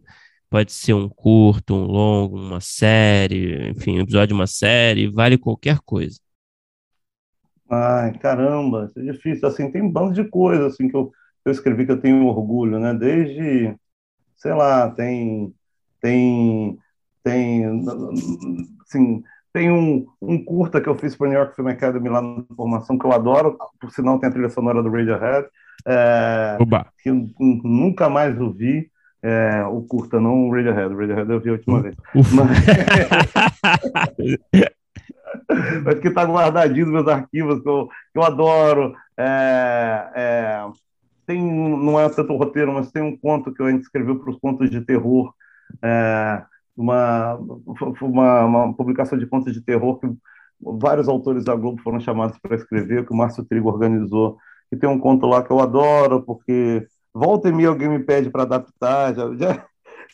Pode ser um curto, um longo, uma série, enfim, um episódio de uma série, vale qualquer coisa. Ai, caramba, isso é difícil. Assim, tem um bando de coisas assim, que eu, eu escrevi que eu tenho orgulho, né? Desde, sei lá, tem, tem, tem, assim, tem um, um curta que eu fiz para o New York Film Academy lá na formação que eu adoro, por sinal tem a trilha sonora do Radiohead, é, que eu nunca mais ouvi. É, o curta, não o Radiohead. O Radiohead eu vi a última vez. Mas... Mas que está guardadinho nos meus arquivos, que eu, que eu adoro. É, é, tem, não é tanto roteiro, mas tem um conto que a gente escreveu para os contos de terror. É, uma, uma, uma, publicação de contos de terror que vários autores da Globo foram chamados para escrever, que o Márcio Trigo organizou. E tem um conto lá que eu adoro, porque volta e meia alguém me pede para adaptar. Já, já,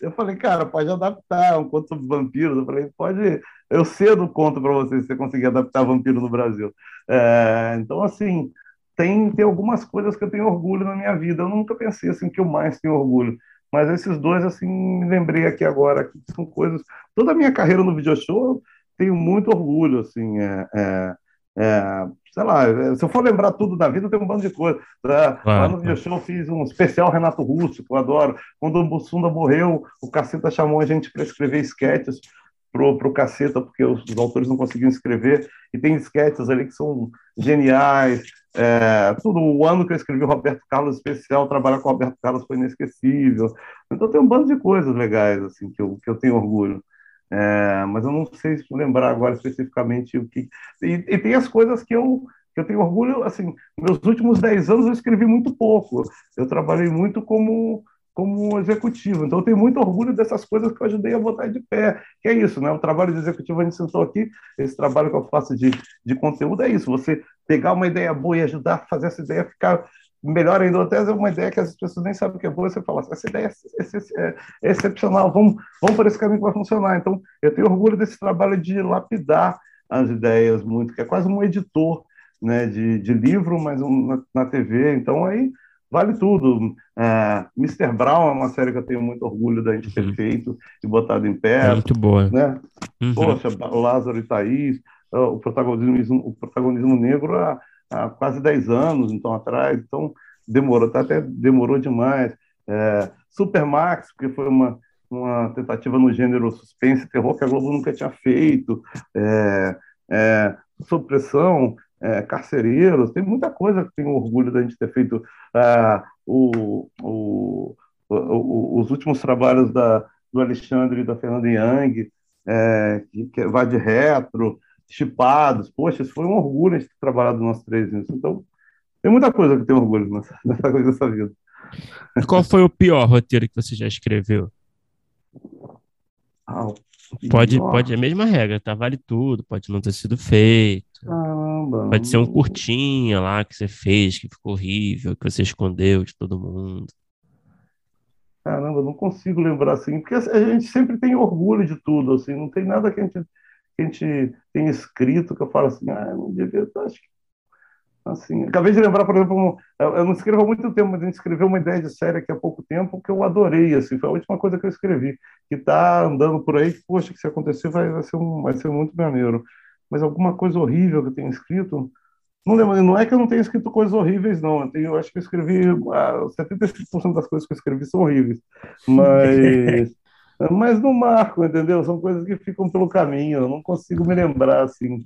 eu falei, cara, pode adaptar um conto sobre vampiros. Eu falei, pode. Eu cedo conto para você se você conseguir adaptar vampiro no Brasil. É, então, assim, tem, tem algumas coisas que eu tenho orgulho na minha vida. Eu nunca pensei assim que eu mais tenho orgulho. Mas esses dois, assim, me lembrei aqui agora, que são coisas. Toda a minha carreira no video show, eu tenho muito orgulho, assim. É, é, é, sei lá, se eu for lembrar tudo da vida, tem um bando de coisa. Né? Lá no video show eu fiz um especial Renato Russo, que eu adoro. Quando o Bussunda morreu, o Caceta chamou a gente para escrever sketches pro, pro Caceta, porque os, os, autores não conseguiam escrever, e tem sketches ali que são geniais. É, tudo o ano que eu escrevi o Roberto Carlos especial, trabalhar com o Roberto Carlos foi inesquecível. Então tem um bando de coisas legais assim que eu, que eu tenho orgulho. É, mas eu não sei lembrar agora especificamente o que. E, e, tem as coisas que eu, que eu tenho orgulho, assim, meus últimos 10 anos eu escrevi muito pouco. Eu trabalhei muito como, como executivo. Então eu tenho muito orgulho dessas coisas que eu ajudei a botar de pé. Que é isso, né? O trabalho de executivo, a gente sentou aqui, esse trabalho que eu faço de, de conteúdo é isso, você pegar uma ideia boa e ajudar a fazer essa ideia ficar melhor ainda, até uma ideia que as pessoas nem sabem que é boa, você fala, essa ideia é, é, é excepcional, vamos, vamos por esse caminho que vai funcionar. Então, eu tenho orgulho desse trabalho de lapidar as ideias muito, que é quase um editor né, de, de livro, mas um, na, na TV, então aí vale tudo. É, Mr. Brown é uma série que eu tenho muito orgulho da gente ter uhum. feito e botado em pé. É muito boa. Né? Uhum. Poxa, Lázaro e Thaís, o protagonismo, o protagonismo negro, a, há quase 10 anos, então, atrás, então demorou, tá, até demorou demais. É, Supermax, porque foi uma, uma tentativa no gênero suspense e terror que a Globo nunca tinha feito, é, é, Supressão, é, Carcereiros, tem muita coisa que tenho orgulho da gente ter feito. É, o, o, o, os últimos trabalhos da, do Alexandre e da Fernanda Young, é, que, que vai de retro, chipados. Poxa, isso foi um orgulho a gente ter trabalhado nós três nisso. Então, tem muita coisa que tem orgulho nessa, nessa coisa dessa vida. Qual foi o pior roteiro que você já escreveu? Ah, pode, pode, é a mesma regra, tá? Vale tudo, pode não ter sido feito. Caramba. Pode ser um curtinha lá que você fez, que ficou horrível, que você escondeu de todo mundo. Caramba, não consigo lembrar assim, porque a gente sempre tem orgulho de tudo, assim, não tem nada que a gente que a gente tem escrito que eu falo assim, ah, não devia, acho que Assim, acabei de lembrar, por exemplo, eu não escrevo há muito tempo, mas a gente escreveu uma ideia de série aqui há pouco tempo que eu adorei, assim, foi a última coisa que eu escrevi, que está andando por aí, que, poxa, que se acontecer vai, vai, ser um, vai ser muito maneiro. Mas alguma coisa horrível que eu tenho escrito, não lembro, não é que eu não tenha escrito coisas horríveis, não. Eu, tenho, eu acho que eu escrevi, ah, 75% das coisas que eu escrevi são horríveis, mas, mas não marco, entendeu? São coisas que ficam pelo caminho, eu não consigo me lembrar, assim,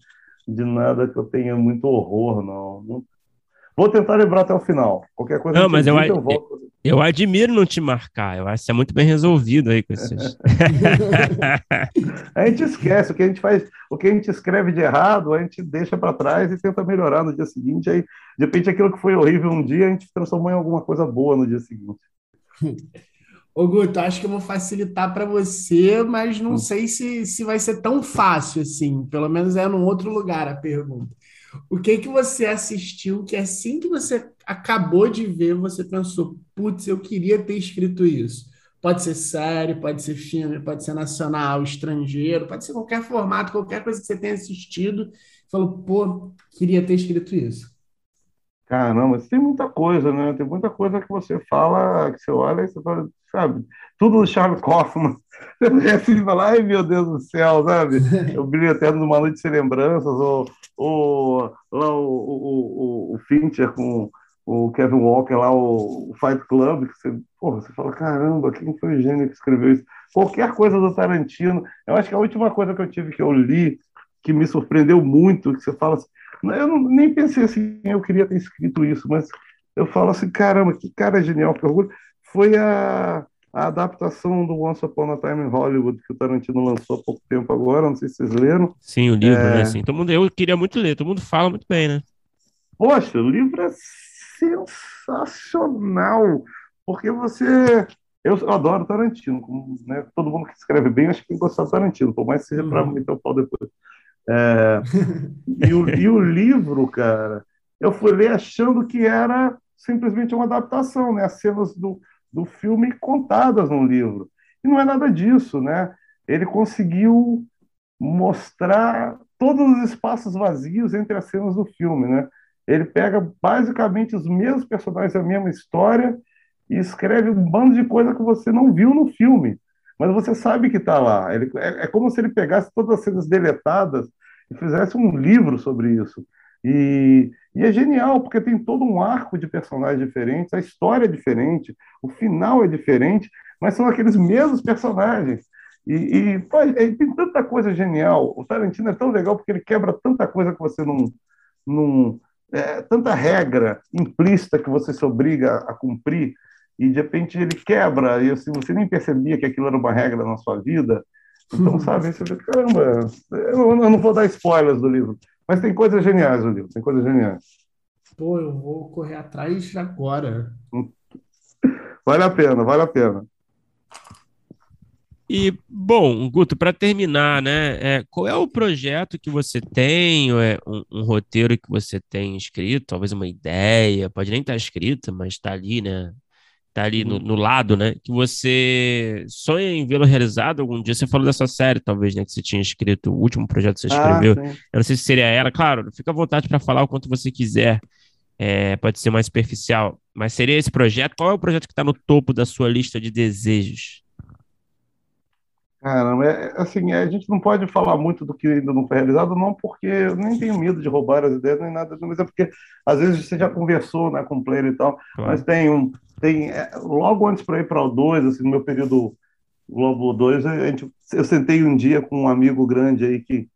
de nada que eu tenha muito horror, não. não... Vou tentar lembrar até o final. Qualquer coisa não, mas eu, eu, volto. eu admiro não te marcar. Eu acho que é muito bem resolvido aí com esses. a gente esquece o que a gente faz, o que a gente escreve de errado, a gente deixa para trás e tenta melhorar no dia seguinte. Aí, de repente, aquilo que foi horrível um dia, a gente transformou em alguma coisa boa no dia seguinte. Ô, Guto, acho que eu vou facilitar para você, mas não hum. sei se, se vai ser tão fácil assim. Pelo menos é num outro lugar a pergunta. O que que você assistiu que assim que você acabou de ver, você pensou, putz, eu queria ter escrito isso? Pode ser série, pode ser filme, pode ser nacional, estrangeiro, pode ser qualquer formato, qualquer coisa que você tenha assistido. Falou, pô, queria ter escrito isso. Caramba, tem muita coisa, né? Tem muita coisa que você fala, que você olha e você fala, sabe? Tudo do Charles Kaufman. Você assim fala, ai meu Deus do céu, sabe? O Brilho Eterno de uma Noite Sem Lembranças, ou, ou lá o, o, o, o Fincher com o Kevin Walker lá, o, o Fight Club, que você, porra, você fala, caramba, quem foi o gênio que escreveu isso? Qualquer coisa do Tarantino. Eu acho que a última coisa que eu tive que eu li, que me surpreendeu muito, que você fala assim, eu não, nem pensei assim, eu queria ter escrito isso, mas eu falo assim, caramba, que cara genial, que orgulho. Foi a, a adaptação do Once Upon a Time in Hollywood que o Tarantino lançou há pouco tempo agora, não sei se vocês leram. Sim, o livro, é... né? Sim. Todo mundo, eu queria muito ler, todo mundo fala muito bem, né? Poxa, o livro é sensacional, porque você. Eu, adoro Tarantino, como, né, todo mundo que escreve bem, acho que tem que gostar do Tarantino, por mais que seja para uhum. meter o pau depois. É, e, o, e o livro, cara, eu fui ler achando que era simplesmente uma adaptação, né? As cenas do, do filme contadas no livro. E não é nada disso, né? Ele conseguiu mostrar todos os espaços vazios entre as cenas do filme, né? Ele pega basicamente os mesmos personagens, a mesma história e escreve um bando de coisa que você não viu no filme, mas você sabe que está lá. Ele, é, é como se ele pegasse todas as cenas deletadas e fizesse um livro sobre isso. E, e, é genial, porque tem todo um arco de personagens diferentes, a história é diferente, o final é diferente, mas são aqueles mesmos personagens. E, e pô, tem tanta coisa genial. O Tarantino é tão legal porque ele quebra tanta coisa que você não. não é, tanta regra implícita que você se obriga a cumprir, e de repente ele quebra, e assim, você nem percebia que aquilo era uma regra na sua vida, então, sabe, você vê, caramba, eu não vou dar spoilers do livro, mas tem coisas geniais no livro, tem coisas geniais. Pô, eu vou correr atrás agora. Vale a pena, vale a pena. E, bom, Guto, para terminar, né, é, qual é o projeto que você tem, é um, um, roteiro que você tem escrito, talvez uma ideia, pode nem estar tá escrita, mas está ali, né, tá ali no, no, lado, né? Que você sonha em vê-lo realizado algum dia. Você falou dessa série, talvez, né? Que você tinha escrito, o último projeto que você ah, escreveu. Ah, Eu não sei se seria ela. Claro, fica à vontade para falar o quanto você quiser. É, pode ser mais superficial. Mas seria esse projeto? Qual é o projeto que está no topo da sua lista de desejos? Caramba, é, assim, a gente não pode falar muito do que ainda não foi realizado, não porque eu nem tenho medo de roubar as ideias, nem nada, mas é porque às vezes você já conversou né, com o player e tal, claro. mas tem um, tem, é, logo antes para ir para o 2, assim, no meu período Globo 2, a gente, eu sentei um dia com um amigo grande aí que,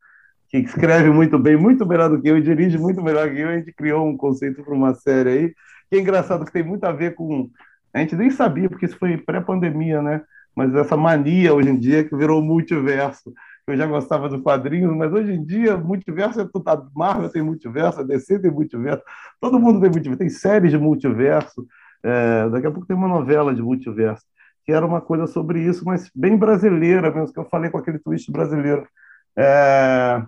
que escreve muito bem, muito melhor do que eu, e dirige muito melhor que eu, a gente criou um conceito para uma série aí, que é engraçado, que tem muito a ver com, a gente nem sabia, porque isso foi pré-pandemia, né, mas essa mania hoje em dia que virou multiverso. Eu já gostava dos quadrinhos, mas hoje em dia, multiverso é tudo. A Marvel tem multiverso, a DC tem multiverso, todo mundo tem multiverso, tem séries de multiverso. É, daqui a pouco tem uma novela de multiverso, que era uma coisa sobre isso, mas bem brasileira mesmo, que eu falei com aquele twist brasileiro. É,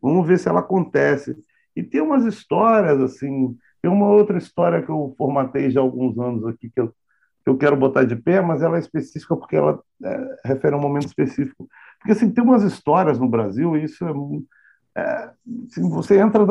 vamos ver se ela acontece. E tem umas histórias, assim, tem uma outra história que eu formatei já há alguns anos aqui, que eu eu quero botar de pé, mas ela é específica porque ela é, refere a um momento específico. Porque assim, tem umas histórias no Brasil, e isso é. é assim, você entra,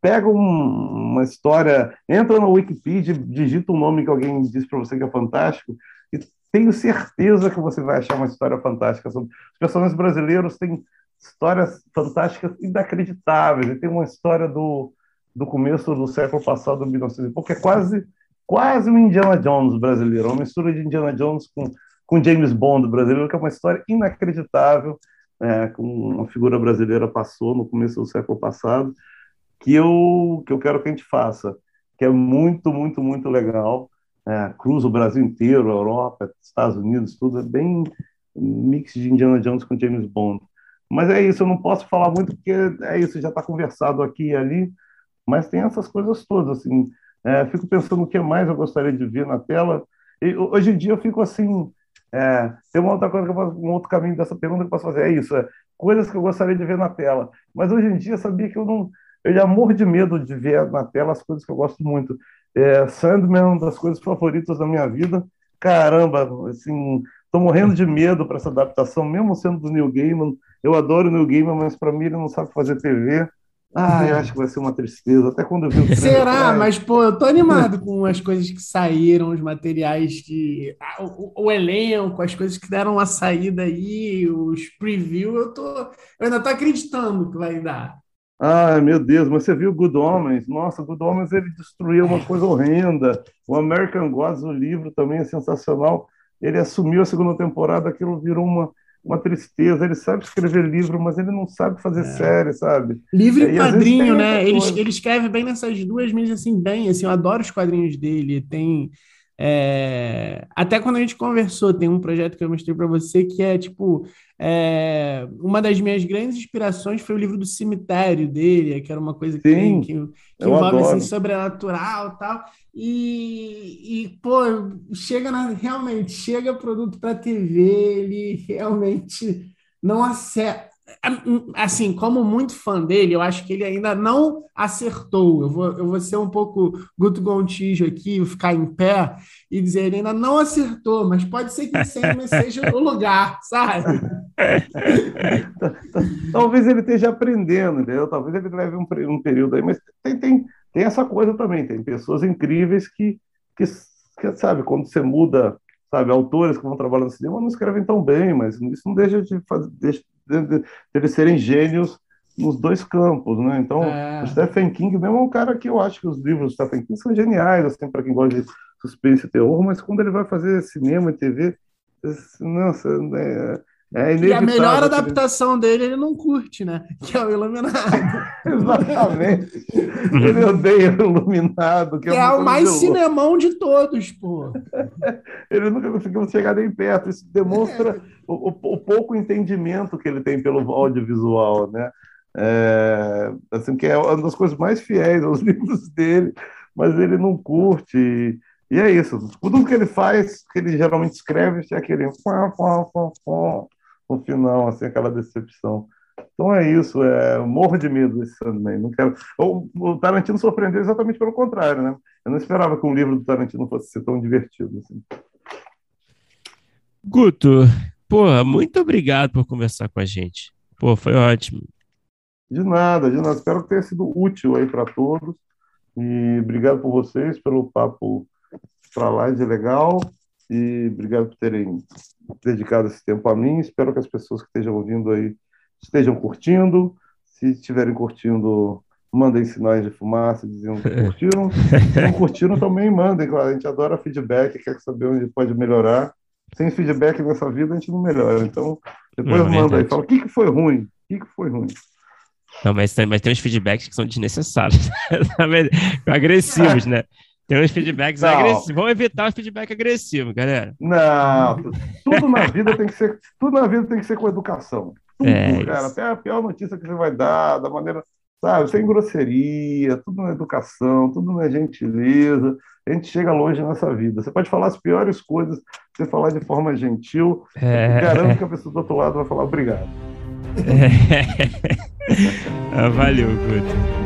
pega um, uma história, entra no Wikipedia, digita um nome que alguém disse para você que é fantástico, e tenho certeza que você vai achar uma história fantástica. Os personagens brasileiros têm histórias fantásticas inacreditáveis. E tem uma história do, do começo do século passado, 1900 porque é quase, quase um Indiana Jones brasileiro, uma mistura de Indiana Jones com, com James Bond brasileiro, que é uma história inacreditável, é, uma figura brasileira passou no começo do século passado que eu, que eu quero que a gente faça, que é muito, muito, muito legal. É, cruza o Brasil inteiro, Europa, Estados Unidos, tudo é bem mix de Indiana Jones com James Bond. Mas é isso, eu não posso falar muito porque é isso, já está conversado aqui e ali, mas tem essas coisas todas, assim. É, fico pensando o que mais eu gostaria de ver na tela. E, hoje em dia eu fico assim, é, tem uma outra coisa que eu posso, um outro caminho dessa pergunta que eu posso fazer, é isso, é, coisas que eu gostaria de ver na tela. Mas hoje em dia sabia que eu não, eu já morro de medo de ver na tela as coisas que eu gosto muito. É, Sandman é uma das coisas favoritas da minha vida. Caramba, assim, tô morrendo de medo para essa adaptação, mesmo sendo do Neil Gaiman. Eu adoro o Neil Gaiman, mas para mim ele não sabe fazer TV. Ah, eu acho que vai ser uma tristeza. Até quando eu vi o Será? Mas, pô, eu tô animado com as coisas que saíram, os materiais que. Ah, o, o, elenco, as coisas que deram a saída aí, os previews, eu tô. Eu ainda tô acreditando que vai dar. Ai, meu Deus, mas você viu Good Homens? Nossa, Good Homens ele destruiu uma coisa horrenda. O American Gods, o livro também é sensacional. Ele assumiu a segunda temporada, aquilo virou uma, uma tristeza. Ele sabe escrever livro, mas ele não sabe fazer é. série, sabe? Livro e, e quadrinho, né? Ele, ele escreve bem nessas duas mídias, assim, bem. Assim, eu adoro os quadrinhos dele. Tem é, até quando a gente conversou, tem um projeto que eu mostrei para você que é tipo é, uma das minhas grandes inspirações foi o livro do cemitério dele, que era uma coisa que, Sim, que, que envolve assim, sobrenatural tal. E, e pô, chega na, realmente chega produto para TV, ele realmente não acerta assim, como muito fã dele, eu acho que ele ainda não acertou. Eu vou, eu vou ser um pouco Guto Gontijo aqui, ficar em pé e dizer ele ainda não acertou, mas pode ser que sempre seja o lugar, sabe? Talvez ele esteja aprendendo, entendeu? Talvez ele leve um, um período aí, mas tem, tem, tem essa coisa também, tem pessoas incríveis que, que, que sabe, quando você muda sabe, autores que vão trabalhar no cinema não escrevem tão bem, mas isso não deixa de fazer, deixa, de, de eles serem gênios nos dois campos, né? Então, é. o Stephen King mesmo é um cara que eu acho que os livros do Stephen King são geniais, assim, para quem gosta de suspense e terror, mas quando ele vai fazer cinema e TV, nossa, é, é e a melhor adaptação dele ele não curte, né? Que é o Iluminado. Exatamente. Ele odeia o Iluminado. Que, é, que é, o mais cinemão de todos, pô. ele nunca conseguiu chegar nem perto. Isso demonstra é. o, o, pouco entendimento que ele tem pelo audiovisual, né? É, assim, que é uma das coisas mais fiéis aos livros dele, mas ele não curte. E, e é isso. Tudo que ele faz, que ele geralmente escreve, é aquele no final, assim, aquela decepção. Então é isso, é, morro de medo desse Sandman. Não quero... o, o Tarantino surpreendeu exatamente pelo contrário, né? Eu não esperava que um livro do Tarantino fosse ser tão divertido. Assim. Guto, porra, muito obrigado por conversar com a gente. Pô, foi ótimo. De nada, de nada. Espero que tenha sido útil aí para todos. E obrigado por vocês, pelo papo para lá de legal. E obrigado por terem dedicado esse tempo a mim. Espero que as pessoas que estejam ouvindo aí estejam curtindo. Se estiverem curtindo, mandem sinais de fumaça dizendo que curtiram. Se não curtiram, também mandem. Claro, a gente adora feedback, quer saber onde pode melhorar. Sem feedback nessa vida, a gente não melhora. Então, depois não, manda aí. Fala, o que, que foi ruim? O que, que foi ruim? Não, mas tem, mas tem uns feedbacks que são desnecessários. agressivos, né? Tem uns feedbacks não. agressivos. Vamos evitar os feedbacks agressivos, galera. Não, tudo na vida tem que ser, tudo na vida tem que ser com educação. Tudo, é cara. Até a pior notícia que você vai dar, da maneira, sabe, sem grosseria, tudo na educação, tudo na gentileza. A gente chega longe nessa vida. Você pode falar as piores coisas, você falar de forma gentil, é... garanto que a pessoa do outro lado vai falar obrigado. É... Ah, valeu, Guto.